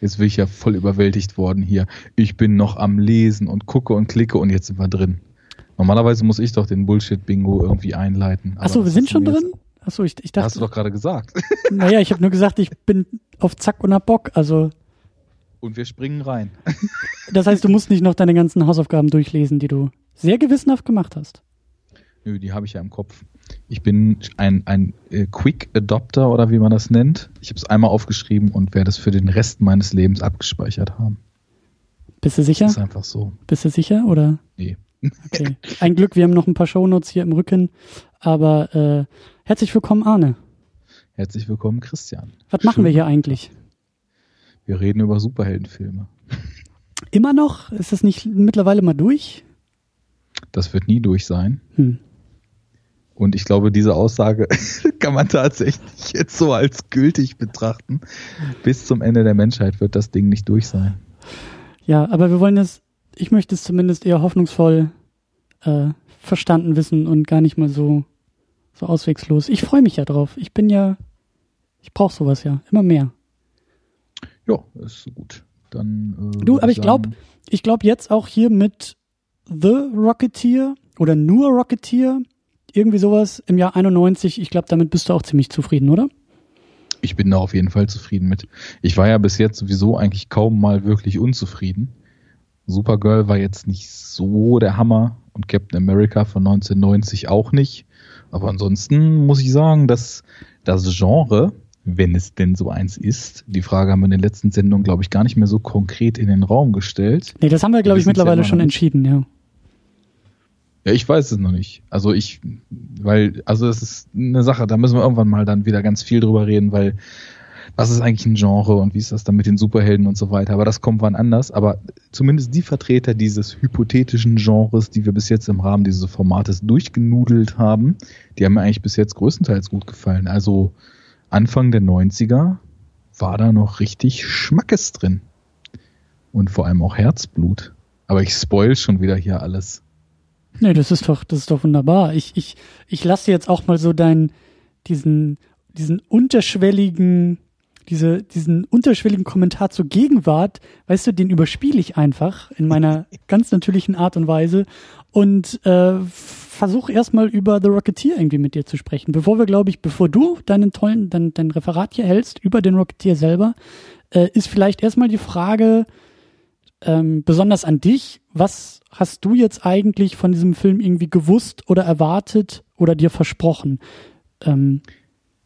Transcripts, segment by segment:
Jetzt bin ich ja voll überwältigt worden hier. Ich bin noch am Lesen und gucke und klicke und jetzt sind wir drin. Normalerweise muss ich doch den Bullshit-Bingo irgendwie einleiten. Achso, wir sind schon drin? Achso, ich, ich dachte. Hast du doch gerade gesagt. Naja, ich habe nur gesagt, ich bin auf Zack und hab Bock. Also. Und wir springen rein. Das heißt, du musst nicht noch deine ganzen Hausaufgaben durchlesen, die du sehr gewissenhaft gemacht hast. Nö, die habe ich ja im Kopf. Ich bin ein, ein äh, Quick Adopter oder wie man das nennt. Ich habe es einmal aufgeschrieben und werde es für den Rest meines Lebens abgespeichert haben. Bist du sicher? Das ist einfach so. Bist du sicher oder? Nee. Okay. Ein Glück, wir haben noch ein paar Shownotes hier im Rücken. Aber äh, herzlich willkommen, Arne. Herzlich willkommen, Christian. Was machen wir hier eigentlich? Wir reden über Superheldenfilme. Immer noch? Ist das nicht mittlerweile mal durch? Das wird nie durch sein. Hm. Und ich glaube, diese Aussage kann man tatsächlich jetzt so als gültig betrachten. Bis zum Ende der Menschheit wird das Ding nicht durch sein. Ja, aber wir wollen es, ich möchte es zumindest eher hoffnungsvoll äh, verstanden wissen und gar nicht mal so, so auswegslos. Ich freue mich ja drauf. Ich bin ja, ich brauche sowas ja, immer mehr. Ja, ist gut. Dann, äh, du, aber ich glaube, ich glaube jetzt auch hier mit The Rocketeer oder nur Rocketeer, irgendwie sowas im Jahr 91, ich glaube, damit bist du auch ziemlich zufrieden, oder? Ich bin da auf jeden Fall zufrieden mit. Ich war ja bis jetzt sowieso eigentlich kaum mal wirklich unzufrieden. Supergirl war jetzt nicht so der Hammer und Captain America von 1990 auch nicht. Aber ansonsten muss ich sagen, dass das Genre, wenn es denn so eins ist, die Frage haben wir in den letzten Sendungen, glaube ich, gar nicht mehr so konkret in den Raum gestellt. Nee, das haben wir, glaube ich, mittlerweile schon entschieden, ja. Ja, ich weiß es noch nicht. Also ich, weil, also es ist eine Sache, da müssen wir irgendwann mal dann wieder ganz viel drüber reden, weil was ist eigentlich ein Genre und wie ist das dann mit den Superhelden und so weiter. Aber das kommt wann anders. Aber zumindest die Vertreter dieses hypothetischen Genres, die wir bis jetzt im Rahmen dieses Formates durchgenudelt haben, die haben mir eigentlich bis jetzt größtenteils gut gefallen. Also Anfang der 90er war da noch richtig Schmackes drin. Und vor allem auch Herzblut. Aber ich spoil schon wieder hier alles. Nee, das ist doch, das ist doch wunderbar. Ich, ich, ich lasse jetzt auch mal so deinen, diesen, diesen unterschwelligen, diese, diesen unterschwelligen Kommentar zur Gegenwart, weißt du, den überspiele ich einfach in meiner ganz natürlichen Art und Weise und äh, versuche erstmal über The Rocketeer irgendwie mit dir zu sprechen. Bevor wir, glaube ich, bevor du deinen tollen, dein, dein Referat hier hältst über den Rocketeer selber, äh, ist vielleicht erstmal die Frage, ähm, besonders an dich, was hast du jetzt eigentlich von diesem Film irgendwie gewusst oder erwartet oder dir versprochen? Ähm,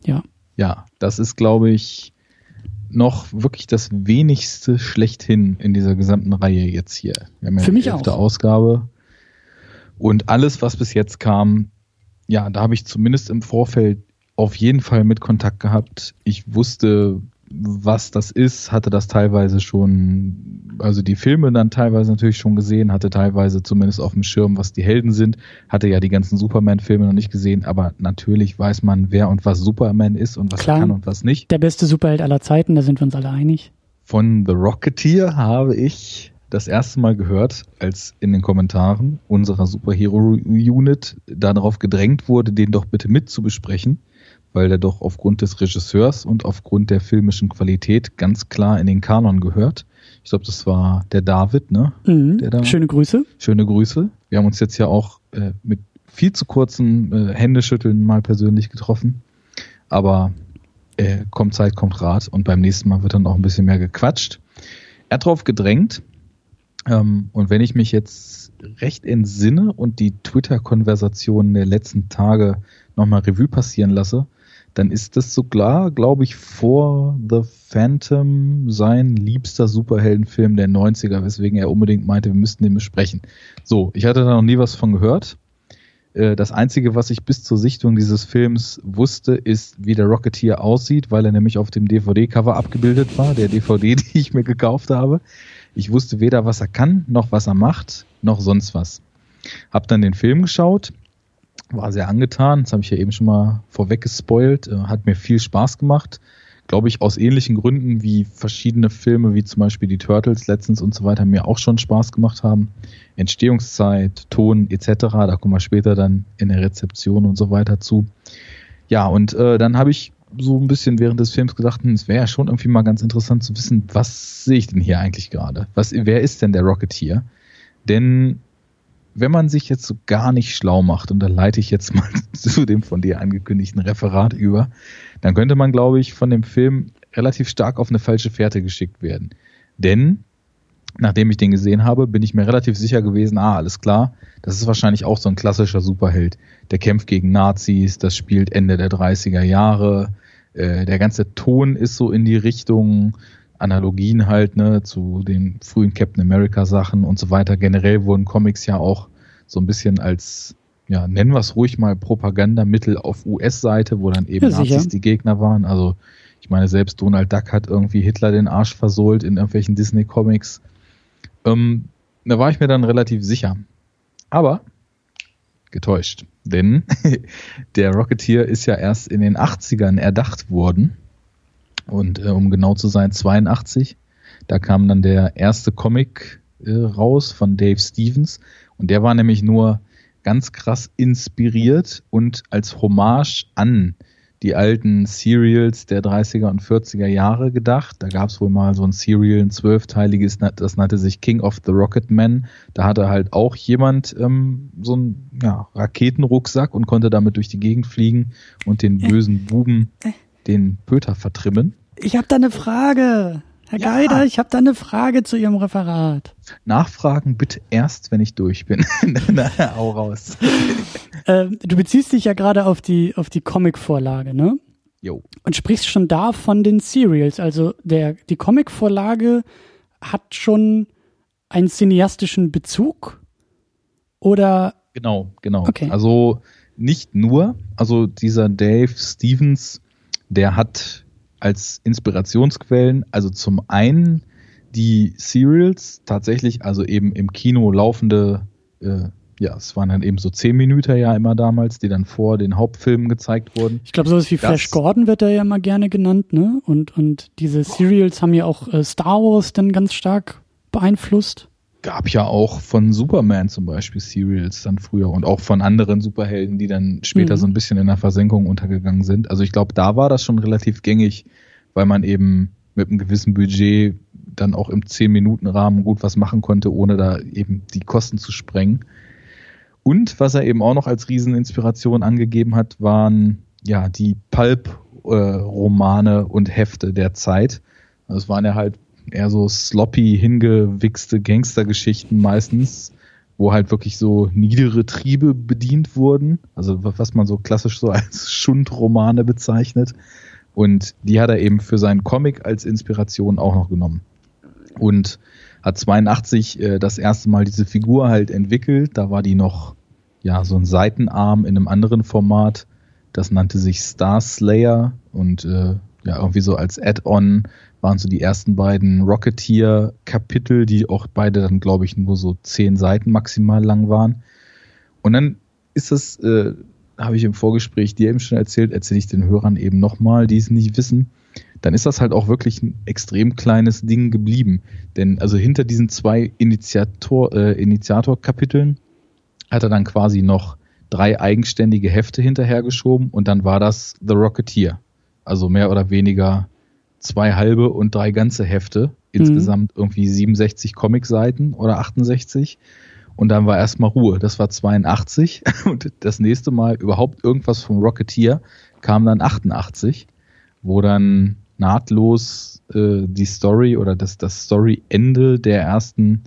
ja. Ja, das ist, glaube ich, noch wirklich das wenigste schlechthin in dieser gesamten Reihe jetzt hier. Wir haben ja Für die mich elfte auch. Ausgabe. Und alles, was bis jetzt kam, ja, da habe ich zumindest im Vorfeld auf jeden Fall mit Kontakt gehabt. Ich wusste, was das ist, hatte das teilweise schon, also die Filme dann teilweise natürlich schon gesehen, hatte teilweise zumindest auf dem Schirm, was die Helden sind, hatte ja die ganzen Superman-Filme noch nicht gesehen, aber natürlich weiß man, wer und was Superman ist und was Klar, er kann und was nicht. Der beste Superheld aller Zeiten, da sind wir uns alle einig. Von The Rocketeer habe ich das erste Mal gehört, als in den Kommentaren unserer Superhero-Unit darauf gedrängt wurde, den doch bitte mit zu besprechen weil der doch aufgrund des Regisseurs und aufgrund der filmischen Qualität ganz klar in den Kanon gehört. Ich glaube, das war der David, ne? Mhm. Der da, schöne Grüße. Schöne Grüße. Wir haben uns jetzt ja auch äh, mit viel zu kurzem äh, Händeschütteln mal persönlich getroffen. Aber äh, kommt Zeit, kommt Rat und beim nächsten Mal wird dann auch ein bisschen mehr gequatscht. Er hat drauf gedrängt. Ähm, und wenn ich mich jetzt recht entsinne und die Twitter-Konversationen der letzten Tage nochmal Revue passieren lasse, dann ist das sogar, glaube ich, vor The Phantom sein liebster Superheldenfilm der 90er, weswegen er unbedingt meinte, wir müssten den besprechen. So, ich hatte da noch nie was von gehört. Äh, das Einzige, was ich bis zur Sichtung dieses Films wusste, ist, wie der Rocketeer aussieht, weil er nämlich auf dem DVD-Cover abgebildet war, der DVD, die ich mir gekauft habe. Ich wusste weder, was er kann, noch was er macht, noch sonst was. Hab dann den Film geschaut, war sehr angetan. Das habe ich ja eben schon mal vorweg gespoilt. Äh, hat mir viel Spaß gemacht. Glaube ich, aus ähnlichen Gründen wie verschiedene Filme, wie zum Beispiel die Turtles letztens und so weiter, mir auch schon Spaß gemacht haben. Entstehungszeit, Ton etc. Da kommen wir später dann in der Rezeption und so weiter zu. Ja, und äh, dann habe ich so ein bisschen während des Films gedacht, hm, es wäre ja schon irgendwie mal ganz interessant zu wissen, was sehe ich denn hier eigentlich gerade? Wer ist denn der Rocketeer? Denn wenn man sich jetzt so gar nicht schlau macht, und da leite ich jetzt mal zu dem von dir angekündigten Referat über, dann könnte man, glaube ich, von dem Film relativ stark auf eine falsche Fährte geschickt werden. Denn, nachdem ich den gesehen habe, bin ich mir relativ sicher gewesen, ah, alles klar, das ist wahrscheinlich auch so ein klassischer Superheld. Der kämpft gegen Nazis, das spielt Ende der 30er Jahre, äh, der ganze Ton ist so in die Richtung, Analogien halt, ne, zu den frühen Captain America Sachen und so weiter. Generell wurden Comics ja auch so ein bisschen als, ja, nennen wir es ruhig mal Propagandamittel auf US-Seite, wo dann eben ja, Nazis die Gegner waren. Also, ich meine, selbst Donald Duck hat irgendwie Hitler den Arsch versohlt in irgendwelchen Disney-Comics. Ähm, da war ich mir dann relativ sicher. Aber getäuscht. Denn der Rocketeer ist ja erst in den 80ern erdacht worden und äh, um genau zu sein, 82. Da kam dann der erste Comic äh, raus von Dave Stevens. Und der war nämlich nur ganz krass inspiriert und als Hommage an die alten Serials der 30er und 40er Jahre gedacht. Da gab es wohl mal so ein Serial, ein zwölfteiliges, das nannte sich King of the Rocket Man. Da hatte halt auch jemand ähm, so einen ja, Raketenrucksack und konnte damit durch die Gegend fliegen und den bösen Buben äh den Pöter vertrimmen. Ich habe da eine Frage. Herr ja. Geider, ich habe da eine Frage zu Ihrem Referat. Nachfragen bitte erst, wenn ich durch bin. Na, hau raus. Ähm, du beziehst dich ja gerade auf die, auf die Comic-Vorlage, ne? Jo. Und sprichst schon da von den Serials. Also der, die Comic-Vorlage hat schon einen cineastischen Bezug? Oder? Genau, genau. Okay. Also nicht nur, also dieser Dave Stevens der hat als Inspirationsquellen, also zum einen die Serials, tatsächlich also eben im Kino laufende, äh, ja, es waren dann eben so zehn Minuten ja immer damals, die dann vor den Hauptfilmen gezeigt wurden. Ich glaube, sowas wie das, Flash Gordon wird da ja immer gerne genannt, ne? Und, und diese Serials haben ja auch äh, Star Wars dann ganz stark beeinflusst gab ja auch von Superman zum Beispiel Serials dann früher und auch von anderen Superhelden, die dann später mhm. so ein bisschen in der Versenkung untergegangen sind. Also ich glaube, da war das schon relativ gängig, weil man eben mit einem gewissen Budget dann auch im 10-Minuten-Rahmen gut was machen konnte, ohne da eben die Kosten zu sprengen. Und was er eben auch noch als Rieseninspiration angegeben hat, waren ja die Pulp-Romane äh, und Hefte der Zeit. Das also waren ja halt eher so sloppy, hingewichste Gangstergeschichten meistens, wo halt wirklich so niedere Triebe bedient wurden. Also was man so klassisch so als Schundromane bezeichnet. Und die hat er eben für seinen Comic als Inspiration auch noch genommen. Und hat 82 äh, das erste Mal diese Figur halt entwickelt. Da war die noch ja so ein Seitenarm in einem anderen Format. Das nannte sich Star Slayer und äh, ja irgendwie so als Add-on waren so die ersten beiden Rocketeer-Kapitel, die auch beide dann, glaube ich, nur so zehn Seiten maximal lang waren. Und dann ist das, äh, habe ich im Vorgespräch dir eben schon erzählt, erzähle ich den Hörern eben nochmal, die es nicht wissen. Dann ist das halt auch wirklich ein extrem kleines Ding geblieben. Denn also hinter diesen zwei Initiator, äh, Initiator-Kapiteln hat er dann quasi noch drei eigenständige Hefte hinterhergeschoben und dann war das The Rocketeer. Also mehr oder weniger zwei halbe und drei ganze Hefte. Insgesamt mhm. irgendwie 67 Comicseiten oder 68. Und dann war erstmal Ruhe. Das war 82. Und das nächste Mal überhaupt irgendwas vom Rocketeer kam dann 88, wo dann nahtlos äh, die Story oder das, das Story-Ende der ersten,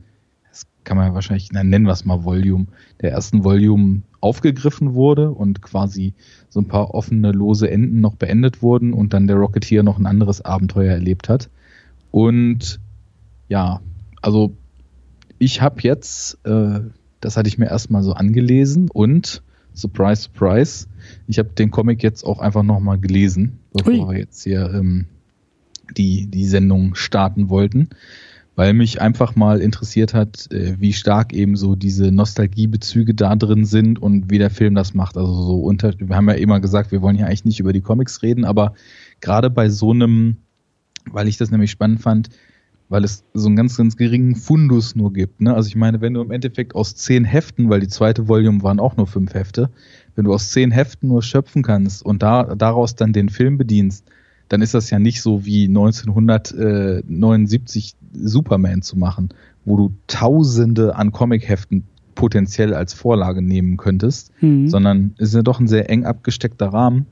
kann man ja wahrscheinlich, na, nennen wir es mal Volume, der ersten Volume aufgegriffen wurde und quasi so ein paar offene, lose Enden noch beendet wurden und dann der Rocketeer noch ein anderes Abenteuer erlebt hat. Und ja, also ich habe jetzt, äh, das hatte ich mir erstmal so angelesen und surprise, surprise, ich habe den Comic jetzt auch einfach nochmal gelesen, bevor Ui. wir jetzt hier ähm, die, die Sendung starten wollten weil mich einfach mal interessiert hat, äh, wie stark eben so diese Nostalgiebezüge da drin sind und wie der Film das macht. Also so unter, wir haben ja immer gesagt, wir wollen ja eigentlich nicht über die Comics reden, aber gerade bei so einem, weil ich das nämlich spannend fand, weil es so einen ganz, ganz geringen Fundus nur gibt. Ne? Also ich meine, wenn du im Endeffekt aus zehn Heften, weil die zweite Volume waren auch nur fünf Hefte, wenn du aus zehn Heften nur schöpfen kannst und da, daraus dann den Film bedienst, dann ist das ja nicht so wie 1979 Superman zu machen, wo du Tausende an Comic-Heften potenziell als Vorlage nehmen könntest, mhm. sondern es ist ja doch ein sehr eng abgesteckter Rahmen.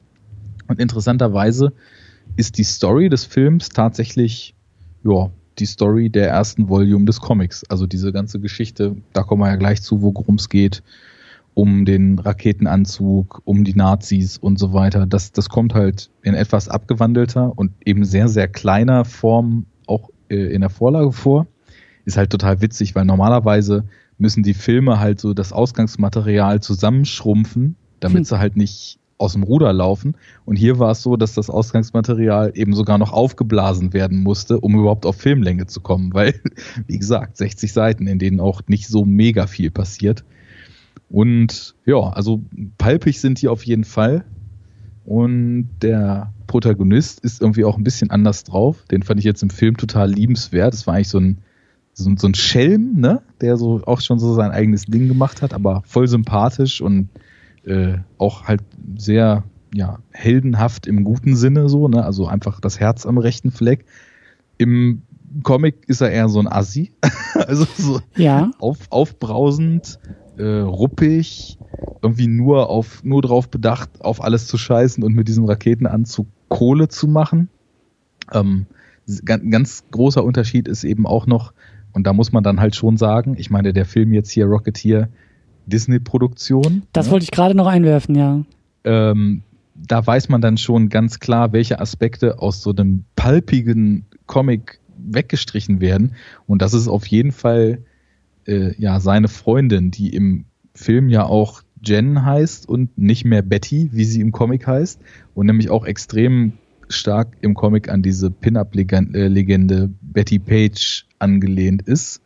Und interessanterweise ist die Story des Films tatsächlich, ja, die Story der ersten Volume des Comics. Also diese ganze Geschichte, da kommen wir ja gleich zu, worum es geht, um den Raketenanzug, um die Nazis und so weiter. Das, das kommt halt in etwas abgewandelter und eben sehr, sehr kleiner Form auch äh, in der Vorlage vor. Ist halt total witzig, weil normalerweise müssen die Filme halt so das Ausgangsmaterial zusammenschrumpfen, damit hm. sie halt nicht aus dem Ruder laufen. Und hier war es so, dass das Ausgangsmaterial eben sogar noch aufgeblasen werden musste, um überhaupt auf Filmlänge zu kommen, weil, wie gesagt, 60 Seiten, in denen auch nicht so mega viel passiert. Und ja, also palpig sind die auf jeden Fall. Und der Protagonist ist irgendwie auch ein bisschen anders drauf. Den fand ich jetzt im Film total liebenswert. Das war eigentlich so ein, so, so ein Schelm, ne? Der so auch schon so sein eigenes Ding gemacht hat, aber voll sympathisch und äh, auch halt sehr ja, heldenhaft im guten Sinne so, ne? Also einfach das Herz am rechten Fleck. Im Comic ist er eher so ein Assi. also so ja. auf, aufbrausend, äh, ruppig, irgendwie nur auf, nur drauf bedacht, auf alles zu scheißen und mit diesem Raketenanzug Kohle zu machen. Ähm, ganz, ganz großer Unterschied ist eben auch noch, und da muss man dann halt schon sagen, ich meine, der Film jetzt hier Rocketeer Disney-Produktion. Das ne? wollte ich gerade noch einwerfen, ja. Ähm, da weiß man dann schon ganz klar, welche Aspekte aus so einem palpigen Comic weggestrichen werden. Und das ist auf jeden Fall äh, ja seine Freundin, die im Film ja auch Jen heißt und nicht mehr Betty, wie sie im Comic heißt. Und nämlich auch extrem stark im Comic an diese Pin-Up-Legende Betty Page angelehnt ist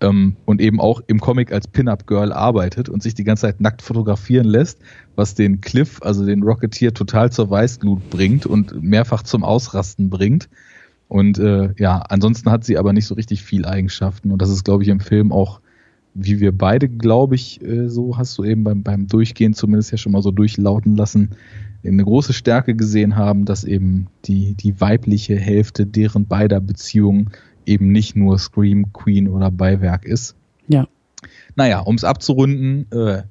ähm, und eben auch im Comic als Pin-Up-Girl arbeitet und sich die ganze Zeit nackt fotografieren lässt, was den Cliff, also den Rocketeer, total zur Weißglut bringt und mehrfach zum Ausrasten bringt. Und äh, ja, ansonsten hat sie aber nicht so richtig viel Eigenschaften und das ist, glaube ich, im Film auch, wie wir beide, glaube ich, äh, so hast du eben beim, beim Durchgehen zumindest ja schon mal so durchlauten lassen, eine große Stärke gesehen haben, dass eben die, die weibliche Hälfte deren beider Beziehungen eben nicht nur Scream Queen oder Beiwerk ist. Ja. Naja, um es abzurunden, äh,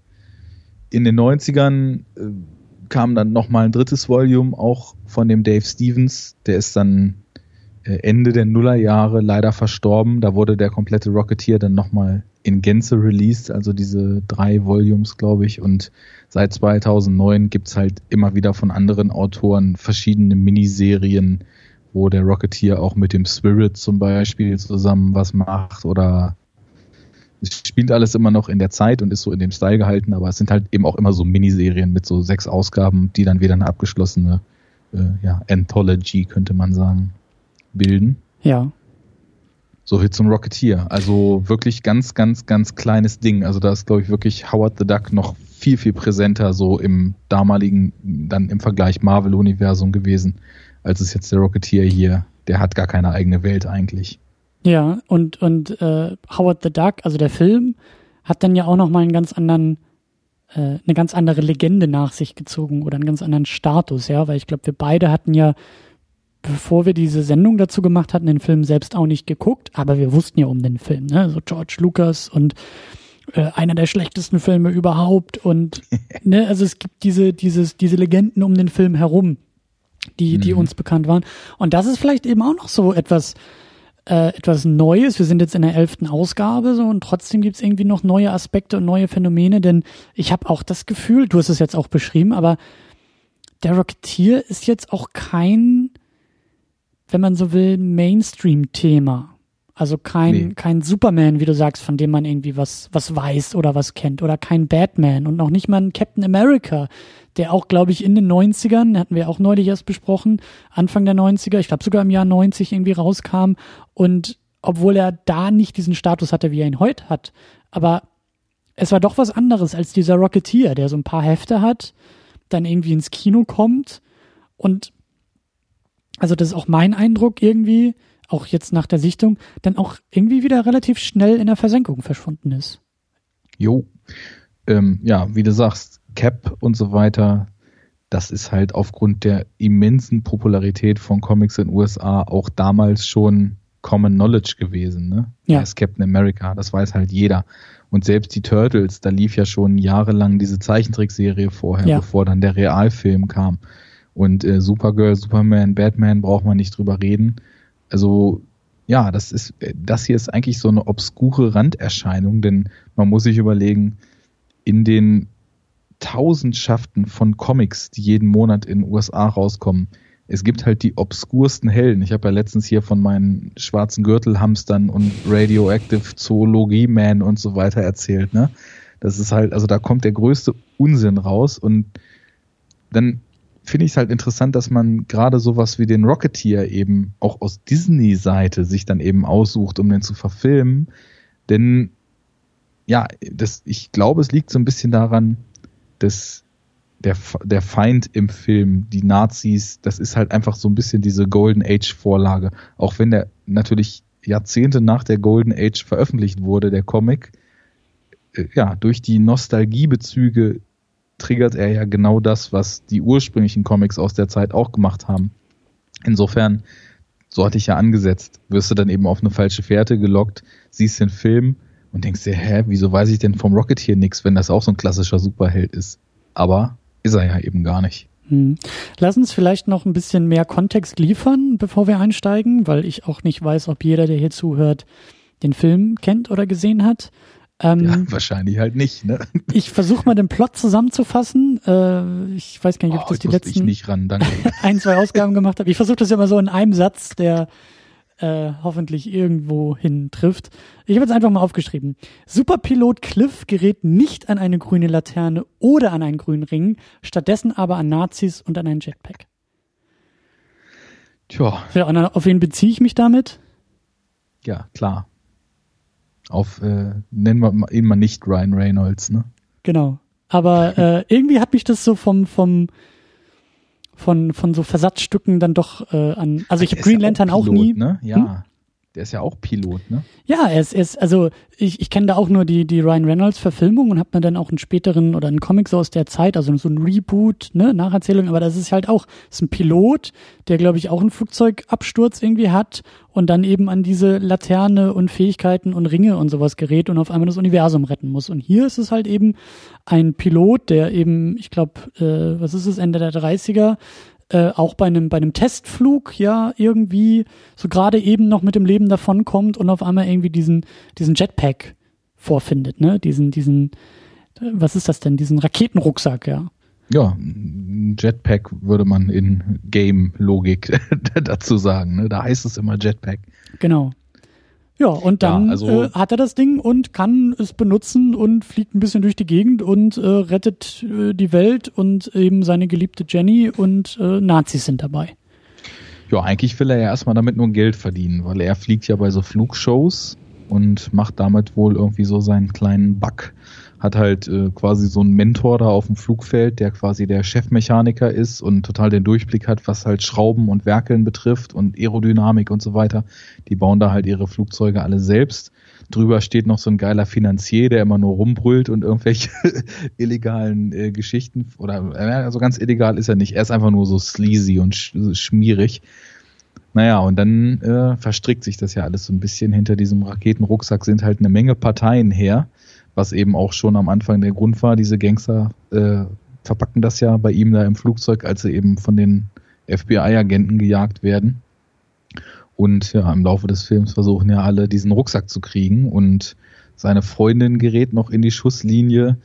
in den 90ern äh, kam dann nochmal ein drittes Volume auch von dem Dave Stevens. Der ist dann Ende der Nullerjahre leider verstorben. Da wurde der komplette Rocketeer dann nochmal in Gänze released, also diese drei Volumes, glaube ich. Und seit 2009 gibt's halt immer wieder von anderen Autoren verschiedene Miniserien, wo der Rocketeer auch mit dem Spirit zum Beispiel zusammen was macht oder es spielt alles immer noch in der Zeit und ist so in dem Style gehalten, aber es sind halt eben auch immer so Miniserien mit so sechs Ausgaben, die dann wieder eine abgeschlossene äh, ja, Anthology, könnte man sagen, bilden. Ja. So viel zum Rocketeer. Also wirklich ganz, ganz, ganz kleines Ding. Also da ist, glaube ich, wirklich Howard the Duck noch viel, viel präsenter so im damaligen, dann im Vergleich Marvel-Universum gewesen als es jetzt der Rocketeer hier, der hat gar keine eigene Welt eigentlich. Ja, und, und äh, Howard the Duck, also der Film, hat dann ja auch nochmal einen ganz anderen, äh, eine ganz andere Legende nach sich gezogen oder einen ganz anderen Status, ja, weil ich glaube, wir beide hatten ja, bevor wir diese Sendung dazu gemacht hatten, den Film selbst auch nicht geguckt, aber wir wussten ja um den Film, ne? So George Lucas und äh, einer der schlechtesten Filme überhaupt und ne, also es gibt diese, dieses, diese Legenden um den Film herum, die, die mhm. uns bekannt waren. Und das ist vielleicht eben auch noch so etwas, äh, etwas Neues. Wir sind jetzt in der elften Ausgabe so und trotzdem gibt's irgendwie noch neue Aspekte und neue Phänomene, denn ich habe auch das Gefühl, du hast es jetzt auch beschrieben, aber der Rocketeer ist jetzt auch kein, wenn man so will, Mainstream-Thema. Also kein, nee. kein Superman, wie du sagst, von dem man irgendwie was, was weiß oder was kennt. Oder kein Batman und noch nicht mal ein Captain America, der auch, glaube ich, in den 90ern, hatten wir auch neulich erst besprochen, Anfang der 90er, ich glaube sogar im Jahr 90 irgendwie rauskam. Und obwohl er da nicht diesen Status hatte, wie er ihn heute hat, aber es war doch was anderes als dieser Rocketeer, der so ein paar Hefte hat, dann irgendwie ins Kino kommt und also das ist auch mein Eindruck irgendwie, auch jetzt nach der Sichtung, dann auch irgendwie wieder relativ schnell in der Versenkung verschwunden ist. Jo. Ähm, ja, wie du sagst, Cap und so weiter, das ist halt aufgrund der immensen Popularität von Comics in den USA auch damals schon Common Knowledge gewesen. Ne? Ja. ist Captain America, das weiß halt jeder. Und selbst die Turtles, da lief ja schon jahrelang diese Zeichentrickserie vorher, Ja. bevor dann der Realfilm kam. Und äh, Supergirl, Superman, Batman braucht man nicht drüber reden. Also ja, das ist, äh, das hier ist eigentlich so eine obskure Randerscheinung, denn man muss sich überlegen, in den Tausendschaften von Comics, die jeden Monat in den USA rauskommen, es gibt halt die obskursten Helden. Ich habe ja letztens hier von meinen schwarzen Gürtelhamstern und Radioactive Zoologie Man und so weiter erzählt, ne? Das ist halt, also da kommt der größte Unsinn raus und dann finde ich es halt interessant, dass man gerade sowas wie den Rocketeer eben auch aus Disney-Seite sich dann eben aussucht, um den zu verfilmen. Denn ja, das, ich glaube, es liegt so ein bisschen daran, dass der, der Feind im Film, die Nazis, das ist halt einfach so ein bisschen diese Golden Age-Vorlage. Auch wenn der natürlich Jahrzehnte nach der Golden Age veröffentlicht wurde, der Comic, äh, ja, durch die Nostalgiebezüge triggert er ja genau das, was die ursprünglichen Comics aus der Zeit auch gemacht haben. Insofern, so hatte ich ja angesetzt, wirst du dann eben auf eine falsche Fährte gelockt, siehst den Film und denkst dir, hä, wieso weiß ich denn vom Rocketeer nichts, wenn das auch so ein klassischer Superheld ist? Aber ist er ja eben gar nicht. Hm. Lass uns vielleicht noch ein bisschen mehr Kontext liefern, bevor wir einsteigen, weil ich auch nicht weiß, ob jeder, der hier zuhört, den Film kennt oder gesehen hat. Ähm, Ja, wahrscheinlich halt nicht, ne? Ich versuche mal den Plot zusammenzufassen. Äh, ich weiß gar nicht, ob Oh, ich das die letzten ran, ein, zwei Ausgaben gemacht habe. Ich versuche das ja immer so in einem Satz, der äh, hoffentlich irgendwo hin trifft. Ich habe jetzt einfach mal aufgeschrieben. Superpilot Cliff gerät nicht an eine grüne Laterne oder an einen grünen Ring, stattdessen aber an Nazis und an einen Jetpack. Tja, Ja, auf wen beziehe ich mich damit? ja, klar. Auf, äh, nennen wir ihn mal nicht Ryan Reynolds, ne? Genau. Aber äh, irgendwie hat mich das so vom, vom von, von so Versatzstücken dann doch äh, an. Also ich habe Green Lantern auch, Pilot, nie. Ne? Ja, der ist ja auch Pilot, ne? Ja, er ist, er ist also ich, ich kenne da auch nur die, die Ryan Reynolds Verfilmung und habe mir dann auch einen späteren oder einen Comic so aus der Zeit, also so ein Reboot, ne, Nacherzählung, aber das ist halt auch, ist ein Pilot, der glaube ich auch einen Flugzeugabsturz irgendwie hat und dann eben an diese Laterne und Fähigkeiten und Ringe und sowas gerät und auf einmal das Universum retten muss. Und hier ist es halt eben ein Pilot, der eben, ich glaube, äh, was ist es, Ende der 30er, äh, auch bei einem bei einem Testflug ja irgendwie so gerade eben noch mit dem Leben davonkommt und auf einmal irgendwie diesen diesen Jetpack vorfindet, ne? Diesen diesen äh, was ist das denn? Diesen Raketenrucksack, ja. Ja, Jetpack würde man in Game-Logik dazu sagen, ne? Da heißt es immer Jetpack. Genau. Ja, und dann Ja, also- äh, hat er das Ding und kann es benutzen und fliegt ein bisschen durch die Gegend und äh, rettet äh, die Welt und eben seine geliebte Jenny und äh, Nazis sind dabei. Ja, eigentlich will er ja erstmal damit nur Geld verdienen, weil er fliegt ja bei so Flugshows und macht damit wohl irgendwie so seinen kleinen Bug. Hat halt äh, quasi so einen Mentor da auf dem Flugfeld, der quasi der Chefmechaniker ist und total den Durchblick hat, was halt Schrauben und Werkeln betrifft und Aerodynamik und so weiter. Die bauen da halt ihre Flugzeuge alle selbst. Drüber steht noch so ein geiler Finanzier, der immer nur rumbrüllt und irgendwelche illegalen äh, Geschichten oder äh, also ganz illegal ist er nicht. Er ist einfach nur so sleazy und sch schmierig. Naja, und dann äh, verstrickt sich das ja alles so ein bisschen. Hinter diesem Raketenrucksack sind halt eine Menge Parteien her, was eben auch schon am Anfang der Grund war. Diese Gangster äh, verpacken das ja bei ihm da im Flugzeug, als sie eben von den FBI-Agenten gejagt werden. Und ja, im Laufe des Films versuchen ja alle diesen Rucksack zu kriegen und seine Freundin gerät noch in die Schusslinie.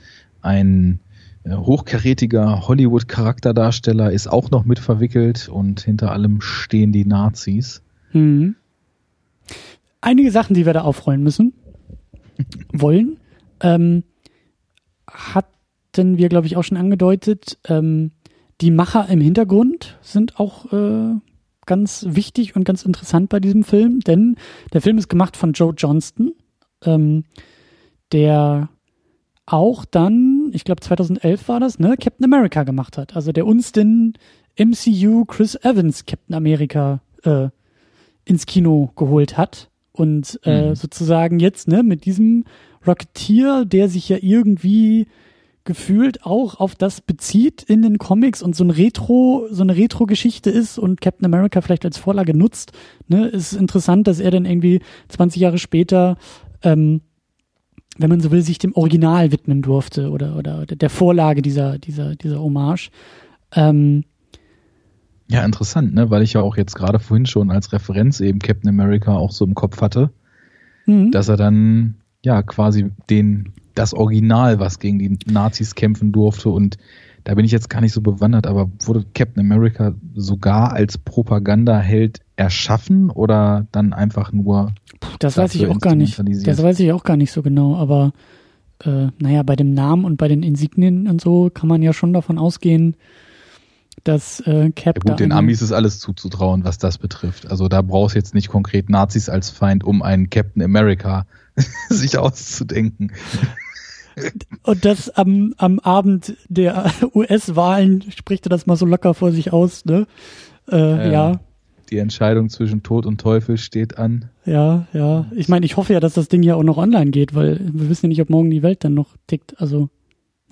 Ein äh, hochkarätiger Hollywood-Charakterdarsteller ist auch noch mit verwickelt und hinter allem stehen die Nazis. Mhm. Einige Sachen, die wir da aufrollen müssen, wollen, ähm, hatten wir, glaube ich, auch schon angedeutet. Ähm, die Macher im Hintergrund sind auch äh, ganz wichtig und ganz interessant bei diesem Film, denn der Film ist gemacht von Joe Johnston, ähm, der auch dann, ich glaube 2011 war das, ne, Captain America gemacht hat. Also der uns den MCU Chris Evans Captain America äh, ins Kino geholt hat und äh, Mhm. sozusagen jetzt ne mit diesem Rocketeer, der sich ja irgendwie gefühlt auch auf das bezieht in den Comics und so ein Retro, so eine Retro-Geschichte ist und Captain America vielleicht als Vorlage nutzt. Ne, ist interessant, dass er dann irgendwie 20 Jahre später, ähm, wenn man so will, sich dem Original widmen durfte oder, oder der Vorlage dieser, dieser, dieser Hommage. Ähm, ja, interessant, ne? weil ich ja auch jetzt gerade vorhin schon als Referenz eben Captain America auch so im Kopf hatte, mhm. dass er dann ja quasi den das Original, was gegen die Nazis kämpfen durfte und da bin ich jetzt gar nicht so bewandert, aber wurde Captain America sogar als Propagandaheld erschaffen oder dann einfach nur? Puh, das weiß ich auch gar nicht. Das weiß ich auch gar nicht so genau, aber äh, naja, bei dem Namen und bei den Insignien und so kann man ja schon davon ausgehen, dass äh, Cap ja gut, den Amis ist alles zuzutrauen, was das betrifft. Also da brauchst du jetzt nicht konkret Nazis als Feind, um einen Captain America sich auszudenken. Und das am, am Abend der US-Wahlen spricht er das mal so locker vor sich aus, ne? Äh, ja. ja. Die Entscheidung zwischen Tod und Teufel steht an. Ja, ja. Ich meine, ich hoffe ja, dass das Ding ja auch noch online geht, weil wir wissen ja nicht, ob morgen die Welt dann noch tickt. Also,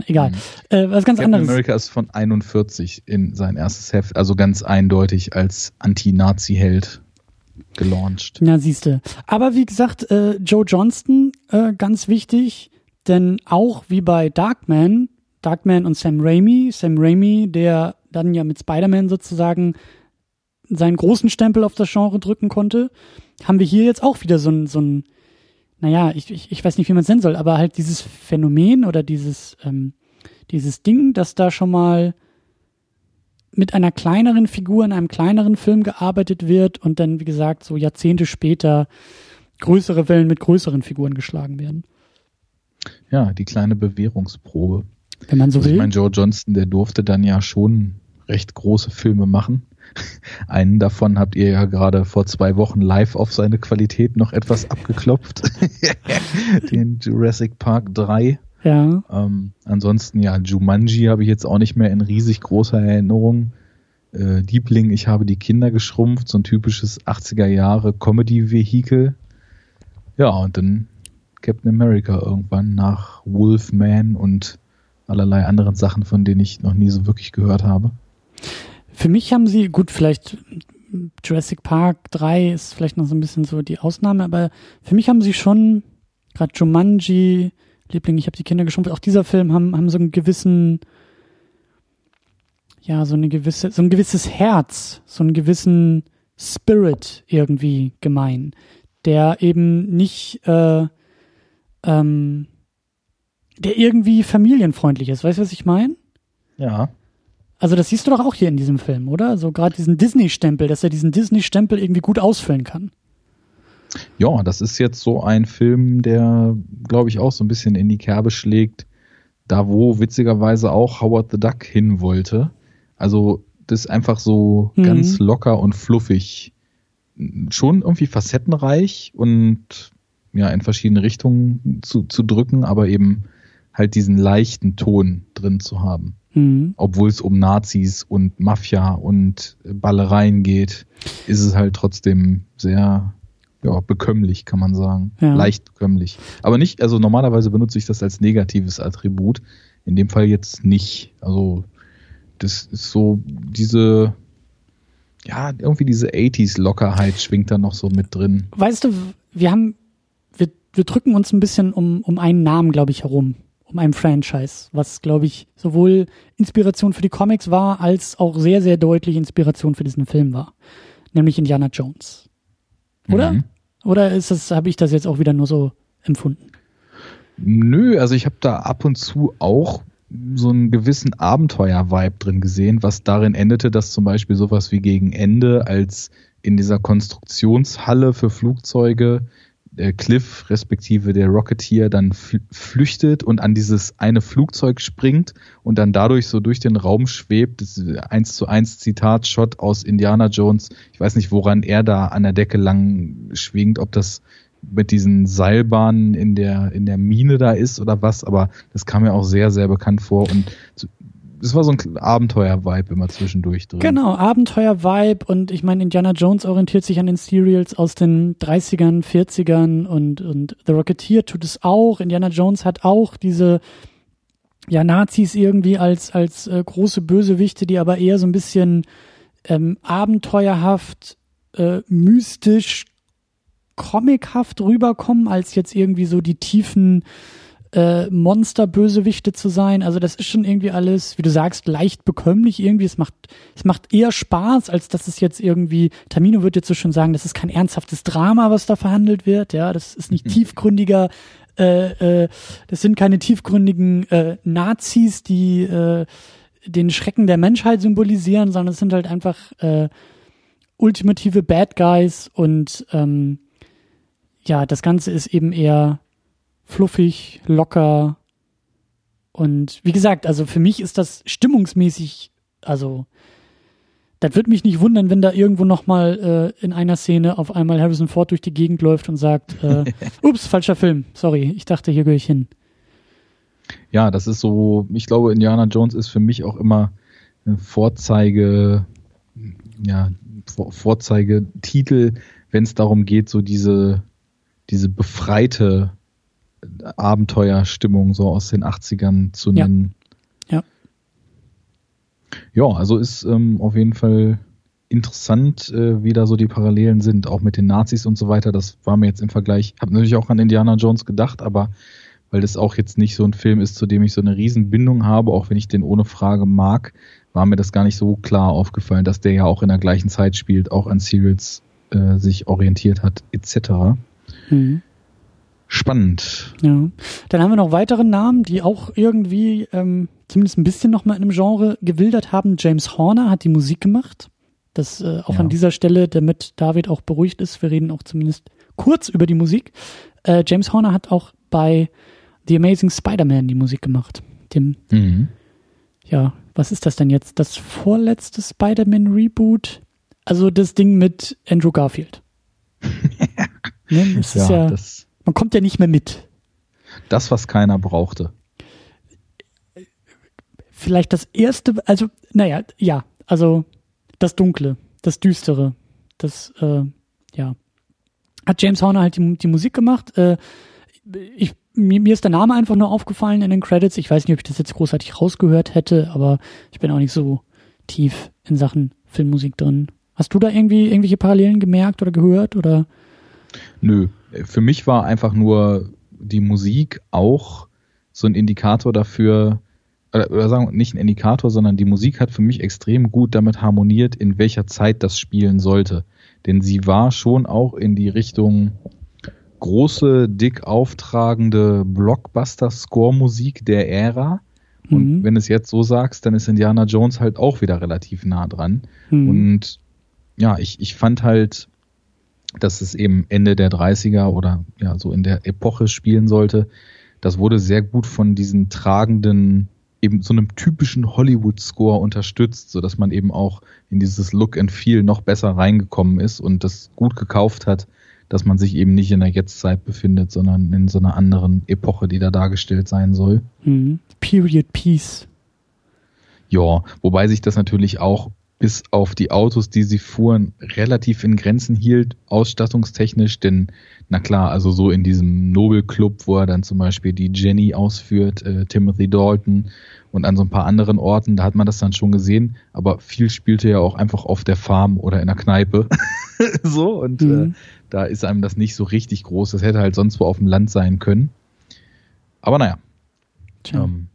egal. Mhm. Äh, was ganz Captain anderes. America ist von 41 in sein erstes Heft, also ganz eindeutig als Anti-Nazi-Held gelauncht. Ja, siehste. Aber wie gesagt, äh, Joe Johnston, äh, ganz wichtig, denn auch wie bei Darkman, Darkman und Sam Raimi, Sam Raimi, der dann ja mit Spider-Man sozusagen seinen großen Stempel auf das Genre drücken konnte, haben wir hier jetzt auch wieder so ein, so ein naja, ich, ich, ich weiß nicht, wie man es nennen soll, aber halt dieses Phänomen oder dieses, ähm, dieses Ding, dass da schon mal mit einer kleineren Figur in einem kleineren Film gearbeitet wird und dann, wie gesagt, so Jahrzehnte später größere Wellen mit größeren Figuren geschlagen werden. Ja, die kleine Bewährungsprobe. Wenn man so also will. Ich meine, Joe Johnston, der durfte dann ja schon recht große Filme machen. Einen davon habt ihr ja gerade vor zwei Wochen live auf seine Qualität noch etwas abgeklopft. Den Jurassic Park 3. Ja. Ähm, ansonsten ja, Jumanji habe ich jetzt auch nicht mehr in riesig großer Erinnerung. Äh, Liebling, ich habe die Kinder geschrumpft, so ein typisches 80er Jahre Comedy-Vehikel. Ja, und dann Captain America irgendwann nach Wolfman und allerlei anderen Sachen, von denen ich noch nie so wirklich gehört habe. Für mich haben sie, gut, vielleicht Jurassic Park 3 ist vielleicht noch so ein bisschen so die Ausnahme, aber für mich haben sie schon, gerade Jumanji, Liebling, ich habe die Kinder geschrumpft, auch dieser Film haben, haben so einen gewissen, ja, so eine gewisse, so ein gewisses Herz, so einen gewissen Spirit irgendwie gemein, der eben nicht, äh, ähm, der irgendwie familienfreundlich ist. Weißt du, was ich meine? Ja. Also das siehst du doch auch hier in diesem Film, oder? So gerade diesen Disney-Stempel, dass er diesen Disney-Stempel irgendwie gut ausfüllen kann. Ja, das ist jetzt so ein Film, der, glaube ich, auch so ein bisschen in die Kerbe schlägt, da wo witzigerweise auch Howard the Duck hin wollte. Also das ist einfach so mhm. ganz locker und fluffig. Schon irgendwie facettenreich und ja, in verschiedene Richtungen zu, zu drücken, aber eben halt diesen leichten Ton drin zu haben. Mhm. Obwohl es um Nazis und Mafia und Ballereien geht, ist es halt trotzdem sehr ja, bekömmlich, kann man sagen. Ja. Leicht bekömmlich. Aber nicht, also normalerweise benutze ich das als negatives Attribut. In dem Fall jetzt nicht. Also, das ist so diese, ja, irgendwie diese 80s-Lockerheit schwingt da noch so mit drin. Weißt du, wir haben, wir, wir drücken uns ein bisschen um, um einen Namen, glaube ich, herum um ein Franchise, was, glaube ich, sowohl Inspiration für die Comics war, als auch sehr, sehr deutlich Inspiration für diesen Film war. Nämlich Indiana Jones. Oder? Mhm. Oder ist das, habe ich das jetzt auch wieder nur so empfunden? Nö, also ich habe da ab und zu auch so einen gewissen Abenteuer-Vibe drin gesehen, was darin endete, dass zum Beispiel sowas wie gegen Ende als in dieser Konstruktionshalle für Flugzeuge der Cliff respektive der Rocketeer dann flüchtet und an dieses eine Flugzeug springt und dann dadurch so durch den Raum schwebt. Das ist eins zu eins Zitat-Shot aus Indiana Jones. Ich weiß nicht, woran er da an der Decke lang schwingt, ob das mit diesen Seilbahnen in der, in der Mine da ist oder was, aber das kam mir auch sehr, sehr bekannt vor und es war so ein Abenteuer-Vibe immer zwischendurch drin. Genau, Abenteuer-Vibe und ich meine, Indiana Jones orientiert sich an den Serials aus den 30ern, 40ern und, und The Rocketeer tut es auch. Indiana Jones hat auch diese ja, Nazis irgendwie als, als äh, große Bösewichte, die aber eher so ein bisschen ähm, abenteuerhaft, äh, mystisch, comichaft rüberkommen, als jetzt irgendwie so die tiefen äh, Monster-Bösewichte zu sein. Also das ist schon irgendwie alles, wie du sagst, leicht bekömmlich irgendwie. Es macht, es macht eher Spaß, als dass es jetzt irgendwie, Tamino wird jetzt so schon sagen, das ist kein ernsthaftes Drama, was da verhandelt wird. Ja, das ist nicht mhm. tiefgründiger, äh, äh, das sind keine tiefgründigen äh, Nazis, die äh, den Schrecken der Menschheit symbolisieren, sondern es sind halt einfach äh, ultimative Bad Guys und ähm, ja, das Ganze ist eben eher fluffig, locker. Und wie gesagt, also für mich ist das stimmungsmäßig, also das würde mich nicht wundern, wenn da irgendwo nochmal äh, in einer Szene auf einmal Harrison Ford durch die Gegend läuft und sagt, äh, ups, falscher Film, sorry, ich dachte, hier gehöre ich hin. Ja, das ist so, ich glaube, Indiana Jones ist für mich auch immer eine Vorzeige, ja, Vorzeigetitel, wenn es darum geht, so diese, diese befreite Abenteuerstimmung so aus den 80ern zu nennen. Ja. Ja, also ist ähm, auf jeden Fall interessant, äh, wie da so die Parallelen sind, auch mit den Nazis und so weiter. Das war mir jetzt im Vergleich, habe natürlich auch an Indiana Jones gedacht, aber weil das auch jetzt nicht so ein Film ist, zu dem ich so eine Riesenbindung habe, auch wenn ich den ohne Frage mag, war mir das gar nicht so klar aufgefallen, dass der ja auch in der gleichen Zeit spielt, auch an Serials äh, sich orientiert hat, etc. Mhm spannend. Ja. Dann haben wir noch weitere Namen, die auch irgendwie ähm, zumindest ein bisschen nochmal in einem Genre gewildert haben. James Horner hat die Musik gemacht. Das äh, auch ja. an dieser Stelle, damit David auch beruhigt ist, wir reden auch zumindest kurz über die Musik. Äh, James Horner hat auch bei The Amazing Spider-Man die Musik gemacht. Dem, mhm. ja, was ist das denn jetzt? Das vorletzte Spider-Man-Reboot? Also das Ding mit Andrew Garfield. ne? Das ja, ist ja das man kommt ja nicht mehr mit. Das, was keiner brauchte. Vielleicht das erste, also, naja, ja, also das Dunkle, das Düstere, das, äh, ja. Hat James Horner halt die, die Musik gemacht. Äh, ich, mir, mir ist der Name einfach nur aufgefallen in den Credits. Ich weiß nicht, ob ich das jetzt großartig rausgehört hätte, aber ich bin auch nicht so tief in Sachen Filmmusik drin. Hast du da irgendwie irgendwelche Parallelen gemerkt oder gehört oder? Nö, für mich war einfach nur die Musik auch so ein Indikator dafür, oder sagen wir nicht ein Indikator, sondern die Musik hat für mich extrem gut damit harmoniert, in welcher Zeit das spielen sollte. Denn sie war schon auch in die Richtung große, dick auftragende Blockbuster-Score-Musik der Ära. Und mhm. wenn du es jetzt so sagst, dann ist Indiana Jones halt auch wieder relativ nah dran. Mhm. Und ja, ich, ich fand halt, dass es eben Ende der 30er oder ja, so in der Epoche spielen sollte. Das wurde sehr gut von diesen tragenden, eben so einem typischen Hollywood-Score unterstützt, so dass man eben auch in dieses Look and Feel noch besser reingekommen ist und das gut gekauft hat, dass man sich eben nicht in der Jetztzeit befindet, sondern in so einer anderen Epoche, die da dargestellt sein soll. Mhm. Period Piece. Ja, wobei sich das natürlich auch bis auf die Autos, die sie fuhren, relativ in Grenzen hielt, ausstattungstechnisch, denn na klar, also so in diesem Nobelclub, wo er dann zum Beispiel die Jenny ausführt, äh, Timothy Dalton und an so ein paar anderen Orten, da hat man das dann schon gesehen, aber viel spielte ja auch einfach auf der Farm oder in der Kneipe. so, und äh, mhm. äh, da ist einem das nicht so richtig groß. Das hätte halt sonst wo auf dem Land sein können. Aber naja. Ähm,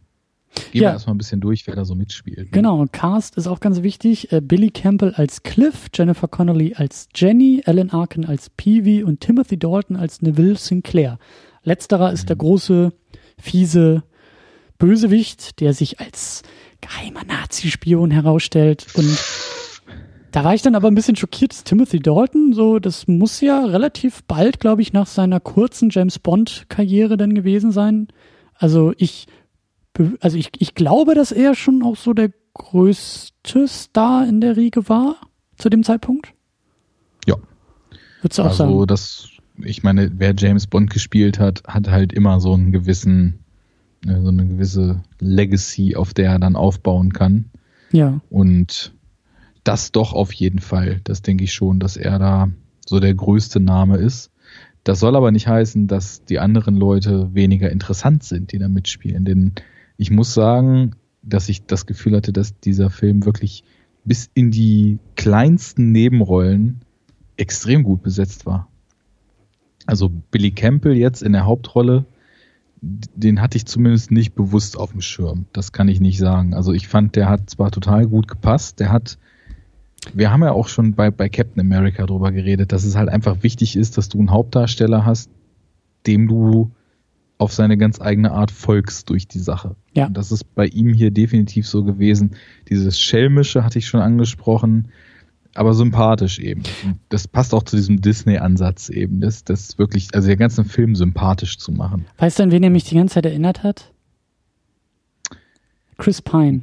Gehen ja. wir erstmal ein bisschen durch, wer da so mitspielt. Ne? Genau, Cast ist auch ganz wichtig. Äh, Billy Campbell als Cliff, Jennifer Connolly als Jenny, Alan Arkin als Peavy und Timothy Dalton als Neville Sinclair. Letzterer mhm. ist der mhm. große, fiese Bösewicht, der sich als geheimer Nazi-Spion herausstellt. Und da war ich dann aber ein bisschen schockiert, dass Timothy Dalton, so, das muss ja relativ bald, glaube ich, nach seiner kurzen James Bond-Karriere dann gewesen sein. Also ich also ich, ich glaube, dass er schon auch so der größte Star in der Riege war zu dem Zeitpunkt. Ja. Würdest du auch also sagen? das, ich meine, wer James Bond gespielt hat, hat halt immer so einen gewissen, äh, so eine gewisse Legacy, auf der er dann aufbauen kann. Ja. Und das doch auf jeden Fall. Das denke ich schon, dass er da so der größte Name ist. Das soll aber nicht heißen, dass die anderen Leute weniger interessant sind, die da mitspielen. Denn ich muss sagen, dass ich das Gefühl hatte, dass dieser Film wirklich bis in die kleinsten Nebenrollen extrem gut besetzt war. Also Billy Campbell jetzt in der Hauptrolle, den hatte ich zumindest nicht bewusst auf dem Schirm. Das kann ich nicht sagen. Also ich fand, der hat zwar total gut gepasst, der hat, wir haben ja auch schon bei, bei Captain America drüber geredet, dass es halt einfach wichtig ist, dass du einen Hauptdarsteller hast, dem du auf seine ganz eigene Art folgst durch die Sache. Ja. Und das ist bei ihm hier definitiv so gewesen. Dieses Schelmische hatte ich schon angesprochen, aber sympathisch eben. Und das passt auch zu diesem Disney-Ansatz eben, das, das wirklich, also den ganzen Film sympathisch zu machen. Weißt du, an wen er mich die ganze Zeit erinnert hat? Chris Pine.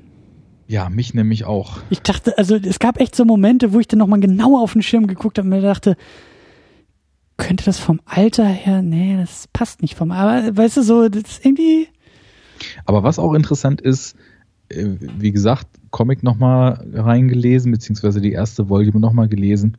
Ja, mich nämlich auch. Ich dachte, also es gab echt so Momente, wo ich dann nochmal genau auf den Schirm geguckt habe und mir dachte, könnte das vom Alter her, nee, das passt nicht vom, aber weißt du, so, das ist irgendwie. Aber was auch interessant ist, äh, wie gesagt, Comic nochmal reingelesen, beziehungsweise die erste Volume nochmal gelesen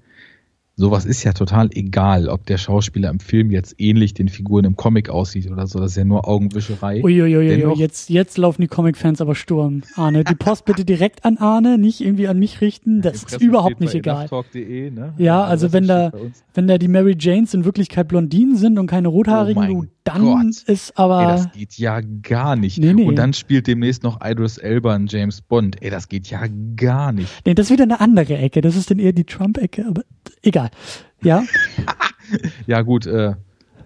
sowas ist ja total egal, ob der Schauspieler im Film jetzt ähnlich den Figuren im Comic aussieht oder so. Das ist ja nur Augenwischerei. Uiuiui, jetzt, jetzt laufen die Comic-Fans aber Sturm. Arne, die Post bitte direkt an Arne, nicht irgendwie an mich richten. Das ist überhaupt nicht egal. Ne? Ja, also, also wenn da, wenn da die Mary Janes in Wirklichkeit Blondinen sind und keine Rothaarigen, oh dann Gott. ist aber. Ey, das geht ja gar nicht. Nee, nee. Und dann spielt demnächst noch Idris Elba in James Bond. Ey, das geht ja gar nicht. Nee, das ist wieder eine andere Ecke. Das ist dann eher die Trump-Ecke, aber egal. Ja. ja, gut, äh,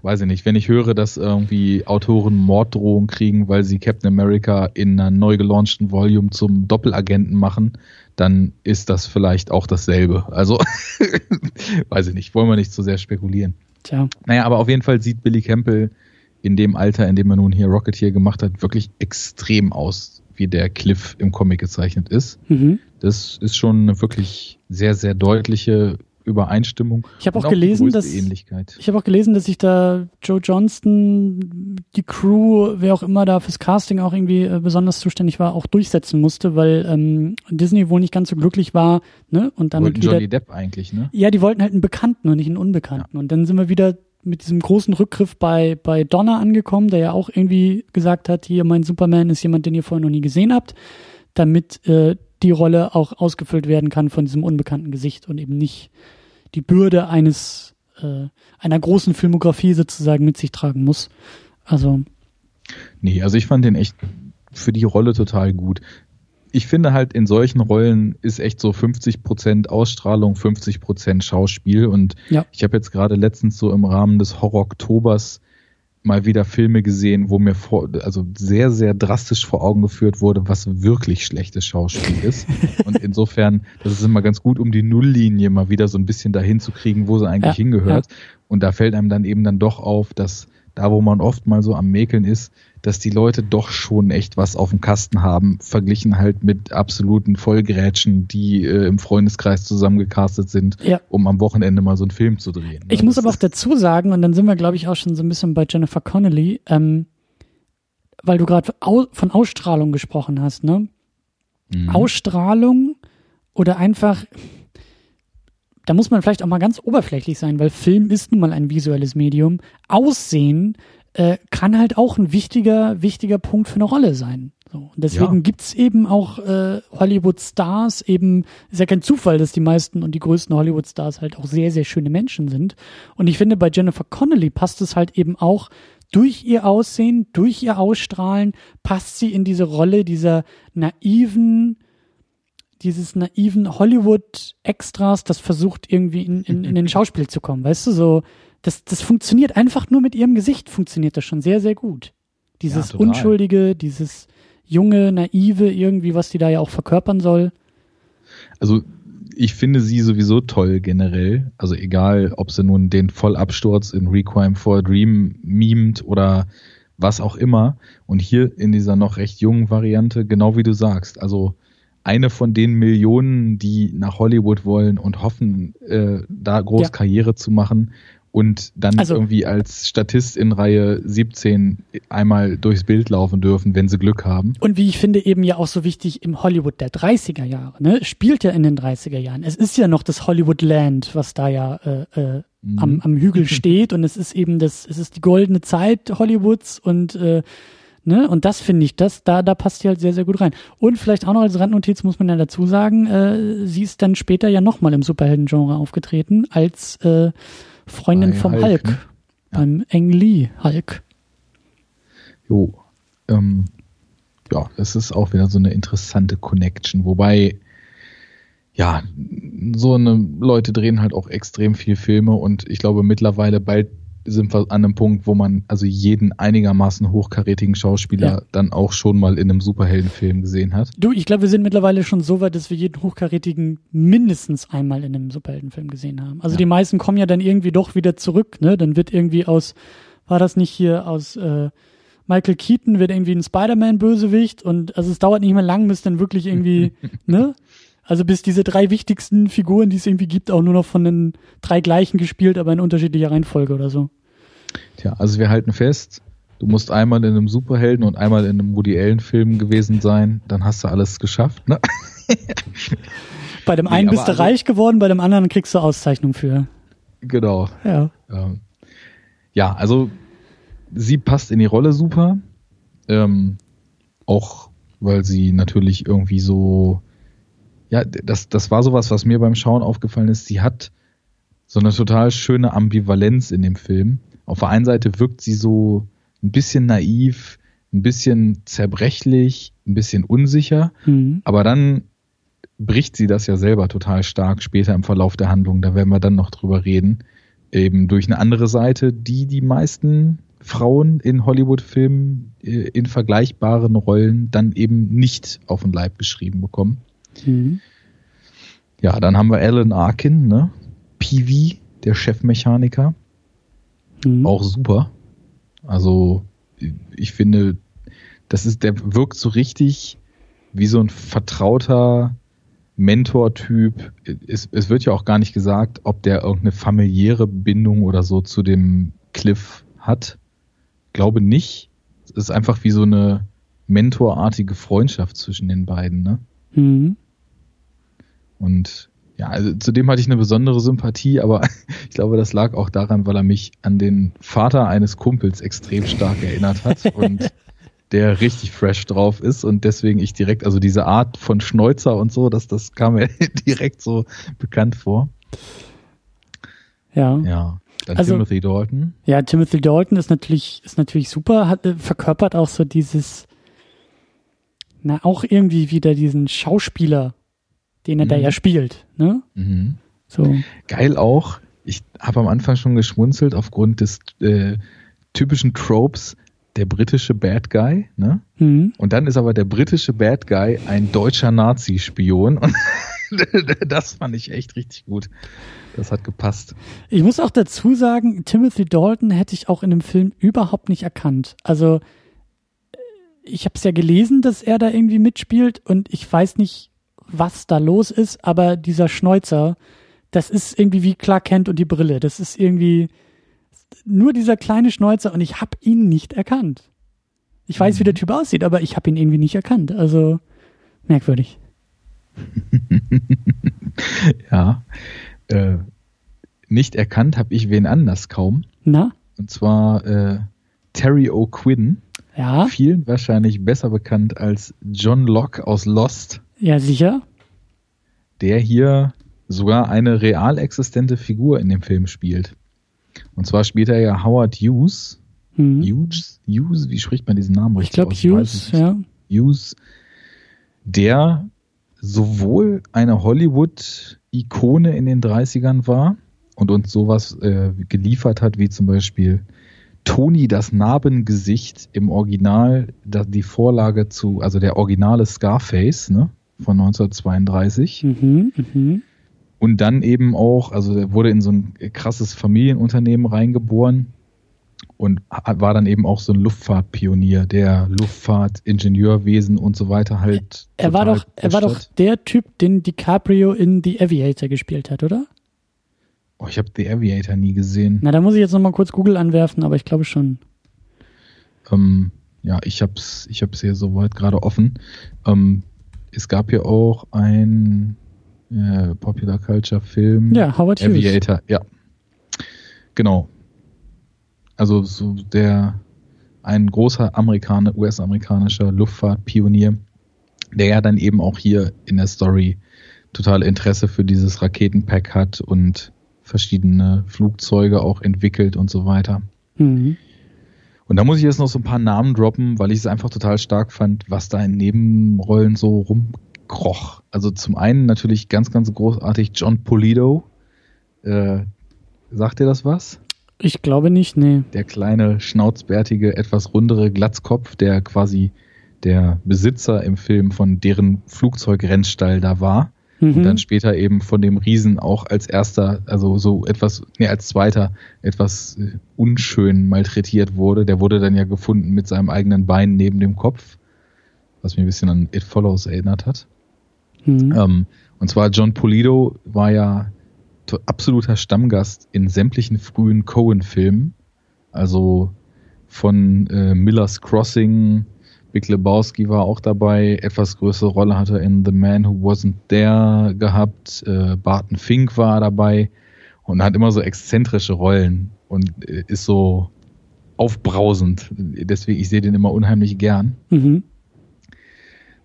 weiß ich nicht. Wenn ich höre, dass irgendwie Autoren Morddrohungen kriegen, weil sie Captain America in einer neu gelaunchten Volume zum Doppelagenten machen, dann ist das vielleicht auch dasselbe. Also, weiß ich nicht. Wollen wir nicht zu sehr spekulieren. Tja. Naja, aber auf jeden Fall sieht Billy Campbell in dem Alter, in dem er nun hier Rocketeer gemacht hat, wirklich extrem aus, wie der Cliff im Comic gezeichnet ist. Mhm. Das ist schon eine wirklich sehr, sehr deutliche Übereinstimmung. Ich habe auch, auch, gelesen, dass Ähnlichkeit. ich habe auch gelesen, dass sich da Joe Johnston, die Crew, wer auch immer da fürs Casting auch irgendwie äh, besonders zuständig war, auch durchsetzen musste, weil ähm, Disney wohl nicht ganz so glücklich war, ne? Und damit wollten wieder, Johnny Depp eigentlich, ne? Ja, die wollten halt einen Bekannten und nicht einen Unbekannten. Ja. Und dann sind wir wieder mit diesem großen Rückgriff bei bei Donner angekommen, der ja auch irgendwie gesagt hat, hier mein Superman ist jemand, den ihr vorher noch nie gesehen habt, damit äh, die Rolle auch ausgefüllt werden kann von diesem unbekannten Gesicht und eben nicht die Bürde eines äh, einer großen Filmografie sozusagen mit sich tragen muss. Also nee, also ich fand den echt für die Rolle total gut. Ich finde halt in solchen Rollen ist echt so 50% Ausstrahlung, 50% Schauspiel und ja. ich habe jetzt gerade letztens so im Rahmen des Horror-Oktobers mal wieder Filme gesehen, wo mir vor, also sehr, sehr drastisch vor Augen geführt wurde, was wirklich schlechtes Schauspiel ist. Und insofern, das ist immer ganz gut, um die Nulllinie mal wieder so ein bisschen dahin zu kriegen, wo sie eigentlich ja, hingehört. Ja. Und da fällt einem dann eben dann doch auf, dass da, wo man oft mal so am Mäkeln ist, dass die Leute doch schon echt was auf dem Kasten haben, verglichen halt mit absoluten Vollgrätschen, die äh, im Freundeskreis zusammengecastet sind, ja. um am Wochenende mal so einen Film zu drehen. Ich ne? muss aber auch dazu sagen, und dann sind wir, glaube ich, auch schon so ein bisschen bei Jennifer Connelly, ähm, weil du gerade von Ausstrahlung gesprochen hast, ne? Mhm. Ausstrahlung oder einfach, da muss man vielleicht auch mal ganz oberflächlich sein, weil Film ist nun mal ein visuelles Medium. Aussehen äh, kann halt auch ein wichtiger, wichtiger Punkt für eine Rolle sein. So. Und deswegen ja. gibt's eben auch äh, Hollywood-Stars, eben, ist ja kein Zufall, dass die meisten und die größten Hollywood-Stars halt auch sehr, sehr schöne Menschen sind. Und ich finde, bei Jennifer Connelly passt es halt eben auch durch ihr Aussehen, durch ihr Ausstrahlen, passt sie in diese Rolle dieser naiven, dieses naiven Hollywood-Extras, das versucht irgendwie in, in, in den Schauspiel zu kommen, weißt du, so, das, das funktioniert einfach nur mit ihrem Gesicht, funktioniert das schon sehr, sehr gut. Dieses ja, Unschuldige, dieses junge, naive, irgendwie, was die da ja auch verkörpern soll. Also, ich finde sie sowieso toll generell. Also, egal, ob sie nun den Vollabsturz in Requiem for a Dream mimt oder was auch immer. Und hier in dieser noch recht jungen Variante, genau wie du sagst. Also, eine von den Millionen, die nach Hollywood wollen und hoffen, äh, da groß ja. Karriere zu machen und dann also, irgendwie als Statist in Reihe 17 einmal durchs Bild laufen dürfen, wenn sie Glück haben. Und wie ich finde, eben ja auch so wichtig im Hollywood der 30er Jahre, ne? Spielt ja in den 30er Jahren. Es ist ja noch das Hollywood Land, was da ja äh, äh, mhm. am, am Hügel steht und es ist eben das, es ist die goldene Zeit Hollywoods und äh, Ne? Und das finde ich, das, da, da passt die halt sehr, sehr gut rein. Und vielleicht auch noch als Randnotiz muss man ja dazu sagen, äh, sie ist dann später ja nochmal im Superhelden-Genre aufgetreten, als äh, Freundin Bei vom Hulk, Hulk, ne? Ja. beim Eng Lee Hulk. Jo. Ähm, ja, das ist auch wieder so eine interessante Connection. Wobei, ja, so eine Leute drehen halt auch extrem viel Filme und ich glaube mittlerweile bald sind wir an einem Punkt, wo man also jeden einigermaßen hochkarätigen Schauspieler Ja. dann auch schon mal in einem Superheldenfilm gesehen hat. Du, ich glaube, wir sind mittlerweile schon so weit, dass wir jeden Hochkarätigen mindestens einmal in einem Superheldenfilm gesehen haben. Also Ja. die meisten kommen ja dann irgendwie doch wieder zurück, ne? Dann wird irgendwie aus, war das nicht hier aus äh, Michael Keaton wird irgendwie ein Spider-Man-Bösewicht und also es dauert nicht mehr lang, bis dann wirklich irgendwie, ne? Also bis diese drei wichtigsten Figuren, die es irgendwie gibt, auch nur noch von den drei gleichen gespielt, aber in unterschiedlicher Reihenfolge oder so. Tja, also wir halten fest, du musst einmal in einem Superhelden und einmal in einem Woody Allen-Film gewesen sein, dann hast du alles geschafft, ne? Bei dem Nee, einen bist aber du also- reich geworden, bei dem anderen kriegst du Auszeichnung für. Genau. Ja. Ähm, ja, also sie passt in die Rolle super. Ähm, auch weil sie natürlich irgendwie so, ja, das, das war sowas, was mir beim Schauen aufgefallen ist. Sie hat so eine total schöne Ambivalenz in dem Film. Auf der einen Seite wirkt sie so ein bisschen naiv, ein bisschen zerbrechlich, ein bisschen unsicher, Mhm. aber dann bricht sie das ja selber total stark später im Verlauf der Handlung. Da werden wir dann noch drüber reden. Eben durch eine andere Seite, die die meisten Frauen in Hollywood-Filmen äh, in vergleichbaren Rollen dann eben nicht auf den Leib geschrieben bekommen. Mhm. Ja, dann haben wir Alan Arkin, ne? Peavy, der Chefmechaniker. Mhm. Auch super. Also, ich finde, das ist, der wirkt so richtig wie so ein vertrauter Mentor-Typ. Es, es wird ja auch gar nicht gesagt, ob der irgendeine familiäre Bindung oder so zu dem Cliff hat. Glaube nicht. Es ist einfach wie so eine mentorartige Freundschaft zwischen den beiden, ne? Mhm. Und ja, also zudem hatte ich eine besondere Sympathie, aber ich glaube, das lag auch daran, weil er mich an den Vater eines Kumpels extrem stark erinnert hat und der richtig fresh drauf ist und deswegen ich direkt, also diese Art von Schnäuzer und so, dass das kam mir direkt so bekannt vor. Ja. ja. Ja. Dann Also- Timothy Dalton. Timothy Dalton ist natürlich, ist natürlich super, hat, äh, verkörpert auch so dieses, na, auch irgendwie wieder diesen Schauspieler, den er da Mhm. ja spielt, ne? Mhm. So. Geil auch. Ich habe am Anfang schon geschmunzelt aufgrund des äh, typischen Tropes, der britische Bad Guy, ne? Mhm. Und dann ist aber der britische Bad Guy ein deutscher Nazi-Spion. Und das fand ich echt richtig gut. Das hat gepasst. Ich muss auch dazu sagen, Timothy Dalton hätte ich auch in dem Film überhaupt nicht erkannt. Also äh, ich habe es ja gelesen, dass er da irgendwie mitspielt und ich weiß nicht, was da los ist, aber dieser Schnäuzer, das ist irgendwie wie Clark Kent und die Brille. Das ist irgendwie nur dieser kleine Schnäuzer und ich habe ihn nicht erkannt. Ich weiß, wie der Typ aussieht, aber ich habe ihn irgendwie nicht erkannt. Also merkwürdig. Ja. Äh, nicht erkannt habe ich wen anders kaum. Na? Und zwar äh, Terry O'Quinn. Ja, Vielen wahrscheinlich besser bekannt als John Locke aus Lost, ja sicher. der hier sogar eine real existente Figur in dem Film spielt. Und zwar spielt er ja Howard Hughes. Hm. Hughes? Hughes? Wie spricht man diesen Namen Ich richtig glaube aus? weiß Hughes, ja. Hughes, der sowohl eine Hollywood-Ikone in den 30ern war und uns sowas äh, geliefert hat, wie zum Beispiel Tony das Narbengesicht im Original, die Vorlage zu, also der originale Scarface, ne, von 1932. Mhm, mhm. Und dann eben auch, also er wurde in so ein krasses Familienunternehmen reingeboren und war dann eben auch so ein Luftfahrtpionier, der Luftfahrtingenieurwesen und so weiter halt. Er war doch, er war doch der Typ, den DiCaprio in The Aviator gespielt hat, oder? Oh, ich habe The Aviator nie gesehen. Na, da muss ich jetzt nochmal kurz Google anwerfen, aber ich glaube schon. Ähm, ja, ich hab's, ich hab's hier soweit gerade offen. Ähm, es gab ja auch ein äh, Popular Culture Film. Ja, Howard Hughes. Aviator, ja. Genau. Also so der ein großer Amerikaner, US-amerikanischer Luftfahrtpionier, der ja dann eben auch hier in der Story total Interesse für dieses Raketenpack hat und verschiedene Flugzeuge auch entwickelt und so weiter. Mhm. Und da muss ich jetzt noch so ein paar Namen droppen, weil ich es einfach total stark fand, was da in Nebenrollen so rumkroch. Also zum einen natürlich ganz, ganz großartig John Polito. Äh, sagt dir das was? Ich glaube nicht, nee. Der kleine, schnauzbärtige, etwas rundere Glatzkopf, der quasi der Besitzer im Film von deren Flugzeugrennstall da war mhm. und dann später eben von dem Riesen auch als erster, also so etwas, nee, als zweiter etwas äh, unschön malträtiert wurde. Der wurde dann ja gefunden mit seinem eigenen Bein neben dem Kopf, was mir ein bisschen an It Follows erinnert hat. Mhm. Ähm, und zwar John Polito war ja absoluter Stammgast in sämtlichen frühen Cohen-Filmen. Also von äh, Miller's Crossing Big Lebowski war auch dabei, etwas größere Rolle hatte in The Man Who Wasn't There gehabt, äh, Barton Fink war dabei und hat immer so exzentrische Rollen und äh, ist so aufbrausend. Deswegen, ich sehe den immer unheimlich gern. Mhm.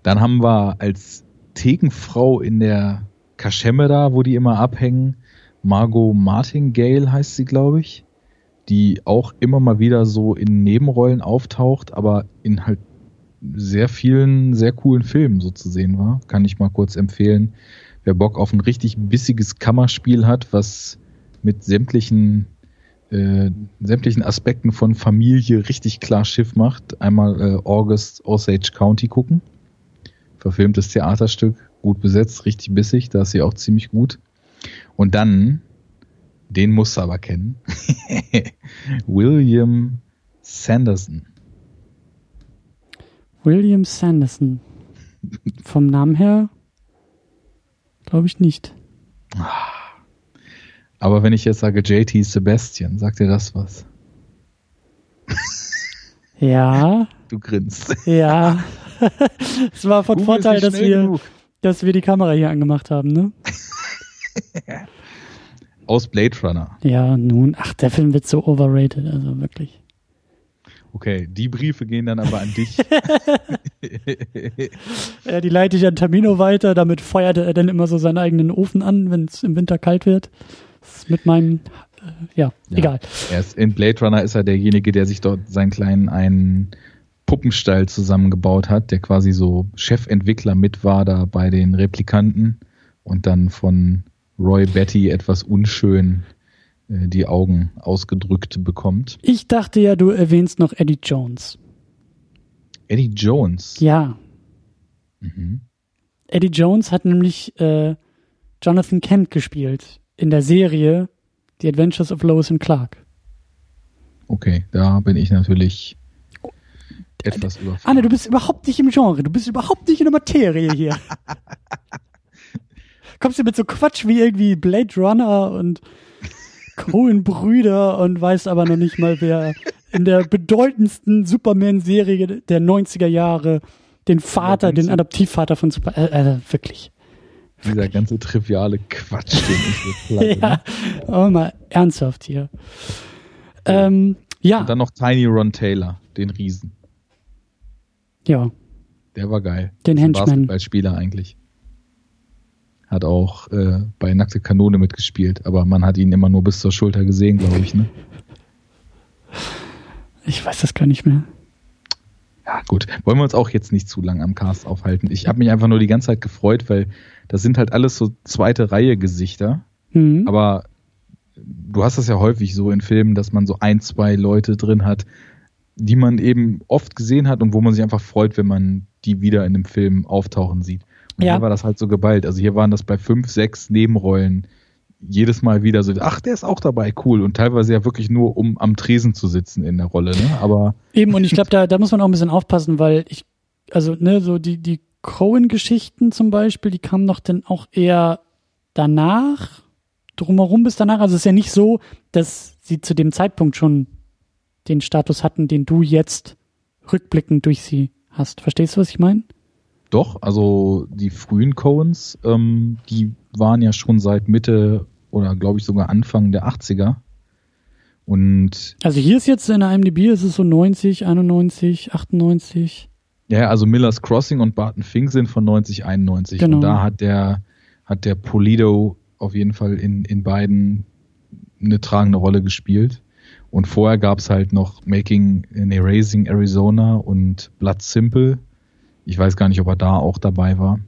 Dann haben wir als Thekenfrau in der Kaschemme da, wo die immer abhängen, Margot Martingale heißt sie, glaube ich, die auch immer mal wieder so in Nebenrollen auftaucht, aber in halt sehr vielen, sehr coolen Filmen so zu sehen war. Kann ich mal kurz empfehlen. Wer Bock auf ein richtig bissiges Kammerspiel hat, was mit sämtlichen, äh, sämtlichen Aspekten von Familie richtig klar Schiff macht, einmal äh, August Osage County gucken. Verfilmtes Theaterstück, gut besetzt, richtig bissig, da ist sie auch ziemlich gut. Und dann, den musst du aber kennen, William Sanderson. William Sanderson. Vom Namen her glaube ich nicht. Aber wenn ich jetzt sage JT Sebastian, sagt dir das was? Ja. Du grinst. Ja. es war von Google Vorteil, dass wir, dass wir die Kamera hier angemacht haben, ne? Aus Blade Runner. Ja, nun, ach, der Film wird so overrated, also wirklich. Okay, die Briefe gehen dann aber an dich. ja, die leite ich an Tamino weiter, damit feuert er dann immer so seinen eigenen Ofen an, wenn es im Winter kalt wird. mit meinem, äh, ja, ja, egal. Er ist, in Blade Runner ist er derjenige, der sich dort seinen kleinen einen Puppenstall zusammengebaut hat, der quasi so Chefentwickler mit war da bei den Replikanten und dann von Roy Betty etwas unschön die Augen ausgedrückt bekommt. Ich dachte ja, du erwähnst noch Eddie Jones. Eddie Jones? Ja. Mhm. Eddie Jones hat nämlich äh, Jonathan Kent gespielt in der Serie The Adventures of Lois and Clark. Okay, da bin ich natürlich etwas überfordert. Anne, du bist überhaupt nicht im Genre, du bist überhaupt nicht in der Materie hier. Kommst du mit so Quatsch wie irgendwie Blade Runner und Cohen-Brüder und weiß aber noch nicht mal, wer in der bedeutendsten Superman-Serie der 90er Jahre den Vater, den Adoptivvater von Super, äh, äh, wirklich. Dieser ganze triviale Quatsch, den ich hier plage. ja, aber mal ernsthaft hier. Ähm, ja. Und dann noch Tiny Ron Taylor, den Riesen. Ja. Der war geil. Den Henchman. Basketballspieler eigentlich hat auch äh, bei Nackte Kanone mitgespielt, aber man hat ihn immer nur bis zur Schulter gesehen, glaube ich. Ne? Ich weiß das gar nicht mehr. Ja, gut. Wollen wir uns auch jetzt nicht zu lang am Cast aufhalten. Ich habe mich einfach nur die ganze Zeit gefreut, weil das sind halt alles so zweite Reihe Gesichter. Mhm. Aber du hast das ja häufig so in Filmen, dass man so ein, zwei Leute drin hat, die man eben oft gesehen hat und wo man sich einfach freut, wenn man die wieder in einem Film auftauchen sieht. Ja. Hier war das halt so geballt. Also hier waren das bei fünf, sechs Nebenrollen jedes Mal wieder so, ach, der ist auch dabei, cool. Und teilweise ja wirklich nur, um am Tresen zu sitzen in der Rolle, ne? Aber. Eben, und ich glaube, da, da muss man auch ein bisschen aufpassen, weil ich, also, ne, so die, die Cohen-Geschichten zum Beispiel, die kamen doch dann auch eher danach, drumherum bis danach. Also es ist ja nicht so, dass sie zu dem Zeitpunkt schon den Status hatten, den du jetzt rückblickend durch sie hast. Verstehst du, was ich meine? Doch, also die frühen Coens, ähm, die waren ja schon seit Mitte oder glaube ich sogar Anfang der 80er. Und Also hier ist jetzt in der IMDb, ist es so 90, 91, 98. ja, also Miller's Crossing und Barton Fink sind von 90, 91. Genau. Und da hat der, hat der Polido auf jeden Fall in, in beiden eine tragende Rolle gespielt. Und vorher gab's halt noch Making an Erasing Arizona und Blood Simple. Ich weiß gar nicht, ob er da auch dabei war.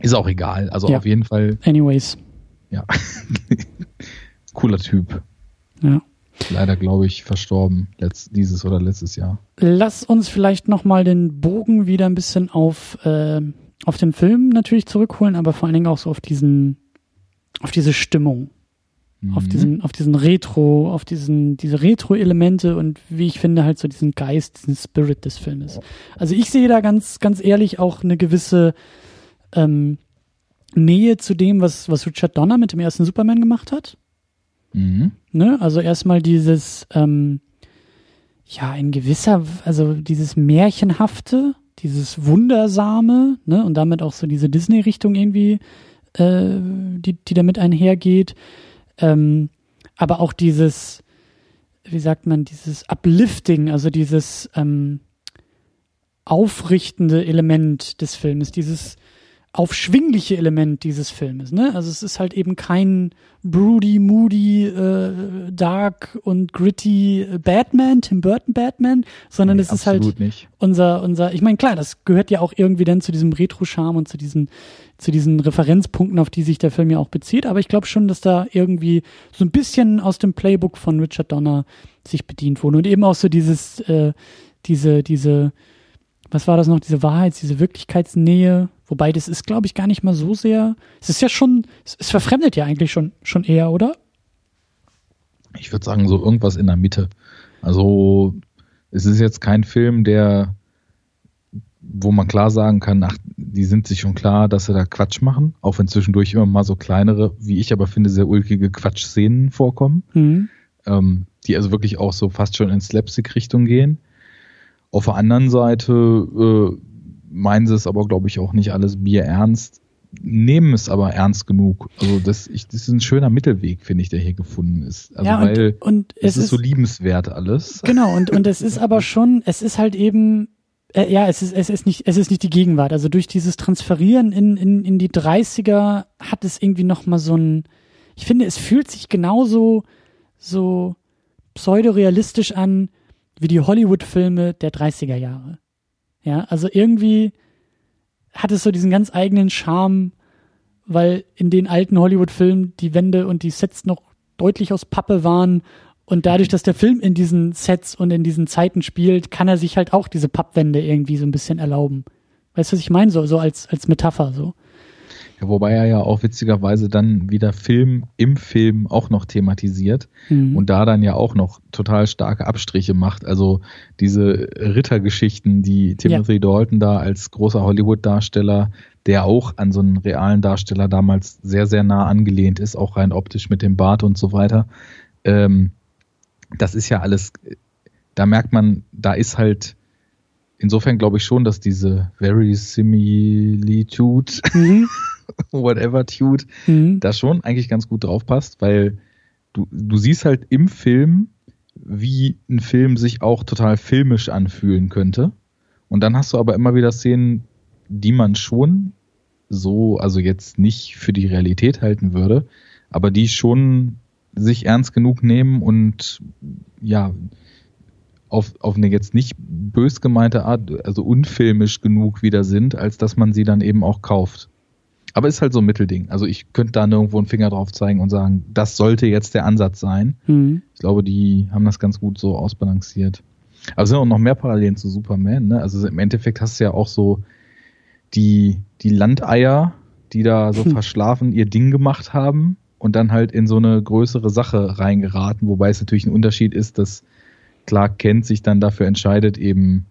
Ist auch egal. Also Ja. auf jeden Fall, Anyways. ja. Cooler Typ. Ja. Leider, glaube ich, verstorben. Letzt, dieses oder letztes Jahr. Lass uns vielleicht nochmal den Bogen wieder ein bisschen auf, äh, auf den Film natürlich zurückholen, aber vor allen Dingen auch so auf diesen, auf diese Stimmung. Auf Mhm. diesen, auf diesen Retro, auf diesen, diese Retro-Elemente und wie ich finde, halt so diesen Geist, diesen Spirit des Filmes. Also ich sehe da ganz, ganz ehrlich auch eine gewisse ähm, Nähe zu dem, was, was Richard Donner mit dem ersten Superman gemacht hat. Mhm. Ne? Also erstmal dieses, ähm, ja, in gewisser, also dieses Märchenhafte, dieses Wundersame, ne? Und damit auch so diese Disney-Richtung irgendwie, äh, die, die damit einhergeht. Ähm, aber auch dieses, wie sagt man, dieses Uplifting, also dieses ähm, aufrichtende Element des Filmes, dieses aufschwingliche Element dieses Filmes. Ne? Also es ist halt eben kein broody, moody, äh, dark und gritty äh, Batman, Tim Burton Batman, sondern Nee, es ist halt nicht. unser, unser, ich meine, klar, das gehört ja auch irgendwie dann zu diesem Retro-Charme und zu diesen, zu diesen Referenzpunkten, auf die sich der Film ja auch bezieht. Aber ich glaube schon, dass da irgendwie so ein bisschen aus dem Playbook von Richard Donner sich bedient wurde. Und eben auch so dieses, äh, diese, diese, was war das noch, diese Wahrheits-, diese Wirklichkeitsnähe. Wobei das ist, glaube ich, gar nicht mal so sehr. Es ist ja schon, es, verfremdet ja eigentlich schon, schon eher, oder? Ich würde sagen, so irgendwas in der Mitte. Also, es ist jetzt kein Film, der, wo man klar sagen kann, ach, die sind sich schon klar, dass sie da Quatsch machen, auch wenn zwischendurch immer mal so kleinere, wie ich aber finde, sehr ulkige Quatschszenen vorkommen, Mhm. ähm, die also wirklich auch so fast schon in Slapstick-Richtung gehen. Auf der anderen Seite äh, meinen sie es aber, glaube ich, auch nicht alles Bier ernst, nehmen es aber ernst genug. Also das, ich, das ist ein schöner Mittelweg, finde ich, der hier gefunden ist. Also ja, weil und, und es ist so liebenswert alles. Genau, und, und es ist aber schon, es ist halt eben, äh, ja, es ist, es ist nicht, es ist nicht die Gegenwart. Also durch dieses Transferieren in, in, in die 30er hat es irgendwie nochmal so ein, ich finde, es fühlt sich genauso so pseudorealistisch an wie die Hollywood-Filme der 30er Jahre. Ja, also irgendwie hat es so diesen ganz eigenen Charme, weil in den alten Hollywood-Filmen die Wände und die Sets noch deutlich aus Pappe waren und dadurch, dass der Film in diesen Sets und in diesen Zeiten spielt, kann er sich halt auch diese Pappwände irgendwie so ein bisschen erlauben. Weißt du, was ich meine? So, so als, als Metapher, so. Ja, wobei er ja auch witzigerweise dann wieder Film im Film auch noch thematisiert Mhm. und da dann ja auch noch total starke Abstriche macht. Also diese Rittergeschichten, die Timothy Dalton da als großer Hollywood-Darsteller, der auch an so einen realen Darsteller damals sehr, sehr nah angelehnt ist, auch rein optisch mit dem Bart und so weiter. Ähm, das ist ja alles, da merkt man, da ist halt insofern glaube ich schon, dass diese Verisimilitude, Mhm. whatever Tude, Mhm. da schon eigentlich ganz gut drauf passt, weil du, du siehst halt im Film, wie ein Film sich auch total filmisch anfühlen könnte. Und dann hast du aber immer wieder Szenen, die man schon so, also jetzt nicht für die Realität halten würde, aber die schon sich ernst genug nehmen und ja, auf, auf eine jetzt nicht bös gemeinte Art, also unfilmisch genug wieder sind, als dass man sie dann eben auch kauft. Aber ist halt so ein Mittelding. Also ich könnte da nirgendwo einen Finger drauf zeigen und sagen, das sollte jetzt der Ansatz sein. Mhm. Ich glaube, die haben das ganz gut so ausbalanciert. Aber es sind auch noch mehr Parallelen zu Superman. Ne? Also im Endeffekt hast du ja auch so die, die Landeier, die da so Hm. verschlafen ihr Ding gemacht haben und dann halt in so eine größere Sache reingeraten. Wobei es natürlich ein Unterschied ist, dass Clark Kent sich dann dafür entscheidet, eben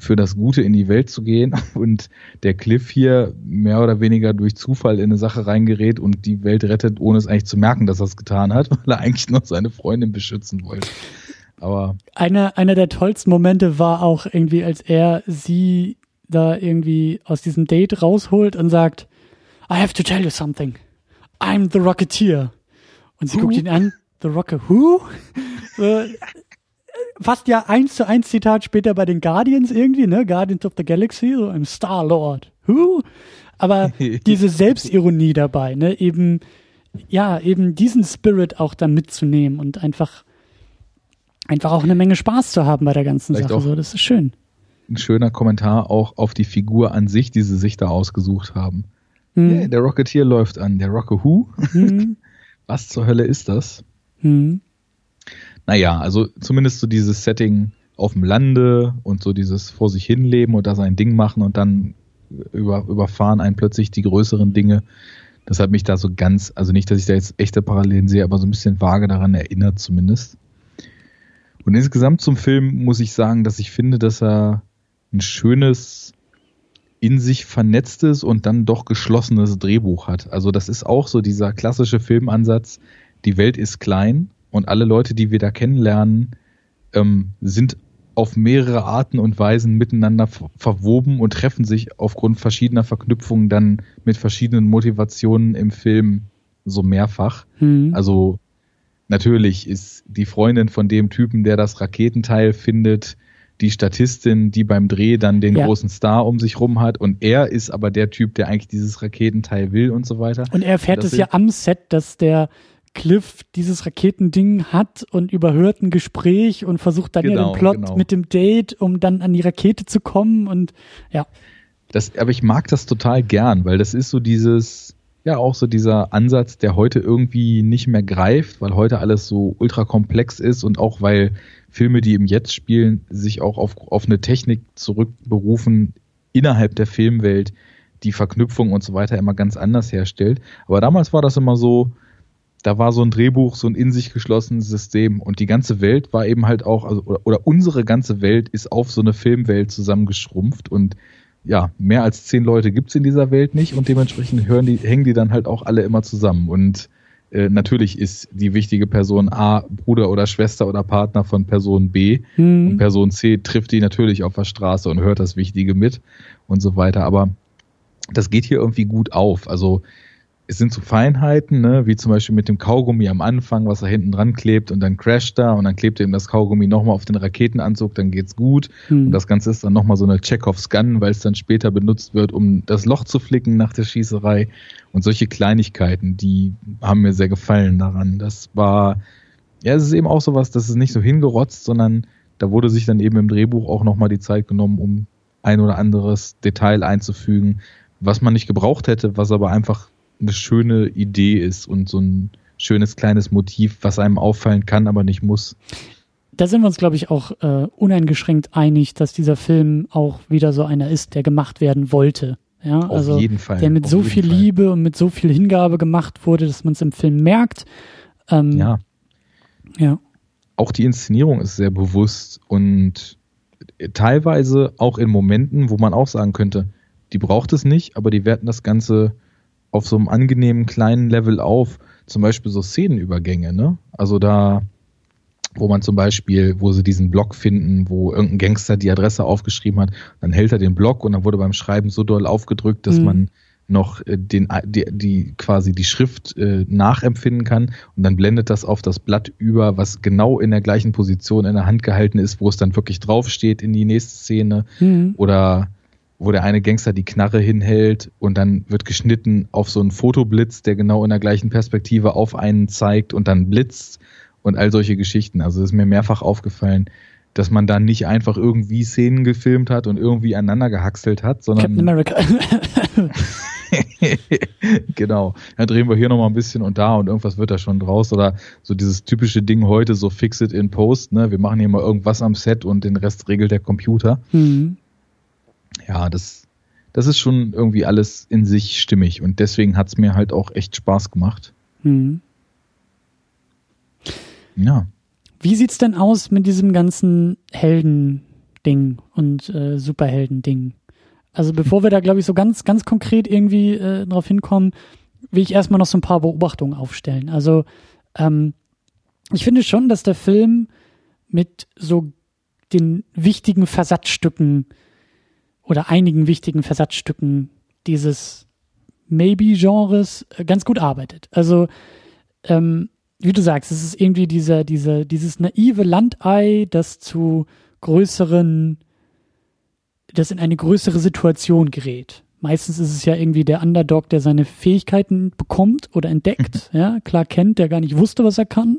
für das Gute in die Welt zu gehen und der Cliff hier mehr oder weniger durch Zufall in eine Sache reingerät und die Welt rettet, ohne es eigentlich zu merken, dass er es getan hat, weil er eigentlich nur seine Freundin beschützen wollte. Aber Einer, einer der tollsten Momente war auch irgendwie, als er sie da irgendwie aus diesem Date rausholt und sagt, I have to tell you something. I'm the Rocketeer. Und sie guckt ihn an, The Rocket Who? so, fast ja eins zu eins Zitat später bei den Guardians irgendwie, ne? Guardians of the Galaxy, so im Star-Lord. Who? Aber diese Selbstironie dabei, ne? Eben, ja, eben diesen Spirit auch dann mitzunehmen und einfach, einfach auch eine Menge Spaß zu haben bei der ganzen Vielleicht Sache. So, das ist schön. Ein schöner Kommentar auch auf die Figur an sich, die sie sich da ausgesucht haben. Hm. Hey, der Rocketeer läuft an. Der Rocket Who? Hm. Was zur Hölle ist das? Hm. Naja, also zumindest so dieses Setting auf dem Lande und so dieses vor sich hinleben und da sein Ding machen und dann über, überfahren einen plötzlich die größeren Dinge. Das hat mich da so ganz, also nicht, dass ich da jetzt echte Parallelen sehe, aber so ein bisschen vage daran erinnert zumindest. Und insgesamt zum Film muss ich sagen, dass ich finde, dass er ein schönes, in sich vernetztes und dann doch geschlossenes Drehbuch hat. Also das ist auch so dieser klassische Filmansatz, die Welt ist klein und alle Leute, die wir da kennenlernen, ähm, sind auf mehrere Arten und Weisen miteinander ver- verwoben und treffen sich aufgrund verschiedener Verknüpfungen dann mit verschiedenen Motivationen im Film so mehrfach. Hm. Also natürlich ist die Freundin von dem Typen, der das Raketenteil findet, die Statistin, die beim Dreh dann den Ja. großen Star um sich rum hat und er ist aber der Typ, der eigentlich dieses Raketenteil will und so weiter. Und er erfährt es ja am Set, dass der Cliff dieses Raketending hat und überhört ein Gespräch und versucht dann ja Genau, den Plot genau. mit dem Date, um dann an die Rakete zu kommen und ja. Das, aber ich mag das total gern, weil das ist so dieses, ja, auch so dieser Ansatz, der heute irgendwie nicht mehr greift, weil heute alles so ultra komplex ist und auch weil Filme, die im Jetzt spielen, sich auch auf, auf eine Technik zurückberufen innerhalb der Filmwelt, die Verknüpfung und so weiter immer ganz anders herstellt. Aber damals war das immer so, da war so ein Drehbuch, so ein in sich geschlossenes System und die ganze Welt war eben halt auch, also, oder, oder unsere ganze Welt ist auf so eine Filmwelt zusammengeschrumpft und ja, mehr als zehn Leute gibt's in dieser Welt nicht und dementsprechend hören die, hängen die dann halt auch alle immer zusammen. Und äh, natürlich ist die wichtige Person A Bruder oder Schwester oder Partner von Person B und Hm. Person C trifft die natürlich auf der Straße und hört das Wichtige mit und so weiter. Aber das geht hier irgendwie gut auf. Also es sind so Feinheiten, ne, wie zum Beispiel mit dem Kaugummi am Anfang, was da hinten dran klebt und dann crasht da und dann klebt eben das Kaugummi nochmal auf den Raketenanzug, dann geht's gut. Hm. Und das Ganze ist dann nochmal so eine Chekhovs Gun, weil es dann später benutzt wird, um das Loch zu flicken nach der Schießerei. Und solche Kleinigkeiten, die haben mir sehr gefallen daran. Das war, ja, es ist eben auch sowas, das ist nicht so hingerotzt, sondern da wurde sich dann eben im Drehbuch auch nochmal die Zeit genommen, um ein oder anderes Detail einzufügen, was man nicht gebraucht hätte, was aber einfach eine schöne Idee ist und so ein schönes kleines Motiv, was einem auffallen kann, aber nicht muss. Da sind wir uns, glaube ich, auch äh, uneingeschränkt einig, dass dieser Film auch wieder so einer ist, der gemacht werden wollte. Ja, Auf also jeden Fall. der mit auf so viel Fall. Liebe und mit so viel Hingabe gemacht wurde, dass man es im Film merkt. Ähm, Ja, ja. auch die Inszenierung ist sehr bewusst und teilweise auch in Momenten, wo man auch sagen könnte, die braucht es nicht, aber die werten das Ganze auf so einem angenehmen kleinen Level auf. Zum Beispiel so Szenenübergänge, ne? Also da, wo man zum Beispiel, wo sie diesen Block finden, wo irgendein Gangster die Adresse aufgeschrieben hat, dann hält er den Block und dann wurde beim Schreiben so doll aufgedrückt, dass Mhm. man noch äh, den, die, die quasi die Schrift äh, nachempfinden kann und dann blendet das auf das Blatt über, was genau in der gleichen Position in der Hand gehalten ist, wo es dann wirklich draufsteht in die nächste Szene Mhm. oder wo der eine Gangster die Knarre hinhält und dann wird geschnitten auf so einen Fotoblitz, der genau in der gleichen Perspektive auf einen zeigt und dann blitzt und all solche Geschichten. Also es ist mir mehrfach aufgefallen, dass man da nicht einfach irgendwie Szenen gefilmt hat und irgendwie aneinander gehackselt hat, Captain sondern America. genau. Dann drehen wir hier nochmal ein bisschen und da und irgendwas wird da schon draus. Oder so dieses typische Ding heute, so fix it in post, ne? Wir machen hier mal irgendwas am Set und den Rest regelt der Computer. mhm. Ja, das, das ist schon irgendwie alles in sich stimmig und deswegen hat's mir halt auch echt Spaß gemacht. Mhm. Ja. Wie sieht's denn aus mit diesem ganzen Helden-Ding und äh, Superhelden-Ding? Also bevor wir da, glaube ich, so ganz, ganz konkret irgendwie äh, drauf hinkommen, will ich erstmal noch so ein paar Beobachtungen aufstellen. Also ähm, ich finde schon, dass der Film mit so den wichtigen Versatzstücken oder einigen wichtigen Versatzstücken dieses Maybe-Genres äh, ganz gut arbeitet. Also ähm, wie du sagst, es ist irgendwie dieser, dieser, dieses naive Landei, das zu größeren, das in eine größere Situation gerät. Meistens ist es ja irgendwie der Underdog, der seine Fähigkeiten bekommt oder entdeckt. ja, klar kennt, der gar nicht wusste, was er kann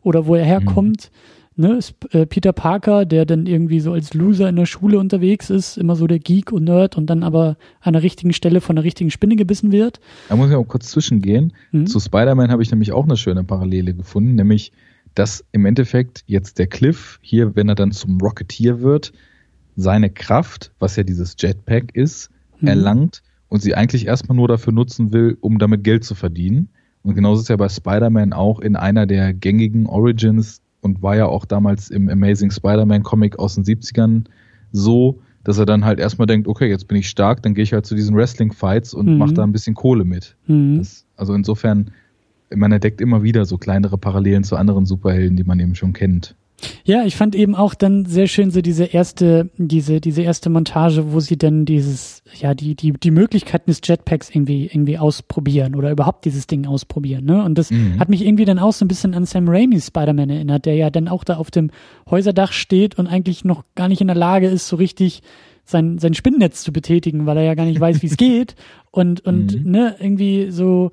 oder wo er herkommt. Mhm ne, ist äh, Peter Parker, der dann irgendwie so als Loser in der Schule unterwegs ist, immer so der Geek und Nerd und dann aber an der richtigen Stelle von der richtigen Spinne gebissen wird. Da muss ich auch kurz zwischengehen. Mhm. Zu Spider-Man habe ich nämlich auch eine schöne Parallele gefunden, nämlich, dass im Endeffekt jetzt der Cliff hier, wenn er dann zum Rocketeer wird, seine Kraft, was ja dieses Jetpack ist, mhm. erlangt und sie eigentlich erstmal nur dafür nutzen will, um damit Geld zu verdienen. Und genauso ist ja bei Spider-Man auch in einer der gängigen Origins und war ja auch damals im Amazing Spider-Man Comic aus den 70ern so, dass er dann halt erstmal denkt, okay, jetzt bin ich stark, dann gehe ich halt zu diesen Wrestling-Fights und mhm. mache da ein bisschen Kohle mit. Mhm. Das, also insofern, man entdeckt immer wieder so kleinere Parallelen zu anderen Superhelden, die man eben schon kennt. Ja, ich fand eben auch dann sehr schön so diese erste, diese, diese erste Montage, wo sie dann dieses, ja, die, die, die Möglichkeiten des Jetpacks irgendwie, irgendwie ausprobieren oder überhaupt dieses Ding ausprobieren, ne? Und das mhm. hat mich irgendwie dann auch so ein bisschen an Sam Raimi's Spider-Man erinnert, der ja dann auch da auf dem Häuserdach steht und eigentlich noch gar nicht in der Lage ist, so richtig sein, sein Spinnennetz zu betätigen, weil er ja gar nicht weiß, wie es geht. Und, und, mhm. ne, irgendwie so,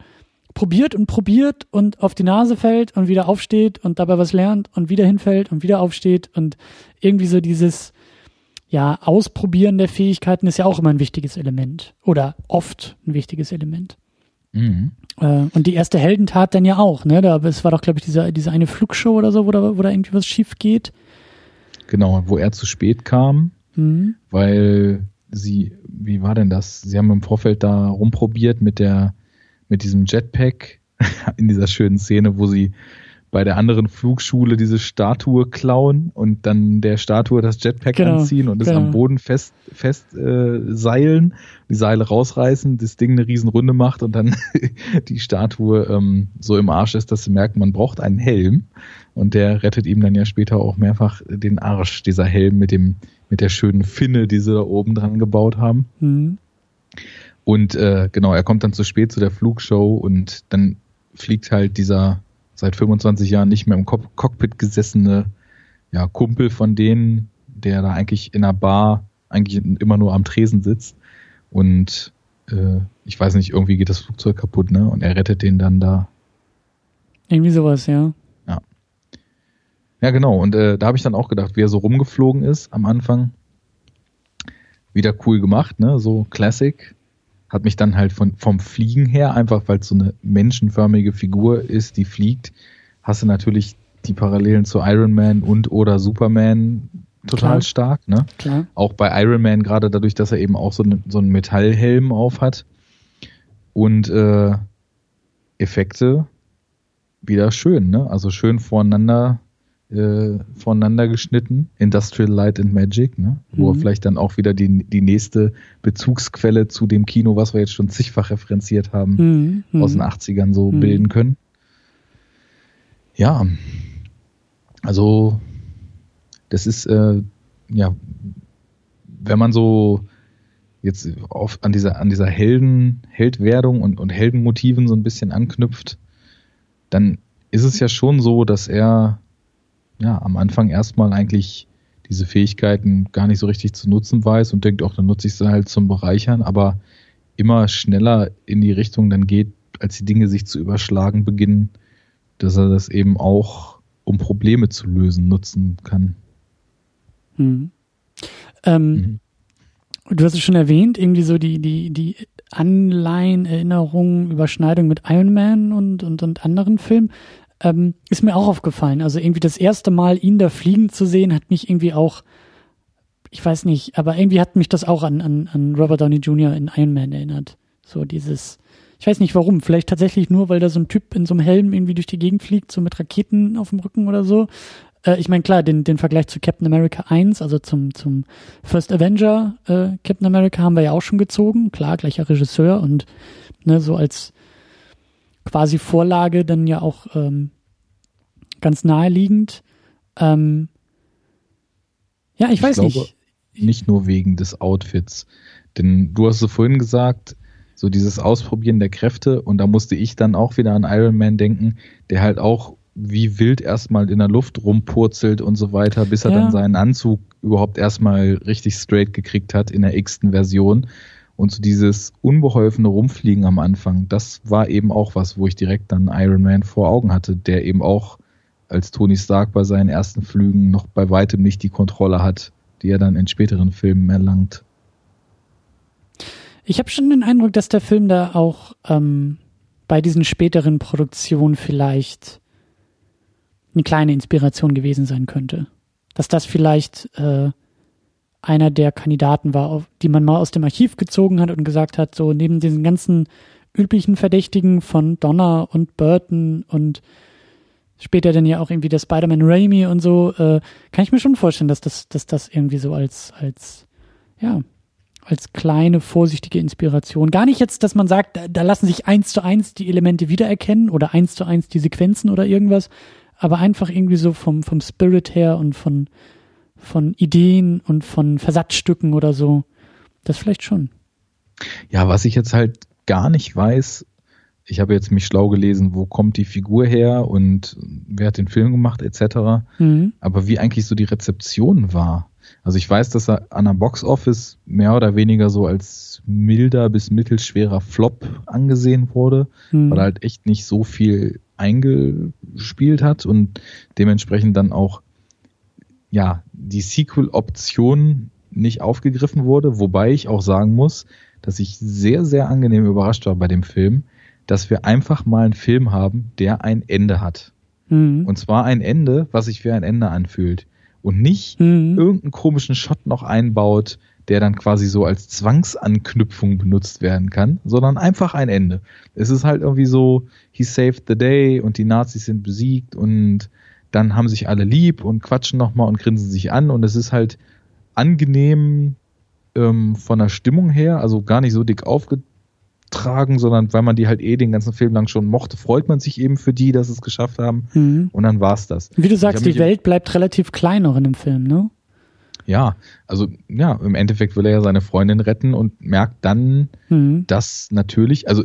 probiert und probiert und auf die Nase fällt und wieder aufsteht und dabei was lernt und wieder hinfällt und wieder aufsteht und irgendwie so dieses ja Ausprobieren der Fähigkeiten ist ja auch immer ein wichtiges Element oder oft ein wichtiges Element. Mhm. Äh, und die erste Heldentat dann ja auch, ne? Da, es war doch, glaube ich, diese, diese eine Flugshow oder so, wo da, wo da irgendwie was schief geht. Genau, wo er zu spät kam, mhm. weil sie, wie war denn das? Sie haben im Vorfeld da rumprobiert mit der mit diesem Jetpack in dieser schönen Szene, wo sie bei der anderen Flugschule diese Statue klauen und dann der Statue das Jetpack genau, anziehen und es genau. am Boden fest, fest äh, seilen, die Seile rausreißen, das Ding eine Riesenrunde macht und dann die Statue ähm, so im Arsch ist, dass sie merken, man braucht einen Helm und der rettet ihm dann ja später auch mehrfach den Arsch, dieser Helm mit dem mit der schönen Finne, die sie da oben dran gebaut haben. Mhm. Und äh, genau, er kommt dann zu spät zu der Flugshow und dann fliegt halt dieser seit 25 Jahren nicht mehr im Cockpit gesessene ja, Kumpel von denen, der da eigentlich in einer Bar eigentlich immer nur am Tresen sitzt. Und äh, ich weiß nicht, irgendwie geht das Flugzeug kaputt, ne? Und er rettet den dann da. Irgendwie sowas, ja. Ja. Ja, genau. Und äh, da habe ich dann auch gedacht, wie er so rumgeflogen ist am Anfang. Wieder cool gemacht, ne? So Classic hat mich dann halt von, vom Fliegen her, einfach weil es so eine menschenförmige Figur ist, die fliegt, hast du natürlich die Parallelen zu Iron Man und oder Superman total Klar. stark. Ne? Klar. Auch bei Iron Man, gerade dadurch, dass er eben auch so, ne, so einen Metallhelm auf hat. Und äh, Effekte wieder schön, ne? Also schön voreinander äh, voneinander geschnitten, Industrial Light and Magic, ne? wo mhm. wir vielleicht dann auch wieder die, die nächste Bezugsquelle zu dem Kino, was wir jetzt schon zigfach referenziert haben, mhm. mhm. aus den 80ern so mhm. bilden können. Ja, also das ist, äh, ja, wenn man so jetzt auf, an dieser, an dieser Helden, Heldwerdung und, und Heldenmotiven so ein bisschen anknüpft, dann ist es ja schon so, dass er ja, am Anfang erstmal eigentlich diese Fähigkeiten gar nicht so richtig zu nutzen weiß und denkt, auch dann nutze ich sie halt zum Bereichern, aber immer schneller in die Richtung dann geht, als die Dinge sich zu überschlagen beginnen, dass er das eben auch, um Probleme zu lösen, nutzen kann. Hm. Ähm, mhm. Du hast es schon erwähnt, irgendwie so die, die, die Anleihen, Erinnerungen, Überschneidung mit Iron Man und, und, und anderen Filmen ähm, ist mir auch aufgefallen. Also irgendwie das erste Mal ihn da fliegen zu sehen, hat mich irgendwie auch, ich weiß nicht, aber irgendwie hat mich das auch an, an, an Robert Downey Jr. in Iron Man erinnert. So dieses, ich weiß nicht warum, vielleicht tatsächlich nur, weil da so ein Typ in so einem Helm irgendwie durch die Gegend fliegt, so mit Raketen auf dem Rücken oder so. Äh, ich meine, klar, den, den Vergleich zu Captain America 1, also zum, zum First Avenger äh, Captain America haben wir ja auch schon gezogen. Klar, gleicher Regisseur und ne, so als quasi Vorlage dann ja auch ähm, ganz naheliegend. Ähm, ja, ich, ich weiß glaube, nicht. Nicht nur wegen des Outfits. Denn du hast es vorhin gesagt, so dieses Ausprobieren der Kräfte und da musste ich dann auch wieder an Iron Man denken, der halt auch wie wild erstmal in der Luft rumpurzelt und so weiter, bis er ja. dann seinen Anzug überhaupt erstmal richtig straight gekriegt hat in der x-ten Version. Und so dieses unbeholfene Rumfliegen am Anfang, das war eben auch was, wo ich direkt dann Iron Man vor Augen hatte, der eben auch als Tony Stark bei seinen ersten Flügen noch bei weitem nicht die Kontrolle hat, die er dann in späteren Filmen erlangt. Ich habe schon den Eindruck, dass der Film da auch ähm, bei diesen späteren Produktionen vielleicht eine kleine Inspiration gewesen sein könnte. Dass das vielleicht äh, einer der Kandidaten war, die man mal aus dem Archiv gezogen hat und gesagt hat, so neben diesen ganzen üblichen Verdächtigen von Donner und Burton und später dann ja auch irgendwie der Spider-Man Raimi und so, äh, kann ich mir schon vorstellen, dass das, dass das irgendwie so als, als, ja, als kleine, vorsichtige Inspiration. Gar nicht jetzt, dass man sagt, da, da lassen sich eins zu eins die Elemente wiedererkennen oder eins zu eins die Sequenzen oder irgendwas, aber einfach irgendwie so vom, vom Spirit her und von, von Ideen und von Versatzstücken oder so. Das vielleicht schon. Ja, was ich jetzt halt gar nicht weiß, ich habe jetzt mich schlau gelesen, wo kommt die Figur her und wer hat den Film gemacht etc. Mhm. Aber wie eigentlich so die Rezeption war. Also ich weiß, dass er an der Box Office mehr oder weniger so als milder bis mittelschwerer Flop angesehen wurde, mhm. weil er halt echt nicht so viel eingespielt hat und dementsprechend dann auch ja die Sequel-Option nicht aufgegriffen wurde, wobei ich auch sagen muss, dass ich sehr, sehr angenehm überrascht war bei dem Film, dass wir einfach mal einen Film haben, der ein Ende hat. Mhm. Und zwar ein Ende, was sich wie ein Ende anfühlt. Und nicht mhm. irgendeinen komischen Shot noch einbaut, der dann quasi so als Zwangsanknüpfung benutzt werden kann, sondern einfach ein Ende. Es ist halt irgendwie so, he saved the day und die Nazis sind besiegt und dann haben sich alle lieb und quatschen nochmal und grinsen sich an und es ist halt angenehm ähm, von der Stimmung her, also gar nicht so dick aufgetragen, sondern weil man die halt eh den ganzen Film lang schon mochte, freut man sich eben für die, dass sie es geschafft haben mhm. und dann war's das. Wie du sagst, die Welt bleibt relativ klein noch in dem Film, ne? Ja, also ja, im Endeffekt will er ja seine Freundin retten und merkt dann, mhm. dass natürlich, also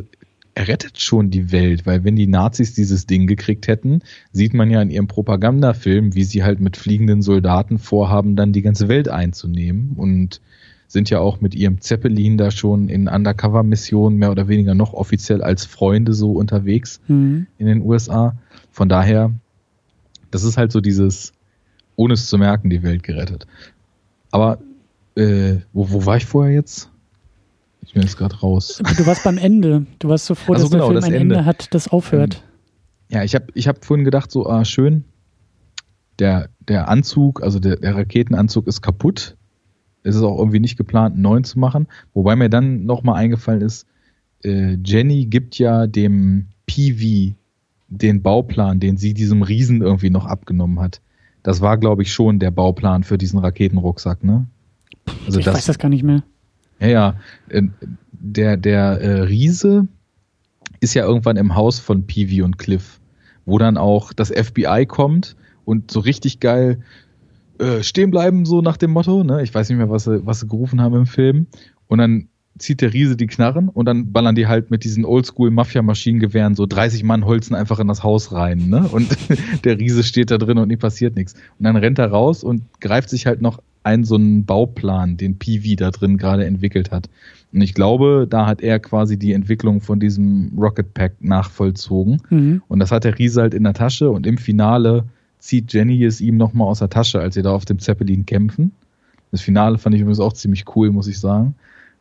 er rettet schon die Welt, weil wenn die Nazis dieses Ding gekriegt hätten, sieht man ja in ihrem Propagandafilm, wie sie halt mit fliegenden Soldaten vorhaben, dann die ganze Welt einzunehmen und sind ja auch mit ihrem Zeppelin da schon in Undercover-Missionen mehr oder weniger noch offiziell als Freunde so unterwegs mhm. in den USA. Von daher, das ist halt so dieses, ohne es zu merken, die Welt gerettet. Aber äh, wo, wo war ich vorher jetzt? Ich bin jetzt gerade raus. Du warst beim Ende. Du warst so froh, also dass genau, der Film ein Ende. Ende. hat, das aufhört. Ja, ich habe ich hab vorhin gedacht, so, ah, schön, der, der Anzug, also der, der Raketenanzug ist kaputt. Es ist auch irgendwie nicht geplant, einen neuen zu machen. Wobei mir dann nochmal eingefallen ist, äh, Jenny gibt ja dem PV den Bauplan, den sie diesem Riesen irgendwie noch abgenommen hat. Das war, glaube ich, schon der Bauplan für diesen Raketenrucksack, ne? Also ich das, weiß das gar nicht mehr. Ja, ja. Äh, der, der äh, Riese ist ja irgendwann im Haus von Peavy und Cliff, wo dann auch das FBI kommt und so richtig geil äh, stehen bleiben, so nach dem Motto. Ne? Ich weiß nicht mehr, was sie, was sie gerufen haben im Film. Und dann zieht der Riese die Knarren und dann ballern die halt mit diesen Oldschool-Mafia-Maschinengewehren so 30 Mann holzen einfach in das Haus rein, ne? Und der Riese steht da drin und nie passiert nichts. Und dann rennt er raus und greift sich halt noch einen so einen Bauplan, den Peavy da drin gerade entwickelt hat. Und ich glaube, da hat er quasi die Entwicklung von diesem Rocket Pack nachvollzogen. Mhm. Und das hat der Riese halt in der Tasche und im Finale zieht Jenny es ihm nochmal aus der Tasche, als sie da auf dem Zeppelin kämpfen. Das Finale fand ich übrigens auch ziemlich cool, muss ich sagen.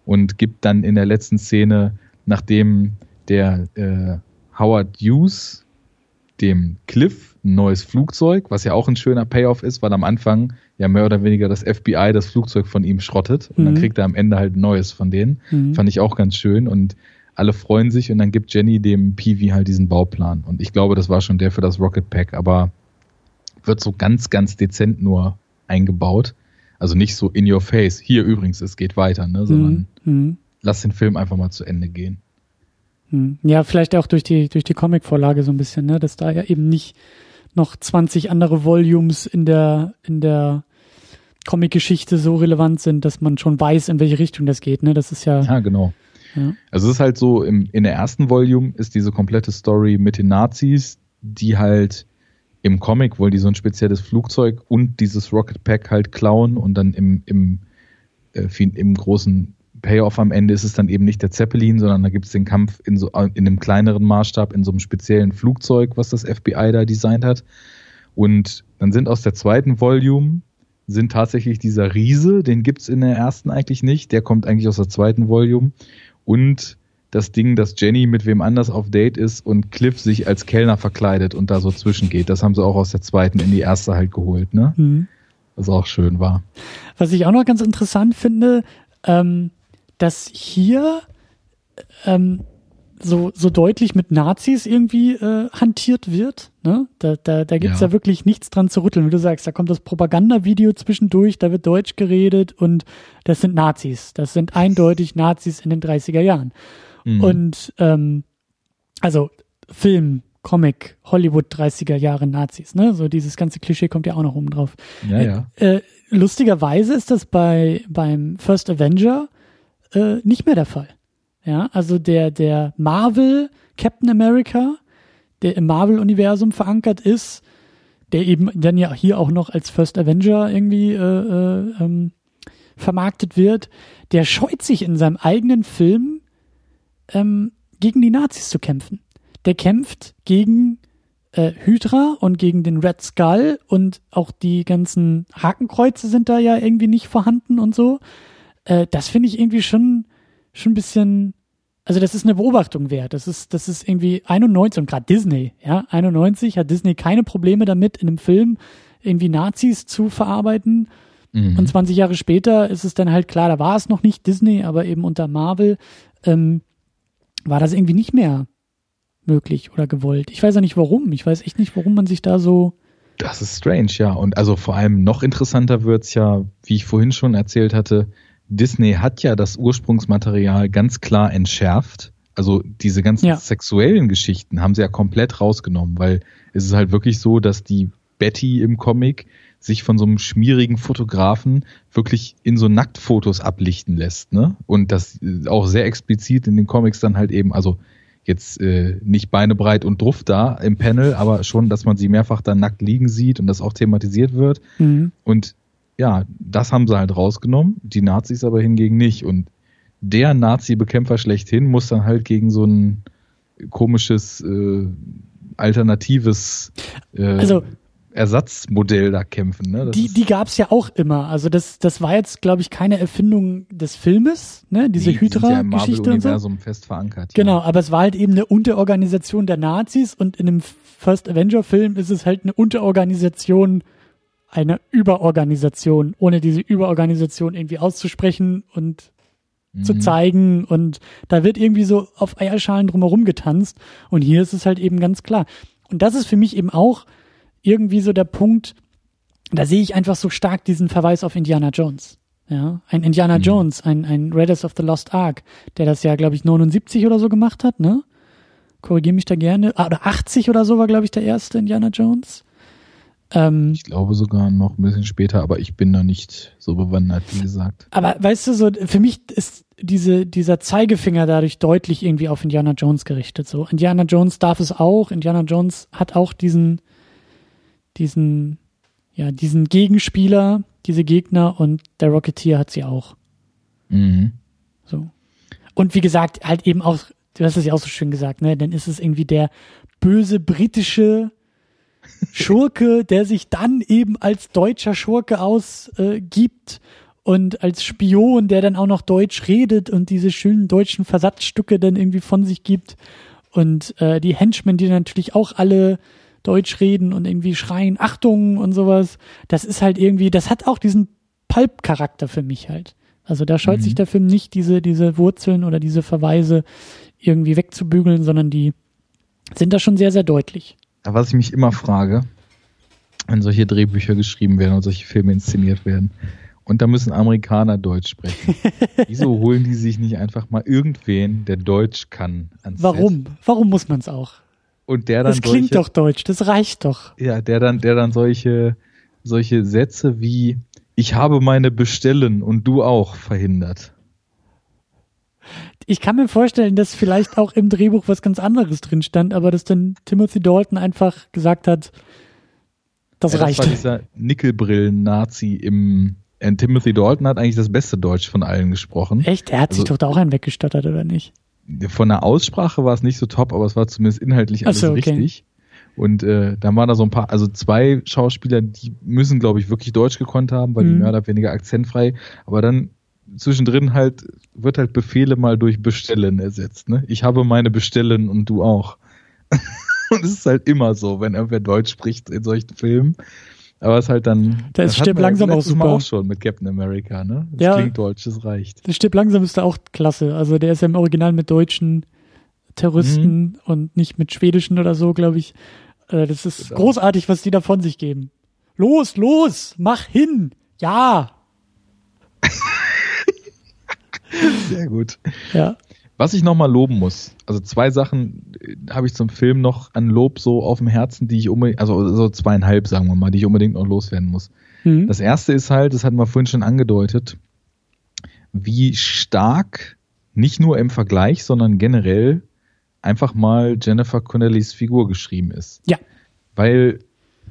Und gibt dann in der letzten Szene, nachdem der äh, Howard Hughes dem Cliff ein neues Flugzeug, was ja auch ein schöner Payoff ist, weil am Anfang ja mehr oder weniger das FBI das Flugzeug von ihm schrottet und mhm. dann kriegt er am Ende halt ein neues von denen. Mhm. Fand ich auch ganz schön und alle freuen sich und dann gibt Jenny dem Peewee halt diesen Bauplan und ich glaube, das war schon der für das Rocket Pack, aber wird so ganz, ganz dezent nur eingebaut. Also nicht so in your face. Hier übrigens, es geht weiter, ne, sondern mhm. mhm. lass den Film einfach mal zu Ende gehen. Mhm. Ja, vielleicht auch durch die, durch die Comic-Vorlage so ein bisschen, ne, dass da ja eben nicht noch 20 andere Volumes in der, in der Comic-Geschichte so relevant sind, dass man schon weiß, in welche Richtung das geht. Ne? Das ist ja. Ja, genau. Ja. Also es ist halt so, im, in der ersten Volume ist diese komplette Story mit den Nazis, die halt im Comic wollen die so ein spezielles Flugzeug und dieses Rocket Pack halt klauen und dann im, im, äh, im großen Payoff am Ende ist es dann eben nicht der Zeppelin, sondern da gibt es den Kampf in so in einem kleineren Maßstab, in so einem speziellen Flugzeug, was das FBI da designt hat. Und dann sind aus der zweiten Volume sind tatsächlich dieser Riese, den gibt's in der ersten eigentlich nicht, der kommt eigentlich aus der zweiten Volume. Und das Ding, dass Jenny mit wem anders auf Date ist und Cliff sich als Kellner verkleidet und da so zwischengeht. Das haben sie auch aus der zweiten in die erste halt geholt, ne? Mhm. Was auch schön war. Was ich auch noch ganz interessant finde, ähm, dass hier ähm, so, so deutlich mit Nazis irgendwie äh, hantiert wird. Ne? Da, da, da gibt's ja. ja wirklich nichts dran zu rütteln. Wie du sagst, da kommt das Propagandavideo zwischendurch, da wird Deutsch geredet und das sind Nazis. Das sind eindeutig Nazis in den 30er Jahren. Mhm. Und ähm, also Film, Comic, Hollywood 30er Jahre Nazis, ne? So dieses ganze Klischee kommt ja auch noch oben drauf. Ja, ja. Äh, lustigerweise ist das bei beim First Avenger äh, nicht mehr der Fall. Ja, also der, der Marvel Captain America, der im Marvel-Universum verankert ist, der eben dann ja hier auch noch als First Avenger irgendwie äh, äh, ähm, vermarktet wird, der scheut sich in seinem eigenen Film ähm, gegen die Nazis zu kämpfen. Der kämpft gegen äh, Hydra und gegen den Red Skull und auch die ganzen Hakenkreuze sind da ja irgendwie nicht vorhanden und so. Äh, das finde ich irgendwie schon schon ein bisschen, also das ist eine Beobachtung wert. Das ist, das ist irgendwie 91 und gerade Disney, ja, 91 hat Disney keine Probleme damit, in einem Film irgendwie Nazis zu verarbeiten. Mhm. Und 20 Jahre später ist es dann halt klar, da war es noch nicht Disney, aber eben unter Marvel ähm, war das irgendwie nicht mehr möglich oder gewollt. Ich weiß auch nicht warum. Ich weiß echt nicht, warum man sich da so. Das ist strange, ja. Und also vor allem noch interessanter wird's ja, wie ich vorhin schon erzählt hatte, Disney hat ja das Ursprungsmaterial ganz klar entschärft. Also diese ganzen ja. sexuellen Geschichten haben sie ja komplett rausgenommen, weil es ist halt wirklich so, dass die Betty im Comic sich von so einem schmierigen Fotografen wirklich in so Nacktfotos ablichten lässt, ne? Und das auch sehr explizit in den Comics dann halt eben, also jetzt äh, nicht beinebreit und druff da im Panel, aber schon, dass man sie mehrfach dann nackt liegen sieht und das auch thematisiert wird. Mhm. Und ja, das haben sie halt rausgenommen, die Nazis aber hingegen nicht. Und der Nazi-Bekämpfer schlechthin muss dann halt gegen so ein komisches, äh, alternatives äh, also, Ersatzmodell da kämpfen. Ne? Die die gab es ja auch immer. Also das, das war jetzt, glaube ich, keine Erfindung des Filmes, ne? diese die, Hydra-Geschichte. Ja Universum so. fest verankert. Genau, ja. aber es war halt eben eine Unterorganisation der Nazis und in einem First Avenger-Film ist es halt eine Unterorganisation eine Überorganisation, ohne diese Überorganisation irgendwie auszusprechen und mhm. zu zeigen. Und da wird irgendwie so auf Eierschalen drumherum getanzt. Und hier ist es halt eben ganz klar. Und das ist für mich eben auch irgendwie so der Punkt, da sehe ich einfach so stark diesen Verweis auf Indiana Jones. Ja, ein Indiana mhm. Jones, ein, ein Raiders of the Lost Ark, der das ja, glaube ich, 79 oder so gemacht hat, ne? Korrigiere mich da gerne. Ah, oder 80 oder so war, glaube ich, der erste Indiana Jones. Ähm, ich glaube sogar noch ein bisschen später, aber ich bin da nicht so bewandert, wie gesagt. Aber weißt du, so für mich ist diese, dieser Zeigefinger dadurch deutlich irgendwie auf Indiana Jones gerichtet. So, Indiana Jones darf es auch. Indiana Jones hat auch diesen, diesen, ja, diesen Gegenspieler, diese Gegner und der Rocketeer hat sie auch. Mhm. So. Und wie gesagt, halt eben auch, du hast es ja auch so schön gesagt, ne? Dann ist es irgendwie der böse britische Schurke, der sich dann eben als deutscher Schurke ausgibt äh, und als Spion, der dann auch noch Deutsch redet und diese schönen deutschen Versatzstücke dann irgendwie von sich gibt. Und äh, die Henchmen, die natürlich auch alle Deutsch reden und irgendwie schreien, Achtung und sowas. Das ist halt irgendwie, das hat auch diesen Pulp-Charakter für mich halt. Also da scheut mhm. sich der Film nicht, diese, diese Wurzeln oder diese Verweise irgendwie wegzubügeln, sondern die sind da schon sehr, sehr deutlich was ich mich immer frage, wenn solche Drehbücher geschrieben werden und solche Filme inszeniert werden, und da müssen Amerikaner Deutsch sprechen. Wieso holen die sich nicht einfach mal irgendwen, der Deutsch kann? Warum? Set? Warum muss man es auch? Und der dann das klingt solche, doch deutsch, das reicht doch. Ja, der dann, der dann solche, solche Sätze wie ich habe meine Bestellen und du auch verhindert ich kann mir vorstellen, dass vielleicht auch im Drehbuch was ganz anderes drin stand, aber dass dann Timothy Dalton einfach gesagt hat, Das ja, reicht. Das war dieser Nickelbrillen-Nazi im äh, Timothy Dalton hat eigentlich das beste Deutsch von allen gesprochen. Echt? Er hat sich Also- doch da auch einen weggestottert, oder nicht? Von der Aussprache war es nicht so top, aber es war zumindest inhaltlich alles so, okay. richtig. Und äh, dann waren da so ein paar, also zwei Schauspieler, die müssen, glaube ich, wirklich Deutsch gekonnt haben, weil die Mhm. mehr oder weniger akzentfrei. Aber dann zwischendrin halt wird halt Befehle mal durch Bestellen ersetzt. Ne? Ich habe meine Bestellen und du auch. und es ist halt immer so, wenn irgendwer Deutsch spricht in solchen Filmen. Aber es ist halt dann. Das wir ja langsam auch letztes Mal super. auch schon mit Captain America, ne? Das Ja. klingt deutsch, das reicht. Der Stipp langsam ist da auch klasse. Also der ist ja im Original mit deutschen Terroristen Mhm. und nicht mit schwedischen oder so, glaube ich. Äh, Das ist Ist auch- großartig, was die da von sich geben. Los, los, mach hin. Ja. Sehr gut. Ja. Was ich nochmal loben muss, also zwei Sachen äh, habe ich zum Film noch an Lob so auf dem Herzen, die ich unbedingt, also so zweieinhalb, sagen wir mal, die ich unbedingt noch loswerden muss. Hm. Das erste ist halt, das hatten wir vorhin schon angedeutet, wie stark, nicht nur im Vergleich, sondern generell einfach mal Jennifer Connellys Figur geschrieben ist. Ja. Weil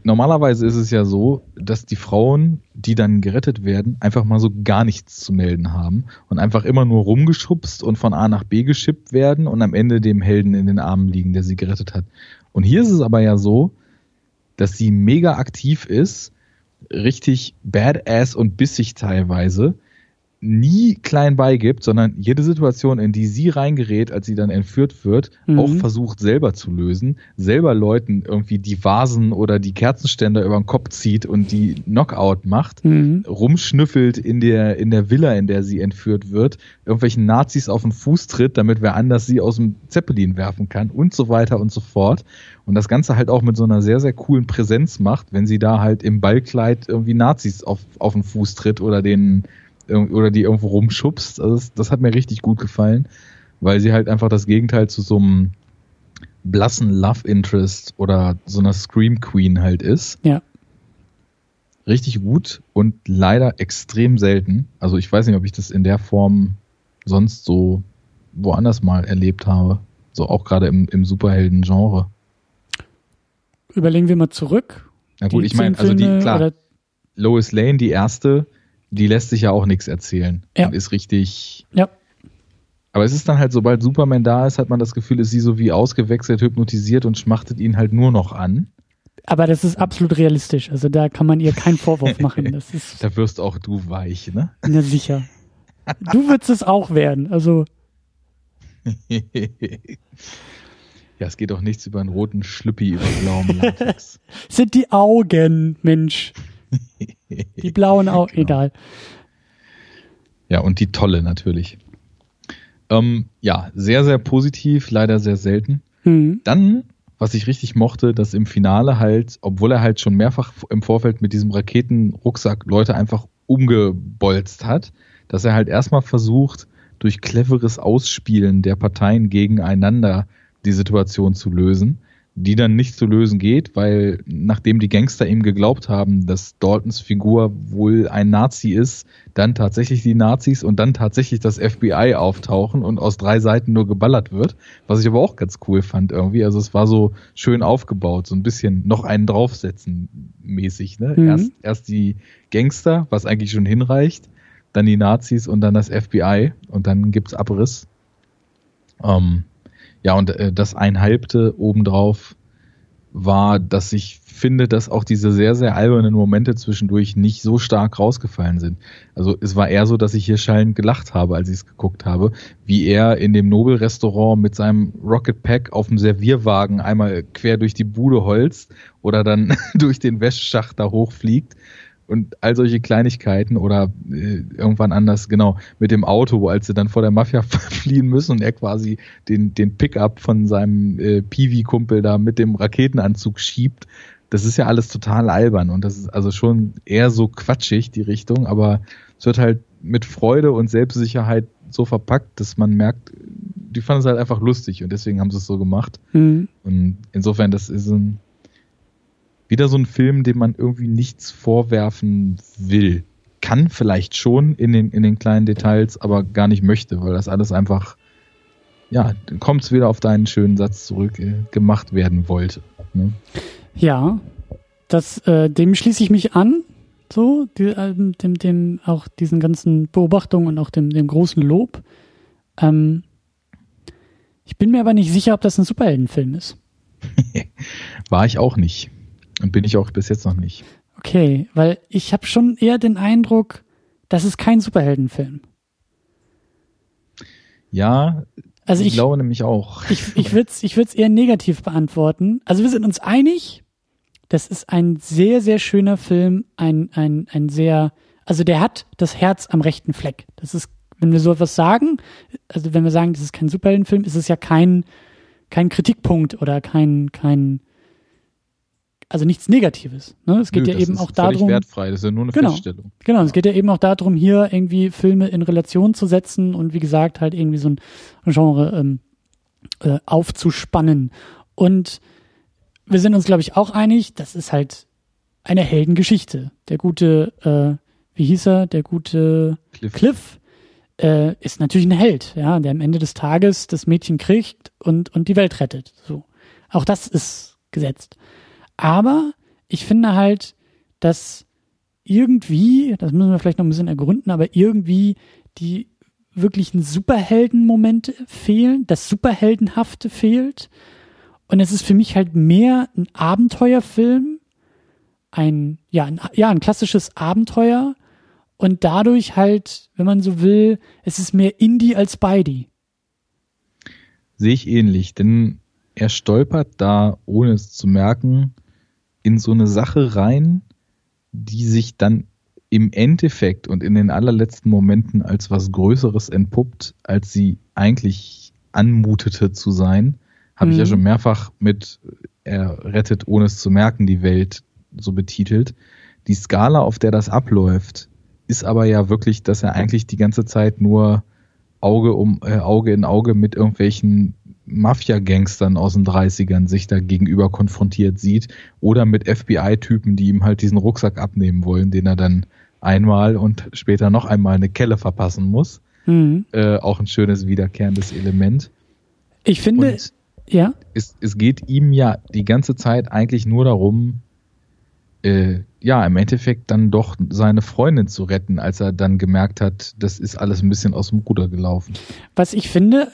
normalerweise ist es ja so, dass die Frauen, die dann gerettet werden, einfach mal so gar nichts zu melden haben und einfach immer nur rumgeschubst und von A nach B geschippt werden und am Ende dem Helden in den Armen liegen, der sie gerettet hat. Und hier ist es aber ja so, dass sie mega aktiv ist, richtig badass und bissig teilweise, nie klein beigibt, sondern jede Situation, in die sie reingerät, als sie dann entführt wird, Mhm. auch versucht selber zu lösen, selber Leuten irgendwie die Vasen oder die Kerzenständer über den Kopf zieht und die Knockout macht, Mhm. rumschnüffelt in der, in der Villa, in der sie entführt wird, irgendwelchen Nazis auf den Fuß tritt, damit wer anders sie aus dem Zeppelin werfen kann und so weiter und so fort. Und das Ganze halt auch mit so einer sehr, sehr coolen Präsenz macht, wenn sie da halt im Ballkleid irgendwie Nazis auf, auf den Fuß tritt oder den, oder die irgendwo rumschubst. Also das, das hat mir richtig gut gefallen, weil sie halt einfach das Gegenteil zu so einem blassen Love Interest oder so einer Scream Queen halt ist. Ja. Richtig gut und leider extrem selten. Also ich weiß nicht, ob ich das in der Form sonst so woanders mal erlebt habe. So auch gerade im, im Superhelden-Genre. Überlegen wir mal zurück. Na gut, Die ich meine, also die, klar, Lois Lane, die erste, die lässt sich ja auch nichts erzählen. Ja. Und ist richtig. Ja. Aber es ist dann halt, sobald Superman da ist, hat man das Gefühl, ist sie so wie ausgewechselt, hypnotisiert und schmachtet ihn halt nur noch an. Aber das ist absolut realistisch. Also da kann man ihr keinen Vorwurf machen. Das ist Da wirst auch du weich, ne? na sicher. Du würdest es auch werden. Also ja, es geht doch nichts über einen roten Schlüppi über blauem Latex. sind die Augen, Mensch. Die blauen Augen. Genau. Egal. Ja, und die tolle natürlich. Ähm, ja, sehr, sehr positiv, leider sehr selten. Hm. Dann, was ich richtig mochte, dass im Finale halt, obwohl er halt schon mehrfach im Vorfeld mit diesem Raketenrucksack Leute einfach umgebolzt hat, dass er halt erstmal versucht, durch cleveres Ausspielen der Parteien gegeneinander die Situation zu lösen, die dann nicht zu lösen geht, weil nachdem die Gangster ihm geglaubt haben, dass Daltons Figur wohl ein Nazi ist, dann tatsächlich die Nazis und dann tatsächlich das FBI auftauchen und aus drei Seiten nur geballert wird, was ich aber auch ganz cool fand irgendwie. Also es war so schön aufgebaut, so ein bisschen noch einen draufsetzen mäßig. Ne? Mhm. Erst, erst die Gangster, was eigentlich schon hinreicht, dann die Nazis und dann das FBI und dann gibt's Abriss. Ähm, ja, und äh, das Einhalbte obendrauf war, dass ich finde, dass auch diese sehr, sehr albernen Momente zwischendurch nicht so stark rausgefallen sind. Also es war eher so, dass ich hier schallend gelacht habe, als ich es geguckt habe, wie er in dem Nobel-Restaurant mit seinem Rocket Pack auf dem Servierwagen einmal quer durch die Bude holzt oder dann durch den Wäschschacht da hochfliegt und all solche Kleinigkeiten oder äh, irgendwann anders, genau, mit dem Auto, als sie dann vor der Mafia fliehen müssen und er quasi den, den Pickup von seinem äh, Piwi-Kumpel da mit dem Raketenanzug schiebt. Das ist ja alles total albern und das ist also schon eher so quatschig, die Richtung, aber es wird halt mit Freude und Selbstsicherheit so verpackt, dass man merkt, die fanden es halt einfach lustig und deswegen haben sie es so gemacht. Hm. Und insofern, das ist ein, wieder so ein Film, dem man irgendwie nichts vorwerfen will. Kann vielleicht schon in den, in den kleinen Details, aber gar nicht möchte, weil das alles einfach, ja, kommt es wieder auf deinen schönen Satz zurück, äh, gemacht werden wollte. Ne? Ja. das, äh, dem schließe ich mich an. So, die, äh, dem, dem, auch diesen ganzen Beobachtungen und auch dem, dem großen Lob. Ähm, ich bin mir aber nicht sicher, ob das ein Superheldenfilm ist. War ich auch nicht. Und bin ich auch bis jetzt noch nicht. Okay, weil ich habe schon eher den Eindruck, das ist kein Superheldenfilm. Ja, also ich, ich glaube nämlich auch. Ich, ich würde es ich würd's eher negativ beantworten. Also wir sind uns einig, das ist ein sehr, sehr schöner Film, ein, ein, ein sehr, also der hat das Herz am rechten Fleck. Das ist, wenn wir so etwas sagen, also wenn wir sagen, das ist kein Superheldenfilm, ist es ja kein, kein Kritikpunkt oder kein, kein, also nichts Negatives. Ne? Es geht Nö, ja eben auch darum. wertfrei, das ist ja nur eine genau, Feststellung. Genau, es geht ja eben auch darum, hier irgendwie Filme in Relation zu setzen und wie gesagt, halt irgendwie so ein Genre ähm, äh, aufzuspannen. Und wir sind uns, glaube ich, auch einig, das ist halt eine Heldengeschichte. Der gute, äh, wie hieß er, der gute Cliff, Cliff äh, ist natürlich ein Held, ja, der am Ende des Tages das Mädchen kriegt und, und die Welt rettet. So. Auch das ist gesetzt. Aber ich finde halt, dass irgendwie, das müssen wir vielleicht noch ein bisschen ergründen, aber irgendwie die wirklichen Superheldenmomente fehlen, das Superheldenhafte fehlt. Und es ist für mich halt mehr ein Abenteuerfilm, ein, ja, ein, ja, ein klassisches Abenteuer. Und dadurch halt, wenn man so will, es ist mehr Indie als Spidey. Sehe ich ähnlich, denn er stolpert da, ohne es zu merken, in so eine Sache rein, die sich dann im Endeffekt und in den allerletzten Momenten als was Größeres entpuppt, als sie eigentlich anmutete zu sein. Habe mhm. ich ja mhm. schon mehrfach mit Er rettet, ohne es zu merken, die Welt so betitelt. Die Skala, auf der das abläuft, ist aber ja wirklich, dass er eigentlich die ganze Zeit nur Auge um äh, Auge in Auge mit irgendwelchen Mafia-Gangstern aus den 30ern sich da gegenüber konfrontiert sieht oder mit FBI-Typen, die ihm halt diesen Rucksack abnehmen wollen, den er dann einmal und später noch einmal eine Kelle verpassen muss. Mhm. Äh, auch ein schönes wiederkehrendes Element. Ich finde, und ja. Es, es geht ihm ja die ganze Zeit eigentlich nur darum, äh, ja, im Endeffekt dann doch seine Freundin zu retten, als er dann gemerkt hat, das ist alles ein bisschen aus dem Ruder gelaufen. Was ich finde,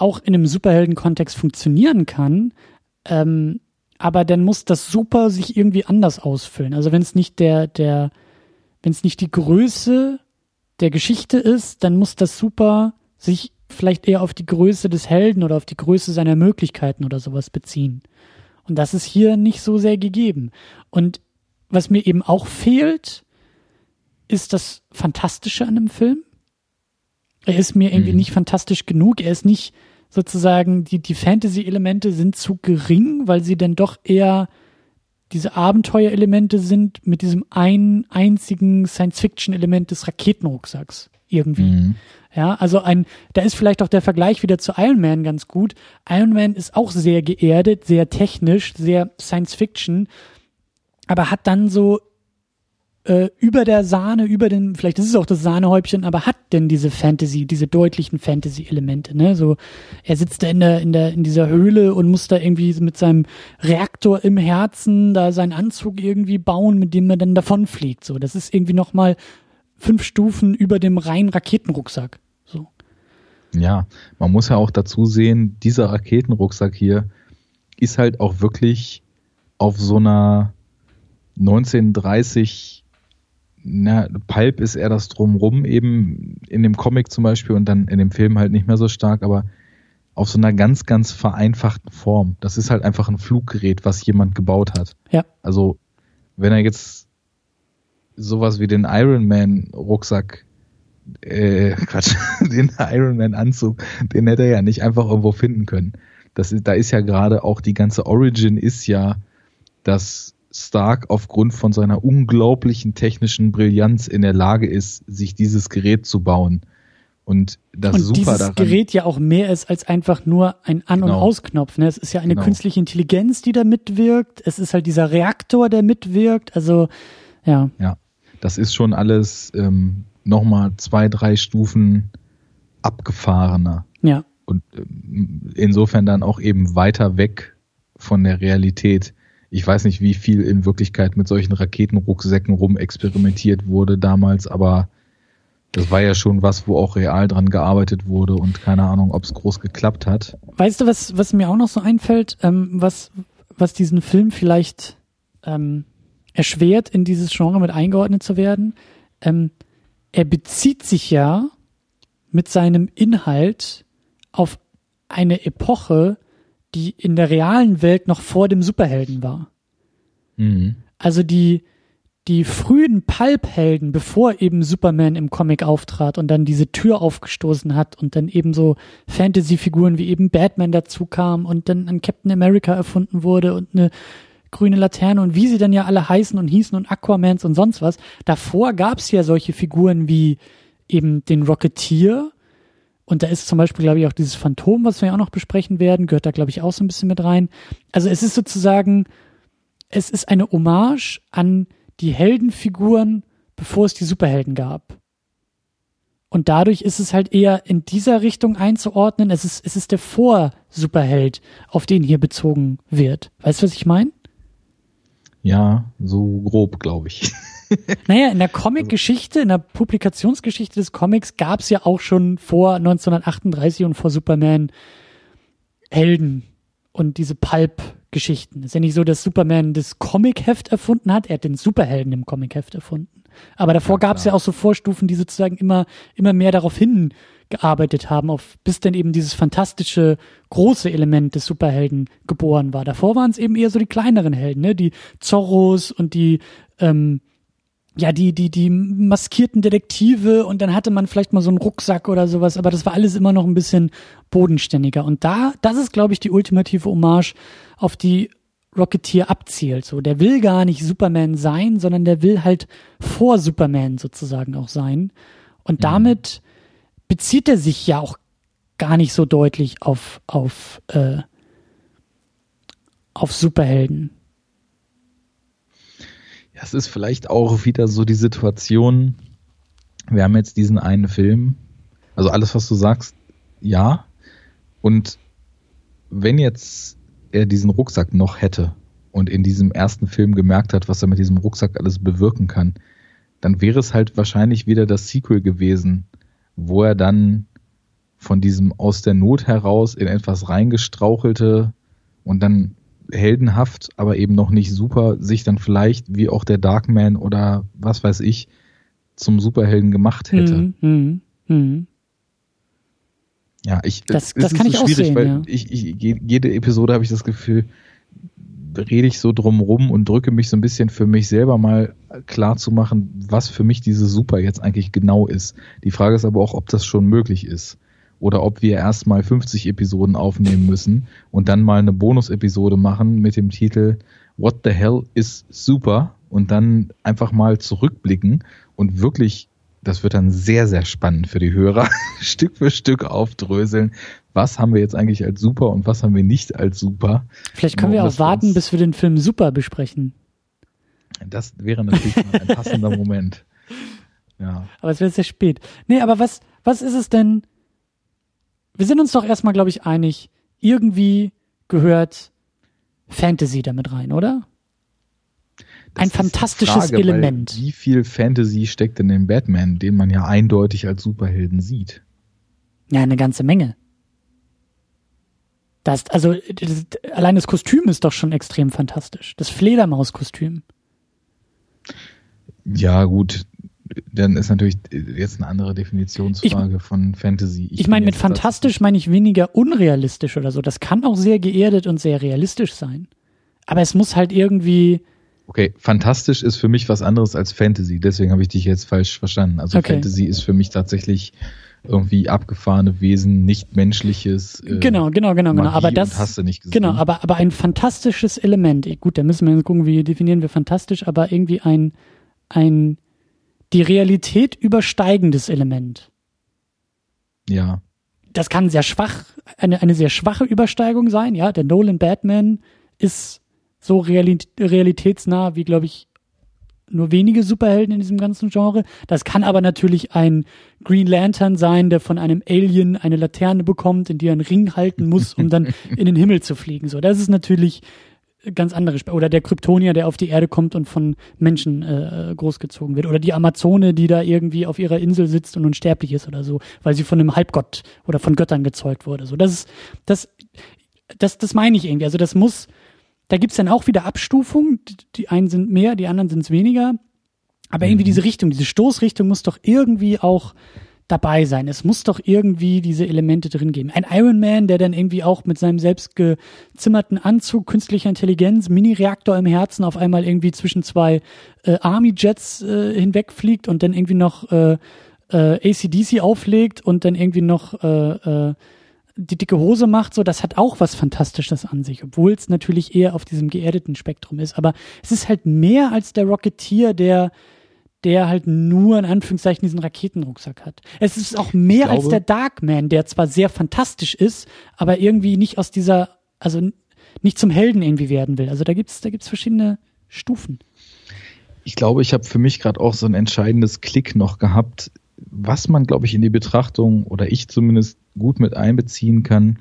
auch in einem Superhelden-Kontext funktionieren kann, ähm, aber dann muss das Super sich irgendwie anders ausfüllen. Also wenn es nicht der, der, wenn es nicht die Größe der Geschichte ist, dann muss das Super sich vielleicht eher auf die Größe des Helden oder auf die Größe seiner Möglichkeiten oder sowas beziehen. Und das ist hier nicht so sehr gegeben. Und was mir eben auch fehlt, ist das Fantastische an einem Film. Er ist mir irgendwie mhm. nicht fantastisch genug. Er ist nicht sozusagen, die, die Fantasy-Elemente sind zu gering, weil sie dann doch eher diese Abenteuerelemente sind mit diesem einen einzigen Science-Fiction-Element des Raketenrucksacks irgendwie. Mhm. Ja, also ein, da ist vielleicht auch der Vergleich wieder zu Iron Man ganz gut. Iron Man ist auch sehr geerdet, sehr technisch, sehr Science-Fiction, aber hat dann so äh, über der Sahne, über dem, vielleicht ist es auch das Sahnehäubchen, aber hat denn diese Fantasy, diese deutlichen Fantasy-Elemente, ne? So, er sitzt da in der, in der, in dieser Höhle und muss da irgendwie mit seinem Reaktor im Herzen da seinen Anzug irgendwie bauen, mit dem er dann davonfliegt. So, das ist irgendwie nochmal fünf Stufen über dem reinen Raketenrucksack. So. Ja, man muss ja auch dazu sehen, dieser Raketenrucksack hier ist halt auch wirklich auf so einer 1930 na, Pulp ist eher das Drumrum eben in dem Comic zum Beispiel und dann in dem Film halt nicht mehr so stark, aber auf so einer ganz, ganz vereinfachten Form. Das ist halt einfach ein Fluggerät, was jemand gebaut hat. Ja. Also, wenn er jetzt sowas wie den Iron Man Rucksack, äh, Quatsch, den Iron Man Anzug, den hätte er ja nicht einfach irgendwo finden können. Das ist, da ist ja gerade auch die ganze Origin ist ja, dass Stark aufgrund von seiner unglaublichen technischen Brillanz in der Lage ist, sich dieses Gerät zu bauen. Und das und super dieses daran, Gerät ja auch mehr ist als einfach nur ein An- genau. und Ausknopf. Ne? Es ist ja eine genau. künstliche Intelligenz, die da mitwirkt. Es ist halt dieser Reaktor, der mitwirkt. Also ja. Ja, das ist schon alles ähm, nochmal zwei, drei Stufen abgefahrener. Ja. Und ähm, insofern dann auch eben weiter weg von der Realität Ich weiß nicht, wie viel in Wirklichkeit mit solchen Raketenrucksäcken rumexperimentiert wurde damals, aber das war ja schon was, wo auch real dran gearbeitet wurde und keine Ahnung, ob es groß geklappt hat. Weißt du, was, was mir auch noch so einfällt, ähm, was, was diesen Film vielleicht ähm, erschwert, in dieses Genre mit eingeordnet zu werden? Ähm, er bezieht sich ja mit seinem Inhalt auf eine Epoche, die in der realen Welt noch vor dem Superhelden war. Mhm. Also die, die frühen Pulp-Helden, bevor eben Superman im Comic auftrat und dann diese Tür aufgestoßen hat und dann eben so Fantasy-Figuren wie eben Batman dazu kam und dann ein Captain America erfunden wurde und eine grüne Laterne und wie sie dann ja alle heißen und hießen und Aquamans und sonst was. Davor gab es ja solche Figuren wie eben den Rocketeer und da ist zum Beispiel, glaube ich, auch dieses Phantom, was wir auch noch besprechen werden, gehört da, glaube ich, auch so ein bisschen mit rein. Also es ist sozusagen, es ist eine Hommage an die Heldenfiguren, bevor es die Superhelden gab. Und dadurch ist es halt eher in dieser Richtung einzuordnen. Es ist, es ist der Vor-Superheld, auf den hier bezogen wird. Weißt du, was ich meine? Ja, so grob, glaube ich. naja, in der Comic-Geschichte, in der Publikationsgeschichte des Comics gab es ja auch schon vor 1938 und vor Superman Helden und diese Pulp-Geschichten. Es ist ja nicht so, dass Superman das Comic-Heft erfunden hat, er hat den Superhelden im Comic-Heft erfunden. Aber davor ja, gab es ja auch so Vorstufen, die sozusagen immer, immer mehr darauf hingearbeitet haben, auf, bis dann eben dieses fantastische, große Element des Superhelden geboren war. Davor waren es eben eher so die kleineren Helden, ne? Die Zorros und die, ähm, ja, die, die, die maskierten Detektive und dann hatte man vielleicht mal so einen Rucksack oder sowas, aber das war alles immer noch ein bisschen bodenständiger. Und da, das ist, glaube ich, die ultimative Hommage, auf die Rocketeer abzielt. So, der will gar nicht Superman sein, sondern der will halt vor Superman sozusagen auch sein. Und mhm. damit bezieht er sich ja auch gar nicht so deutlich auf, auf, äh, auf Superhelden. Ja, es ist vielleicht auch wieder so die Situation, wir haben jetzt diesen einen Film, also alles, was du sagst, ja. Und wenn jetzt er diesen Rucksack noch hätte und in diesem ersten Film gemerkt hat, was er mit diesem Rucksack alles bewirken kann, dann wäre es halt wahrscheinlich wieder das Sequel gewesen, wo er dann von diesem aus der Not heraus in etwas reingestrauchelte und dann heldenhaft, aber eben noch nicht super, sich dann vielleicht, wie auch der Darkman oder was weiß ich, zum Superhelden gemacht hätte. Hm, hm, hm. Ja, ich, das, das kann so ich auch sehen, weil ja. ich, ich, jede Episode habe ich das Gefühl, rede ich so drum rum und drücke mich so ein bisschen für mich selber mal klar zu machen, was für mich diese Super jetzt eigentlich genau ist. Die Frage ist aber auch, ob das schon möglich ist. Oder ob wir erstmal 50 Episoden aufnehmen müssen und dann mal eine Bonus-Episode machen mit dem Titel What the hell is super? Und dann einfach mal zurückblicken und wirklich das wird dann sehr, sehr spannend für die Hörer, Stück für Stück aufdröseln. Was haben wir jetzt eigentlich als super und was haben wir nicht als super? Vielleicht können wir auch warten, bis wir den Film super besprechen. Das wäre natürlich ein passender Moment. Ja. Aber es wird sehr spät. Nee, aber was, was ist es denn? Wir sind uns doch erstmal, glaube ich, einig, irgendwie gehört Fantasy damit rein, oder? Das ein fantastisches Frage, Element. Wie viel Fantasy steckt in dem Batman, den man ja eindeutig als Superhelden sieht? Ja, eine ganze Menge. Das, also, das, allein das Kostüm ist doch schon extrem fantastisch. Das Fledermauskostüm. Ja, gut. Dann ist natürlich jetzt eine andere Definitionsfrage ich, von Fantasy. Ich, ich meine, mit fantastisch meine ich weniger unrealistisch oder so. Das kann auch sehr geerdet und sehr realistisch sein. Aber es muss halt irgendwie, Okay, fantastisch ist für mich was anderes als Fantasy, deswegen habe ich dich jetzt falsch verstanden. Also okay. Fantasy ist für mich tatsächlich irgendwie abgefahrene Wesen, nicht menschliches. Äh, genau, genau, genau, genau. Aber das hast du nicht gesehen. Genau, aber aber ein fantastisches Element. Gut, da müssen wir gucken, wie definieren wir fantastisch, aber irgendwie ein ein die Realität übersteigendes Element. Ja. Das kann sehr schwach, eine, eine sehr schwache Übersteigung sein, ja. Der Nolan Batman ist so realitätsnah wie, glaube ich, nur wenige Superhelden in diesem ganzen Genre. Das kann aber natürlich ein Green Lantern sein, der von einem Alien eine Laterne bekommt, in die er einen Ring halten muss, um dann in den Himmel zu fliegen. So, das ist natürlich ganz andere Sp oder der Kryptonier, der auf die Erde kommt und von Menschen äh, großgezogen wird oder die Amazone, die da irgendwie auf ihrer Insel sitzt und unsterblich ist oder so, weil sie von einem Halbgott oder von Göttern gezeugt wurde. So, das ist das das das meine ich irgendwie. Also das muss da gibt's dann auch wieder Abstufungen. Die, einen sind mehr, die anderen sind weniger. Aber irgendwie mhm. diese Richtung, diese Stoßrichtung muss doch irgendwie auch dabei sein. Es muss doch irgendwie diese Elemente drin geben. Ein Iron Man, der dann irgendwie auch mit seinem selbst gezimmerten Anzug, künstlicher Intelligenz, Mini-Reaktor im Herzen auf einmal irgendwie zwischen zwei äh, Army-Jets äh, hinwegfliegt und dann irgendwie noch äh, äh, ACDC auflegt und dann irgendwie noch äh, äh, die dicke Hose macht, so, das hat auch was Fantastisches an sich, obwohl es natürlich eher auf diesem geerdeten Spektrum ist. Aber es ist halt mehr als der Rocketeer, der der halt nur in Anführungszeichen diesen Raketenrucksack hat. Es ist auch mehr glaube, als der Darkman, der zwar sehr fantastisch ist, aber irgendwie nicht aus dieser, also nicht zum Helden irgendwie werden will. Also da gibt's, da gibt's verschiedene Stufen. Ich glaube, ich habe für mich gerade auch so ein entscheidendes Klick noch gehabt, was man, glaube ich, in die Betrachtung oder ich zumindest gut mit einbeziehen kann,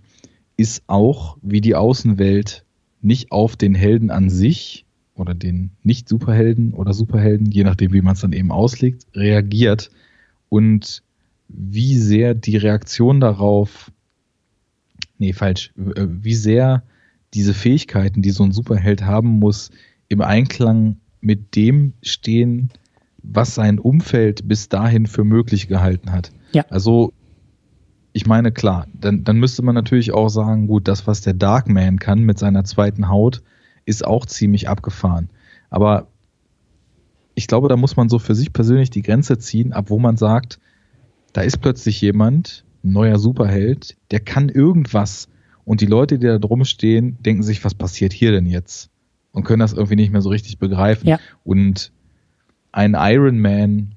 ist auch, wie die Außenwelt nicht auf den Helden an sich oder den Nicht-Superhelden oder Superhelden, je nachdem, wie man es dann eben auslegt, reagiert und wie sehr die Reaktion darauf, nee, falsch, äh, wie sehr diese Fähigkeiten, die so ein Superheld haben muss, im Einklang mit dem stehen, was sein Umfeld bis dahin für möglich gehalten hat. Ja. Also, ich meine, klar, dann, dann müsste man natürlich auch sagen, gut, das, was der Darkman kann mit seiner zweiten Haut, ist auch ziemlich abgefahren. Aber ich glaube, da muss man so für sich persönlich die Grenze ziehen, ab wo man sagt, da ist plötzlich jemand, ein neuer Superheld, der kann irgendwas. Und die Leute, die da drum stehen, denken sich, was passiert hier denn jetzt? Und können das irgendwie nicht mehr so richtig begreifen. Ja. Und ein Iron Man,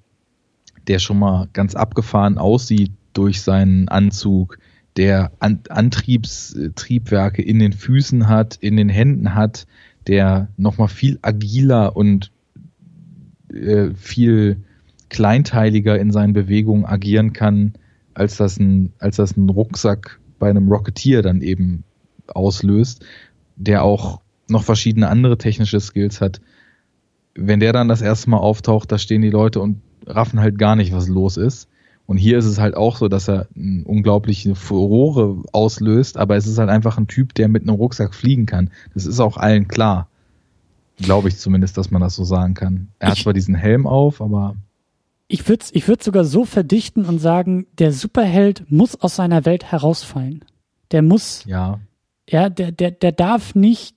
der schon mal ganz abgefahren aussieht durch seinen Anzug, der An Antriebstriebwerke in den Füßen hat, in den Händen hat, der nochmal viel agiler und äh, viel kleinteiliger in seinen Bewegungen agieren kann, als das ein, als das ein Rucksack bei einem Rocketeer dann eben auslöst, der auch noch verschiedene andere technische Skills hat. Wenn der dann das erste Mal auftaucht, da stehen die Leute und raffen halt gar nicht, was los ist. Und hier ist es halt auch so, dass er eine unglaubliche Furore auslöst, aber es ist halt einfach ein Typ, der mit einem Rucksack fliegen kann. Das ist auch allen klar. Glaube ich zumindest, dass man das so sagen kann. Er ich, hat zwar diesen Helm auf, aber. Ich würde ich würd sogar so verdichten und sagen, der Superheld muss aus seiner Welt herausfallen. Der muss. Ja. Ja, der, der, der darf nicht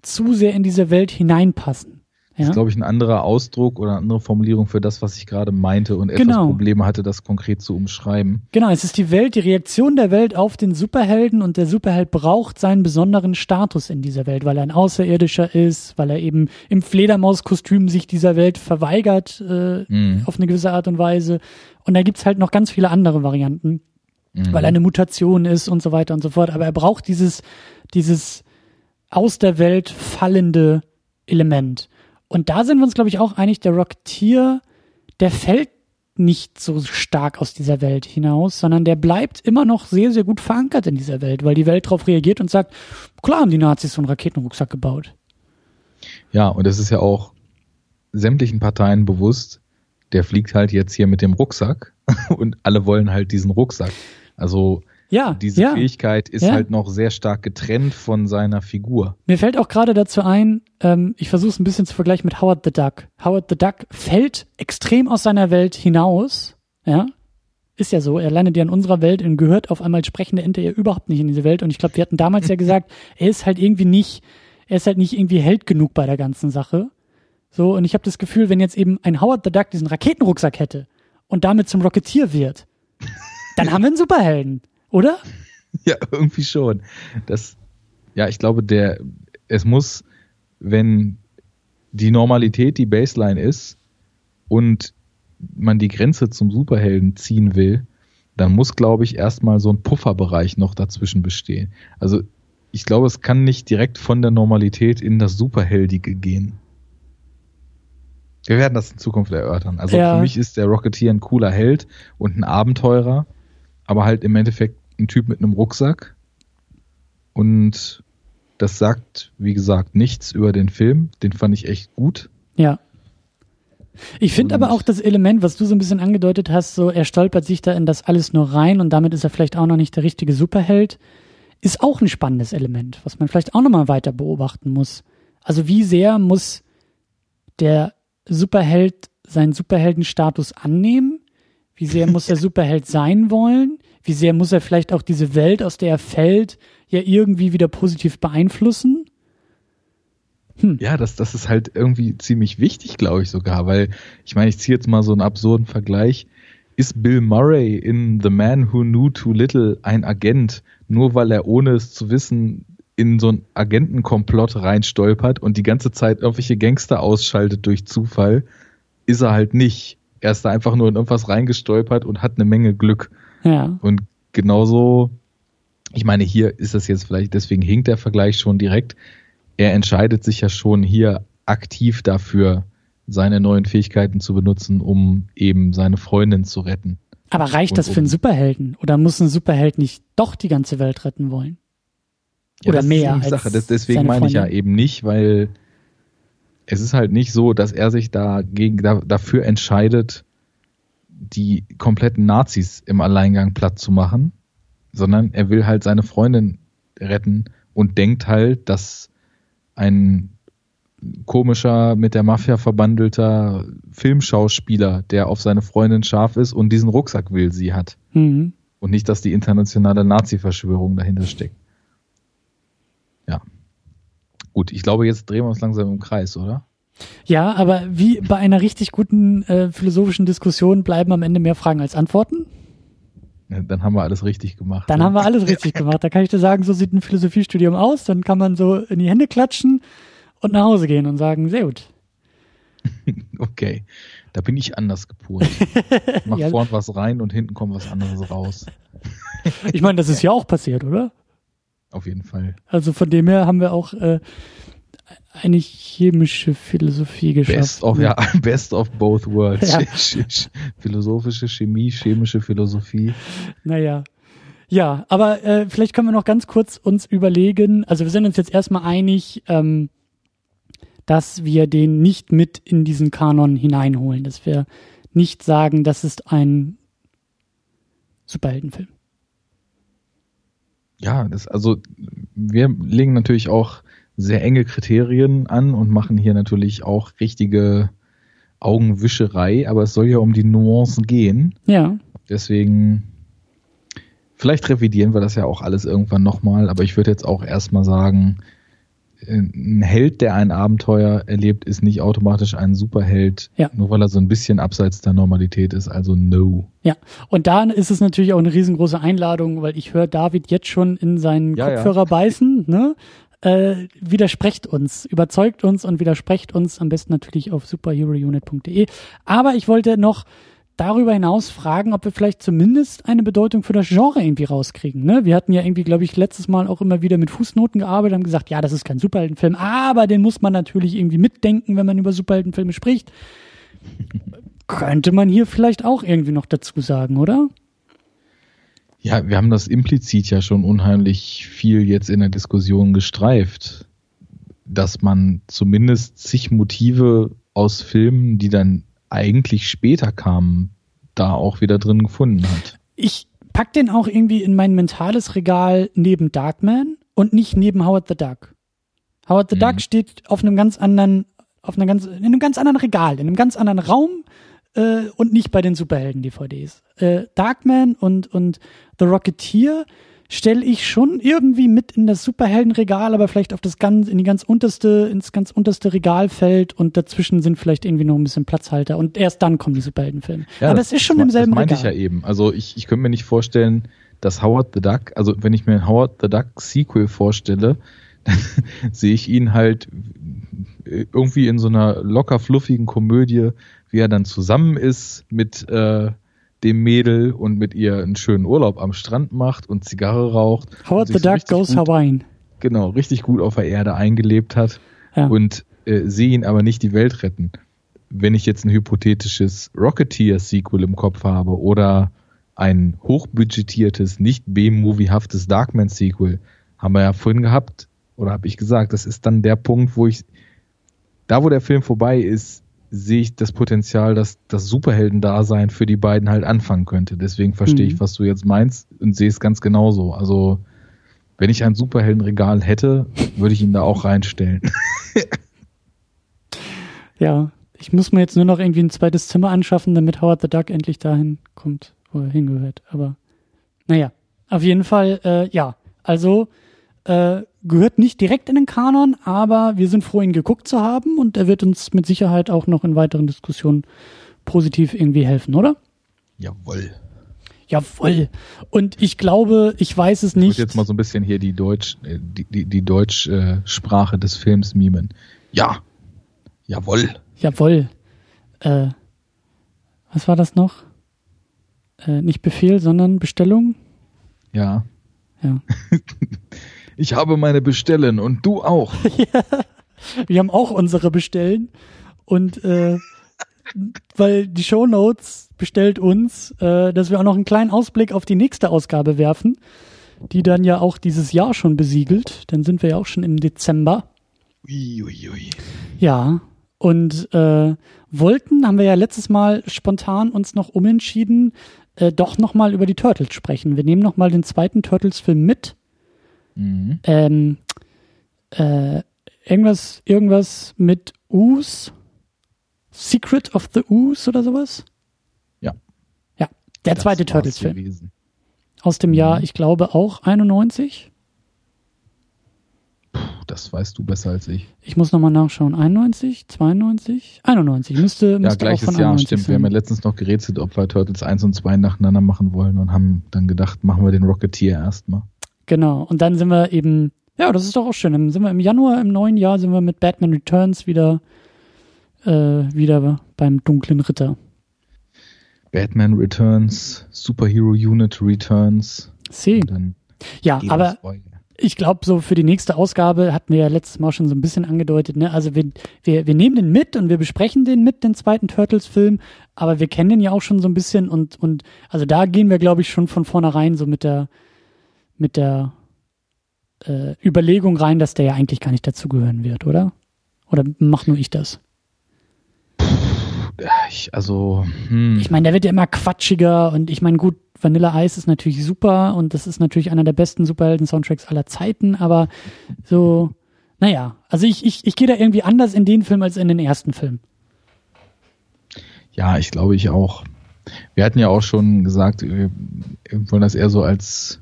zu sehr in diese Welt hineinpassen. Das ist, glaube ich, ein anderer Ausdruck oder eine andere Formulierung für das, was ich gerade meinte und etwas genau. Probleme hatte, das konkret zu umschreiben. Genau, es ist die Welt, die Reaktion der Welt auf den Superhelden und der Superheld braucht seinen besonderen Status in dieser Welt, weil er ein Außerirdischer ist, weil er eben im Fledermauskostüm sich dieser Welt verweigert äh, mhm. auf eine gewisse Art und Weise. Und da gibt's halt noch ganz viele andere Varianten, mhm. weil er eine Mutation ist und so weiter und so fort. Aber er braucht dieses, dieses aus der Welt fallende Element. Und da sind wir uns, glaube ich, auch einig, der Rocketeer, der fällt nicht so stark aus dieser Welt hinaus, sondern der bleibt immer noch sehr, sehr gut verankert in dieser Welt, weil die Welt darauf reagiert und sagt, klar haben die Nazis so einen Raketenrucksack gebaut. Ja, und es ist ja auch sämtlichen Parteien bewusst, der fliegt halt jetzt hier mit dem Rucksack und alle wollen halt diesen Rucksack. Also ja, diese ja, Fähigkeit ist ja. halt noch sehr stark getrennt von seiner Figur. Mir fällt auch gerade dazu ein, ähm, ich versuche es ein bisschen zu vergleichen mit Howard the Duck. Howard the Duck fällt extrem aus seiner Welt hinaus, ja, ist ja so, er landet ja in unserer Welt und gehört auf einmal sprechende Ente ja überhaupt nicht in diese Welt. Und ich glaube, wir hatten damals ja gesagt, er ist halt irgendwie nicht, er ist halt nicht irgendwie Held genug bei der ganzen Sache. So, und ich habe das Gefühl, wenn jetzt eben ein Howard the Duck diesen Raketenrucksack hätte und damit zum Rocketeer wird, dann haben wir einen Superhelden. Oder? Ja, irgendwie schon. Das, ja, ich glaube, der, es muss, wenn die Normalität die Baseline ist und man die Grenze zum Superhelden ziehen will, dann muss, glaube ich, erstmal so ein Pufferbereich noch dazwischen bestehen. Also ich glaube, es kann nicht direkt von der Normalität in das Superheldige gehen. Wir werden das in Zukunft erörtern. Also ja. für mich ist der Rocketeer ein cooler Held und ein Abenteurer, aber halt im Endeffekt ein Typ mit einem Rucksack und Das sagt, wie gesagt, nichts über den Film. Den fand ich echt gut. Ja. Ich finde aber auch das Element, was du so ein bisschen angedeutet hast, so er stolpert sich da in das alles nur rein und damit ist er vielleicht auch noch nicht der richtige Superheld, ist auch ein spannendes Element, was man vielleicht auch nochmal weiter beobachten muss. Also wie sehr muss der Superheld seinen Superheldenstatus annehmen? Wie sehr muss er Superheld sein wollen? Wie sehr muss er vielleicht auch diese Welt, aus der er fällt, ja irgendwie wieder positiv beeinflussen? Hm. Ja, das, das ist halt irgendwie ziemlich wichtig, glaube ich sogar, weil ich meine, ich ziehe jetzt mal so einen absurden Vergleich. Ist Bill Murray in The Man Who Knew Too Little ein Agent, nur weil er ohne es zu wissen in so einen Agentenkomplott reinstolpert und die ganze Zeit irgendwelche Gangster ausschaltet durch Zufall, ist er halt nicht. Er ist da einfach nur in irgendwas reingestolpert und hat eine Menge Glück. Ja. Und genauso, ich meine, hier ist das jetzt vielleicht, deswegen hinkt der Vergleich schon direkt. Er entscheidet sich ja schon hier aktiv dafür, seine neuen Fähigkeiten zu benutzen, um eben seine Freundin zu retten. Aber reicht das für einen Superhelden? Oder muss ein Superheld nicht doch die ganze Welt retten wollen? Oder ja, mehr als Sache. Das, deswegen meine ich ja eben nicht, weil es ist halt nicht so, dass er sich dagegen, da, dafür entscheidet, die kompletten Nazis im Alleingang platt zu machen, sondern er will halt seine Freundin retten und denkt halt, dass ein komischer, mit der Mafia verbandelter Filmschauspieler, der auf seine Freundin scharf ist und diesen Rucksack will, sie hat. Mhm. Und nicht, dass die internationale Nazi-Verschwörung dahinter steckt. Ja. Gut, ich glaube, jetzt drehen wir uns langsam im Kreis, oder? Ja, aber wie bei einer richtig guten äh, philosophischen Diskussion bleiben am Ende mehr Fragen als Antworten. Ja, dann haben wir alles richtig gemacht. Dann ja. haben wir alles richtig gemacht. Da kann ich dir sagen, so sieht ein Philosophiestudium aus. Dann kann man so in die Hände klatschen und nach Hause gehen und sagen, sehr gut. okay, da bin ich anders gepolt. Mach ja. vorn was rein und hinten kommt was anderes raus. ich meine, das ist ja auch passiert, oder? Auf jeden Fall. Also von dem her haben wir auch äh, eine chemische Philosophie geschafft. Best of, ja, best of both worlds. Ja. Philosophische Chemie, chemische Philosophie. Naja. Ja, aber äh, vielleicht können wir noch ganz kurz uns überlegen, also wir sind uns jetzt erstmal einig, ähm, dass wir den nicht mit in diesen Kanon hineinholen, dass wir nicht sagen, das ist ein Superheldenfilm. Ja, das, also wir legen natürlich auch sehr enge Kriterien an und machen hier natürlich auch richtige Augenwischerei, aber es soll ja um die Nuancen gehen. Ja. Deswegen, vielleicht revidieren wir das ja auch alles irgendwann nochmal, aber ich würde jetzt auch erstmal sagen, ein Held, der ein Abenteuer erlebt, ist nicht automatisch ein Superheld, ja. nur weil er so ein bisschen abseits der Normalität ist, also no. Ja, und da ist es natürlich auch eine riesengroße Einladung, weil ich höre David jetzt schon in seinen ja, Kopfhörer ja. beißen, ne? Äh, widersprecht uns, überzeugt uns und widersprecht uns am besten natürlich auf superherounit.de. Aber ich wollte noch darüber hinaus fragen, ob wir vielleicht zumindest eine Bedeutung für das Genre irgendwie rauskriegen. Ne? Wir hatten ja irgendwie, glaube ich, letztes Mal auch immer wieder mit Fußnoten gearbeitet, haben gesagt, ja, das ist kein Superheldenfilm, aber den muss man natürlich irgendwie mitdenken, wenn man über Superheldenfilme spricht. Könnte man hier vielleicht auch irgendwie noch dazu sagen, oder? Ja, wir haben das implizit ja schon unheimlich viel jetzt in der Diskussion gestreift, dass man zumindest zig Motive aus Filmen, die dann eigentlich später kamen, da auch wieder drin gefunden hat. Ich pack den auch irgendwie in mein mentales Regal neben Darkman und nicht neben Howard the Duck. Howard the mhm. Duck steht auf einem ganz anderen, auf einer ganz, in einem ganz anderen Regal, in einem ganz anderen Raum äh, und nicht bei den Superhelden-DVDs. Äh, Darkman und, und The Rocketeer stelle ich schon irgendwie mit in das Superheldenregal, aber vielleicht auf das ganz, in die ganz unterste, ins ganz unterste Regalfeld und dazwischen sind vielleicht irgendwie noch ein bisschen Platzhalter und erst dann kommen die Superheldenfilme. Ja, aber es ist schon im selben Regal. Das meinte ich ja eben. Also ich, ich könnte mir nicht vorstellen, dass Howard the Duck, also wenn ich mir ein Howard the Duck Sequel vorstelle, dann sehe ich ihn halt irgendwie in so einer locker fluffigen Komödie wie er dann zusammen ist mit äh, dem Mädel und mit ihr einen schönen Urlaub am Strand macht und Zigarre raucht. Howard the Duck goes gut, Hawaiian. Genau, richtig gut auf der Erde eingelebt hat ja. und äh, sehe ihn aber nicht die Welt retten. Wenn ich jetzt ein hypothetisches Rocketeer-Sequel im Kopf habe oder ein hochbudgetiertes, nicht B-Movie-haftes Darkman-Sequel, haben wir ja vorhin gehabt, oder habe ich gesagt, das ist dann der Punkt, wo ich, da wo der Film vorbei ist, sehe ich das Potenzial, dass das Superhelden-Dasein für die beiden halt anfangen könnte. Deswegen verstehe mhm. ich, was du jetzt meinst und sehe es ganz genauso. Also, wenn ich ein Superheldenregal hätte, würde ich ihn da auch reinstellen. ja, ich muss mir jetzt nur noch irgendwie ein zweites Zimmer anschaffen, damit Howard the Duck endlich dahin kommt, wo er hingehört. Aber naja, auf jeden Fall, äh, ja. Also äh, gehört nicht direkt in den Kanon, aber wir sind froh, ihn geguckt zu haben und er wird uns mit Sicherheit auch noch in weiteren Diskussionen positiv irgendwie helfen, oder? Jawoll. Jawoll. Und ich glaube, ich weiß es nicht. Ich muss jetzt mal so ein bisschen hier die Deutsch, äh, die, die, die Deutschsprache des Films mimen. Ja. Jawoll. Jawoll. Äh, was war das noch? Äh, nicht Befehl, sondern Bestellung? Ja. Ja. ich habe meine Bestellen und du auch. ja. Wir haben auch unsere Bestellen. Und äh, weil die Show Notes bestellt uns, äh, dass wir auch noch einen kleinen Ausblick auf die nächste Ausgabe werfen, die dann ja auch dieses Jahr schon besiegelt. Dann sind wir ja auch schon im Dezember. Ui, ui, ui. Ja, und äh, wollten, haben wir ja letztes Mal spontan uns noch umentschieden, äh, doch nochmal über die Turtles sprechen. Wir nehmen nochmal den zweiten Turtles-Film mit. Mhm. Ähm, äh, irgendwas, irgendwas mit Us. Secret of the Ooze oder sowas? Ja. Ja, der das zweite Turtles-Film. Aus dem Jahr, mhm. ich glaube, auch 91 das weißt du besser als ich. Ich muss nochmal nachschauen. 91, 92, 91. Müsste, müsste ja, gleiches Jahr, stimmt. Sein. Wir haben ja letztens noch gerätselt, ob wir Turtles 1 und 2 nacheinander machen wollen und haben dann gedacht, machen wir den Rocketeer erstmal. Genau. Und dann sind wir eben, ja, das ist doch auch schön. Dann sind wir im Januar, im neuen Jahr, sind wir mit Batman Returns wieder, äh, wieder beim dunklen Ritter. Batman Returns, Superhero Unit Returns. See. Ja, aber, ich glaube, so für die nächste Ausgabe hatten wir ja letztes Mal schon so ein bisschen angedeutet, ne? Also wir, wir, wir nehmen den mit und wir besprechen den mit, den zweiten Turtles-Film, aber wir kennen den ja auch schon so ein bisschen und, und also da gehen wir, glaube ich, schon von vornherein so mit der, mit der äh, Überlegung rein, dass der ja eigentlich gar nicht dazugehören wird, oder? Oder mach nur ich das? Ich, also, hm. ich meine, der wird ja immer quatschiger und ich meine, gut, Vanilla Ice ist natürlich super und das ist natürlich einer der besten Superhelden-Soundtracks aller Zeiten, aber so, naja, also ich, ich, ich gehe da irgendwie anders in den Film als in den ersten Film. Ja, ich glaube ich auch. Wir hatten ja auch schon gesagt, wir wollen das eher so als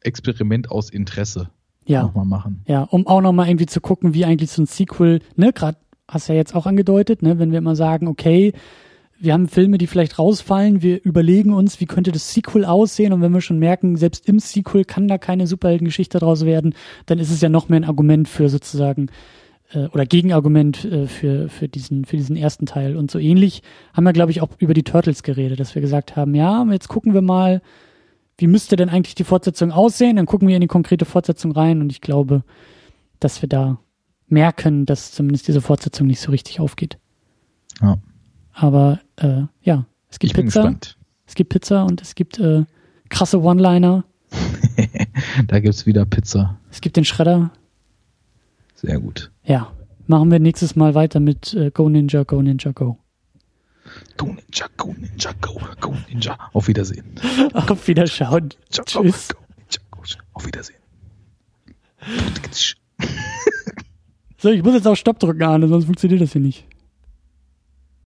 Experiment aus Interesse ja. nochmal machen. Ja, um auch nochmal irgendwie zu gucken, wie eigentlich so ein Sequel, ne, gerade hast du ja jetzt auch angedeutet, ne, wenn wir immer sagen, okay, wir haben Filme, die vielleicht rausfallen, wir überlegen uns, wie könnte das Sequel aussehen und wenn wir schon merken, selbst im Sequel kann da keine Superheldengeschichte draus werden, dann ist es ja noch mehr ein Argument für sozusagen äh, oder Gegenargument äh, für, für, diesen, für diesen ersten Teil. Und so ähnlich haben wir, glaube ich, auch über die Turtles geredet, dass wir gesagt haben, ja, jetzt gucken wir mal, wie müsste denn eigentlich die Fortsetzung aussehen? Dann gucken wir in die konkrete Fortsetzung rein und ich glaube, dass wir da merken, dass zumindest diese Fortsetzung nicht so richtig aufgeht. Ja. Aber äh, ja, es gibt ich bin Pizza. Gespannt. Es gibt Pizza und es gibt äh, krasse One-Liner. da gibt's wieder Pizza. Es gibt den Schredder. Sehr gut. Ja. Machen wir nächstes Mal weiter mit äh, Go Ninja, Go Ninja, Go. Go Ninja, Go Ninja, Go, Go Ninja. Auf Wiedersehen. Auf Wiederschauen. Ninja, Tschüss. Go, go Ninja, go. Auf Wiedersehen. so, ich muss jetzt auch Stopp drücken, Arne, sonst funktioniert das hier nicht.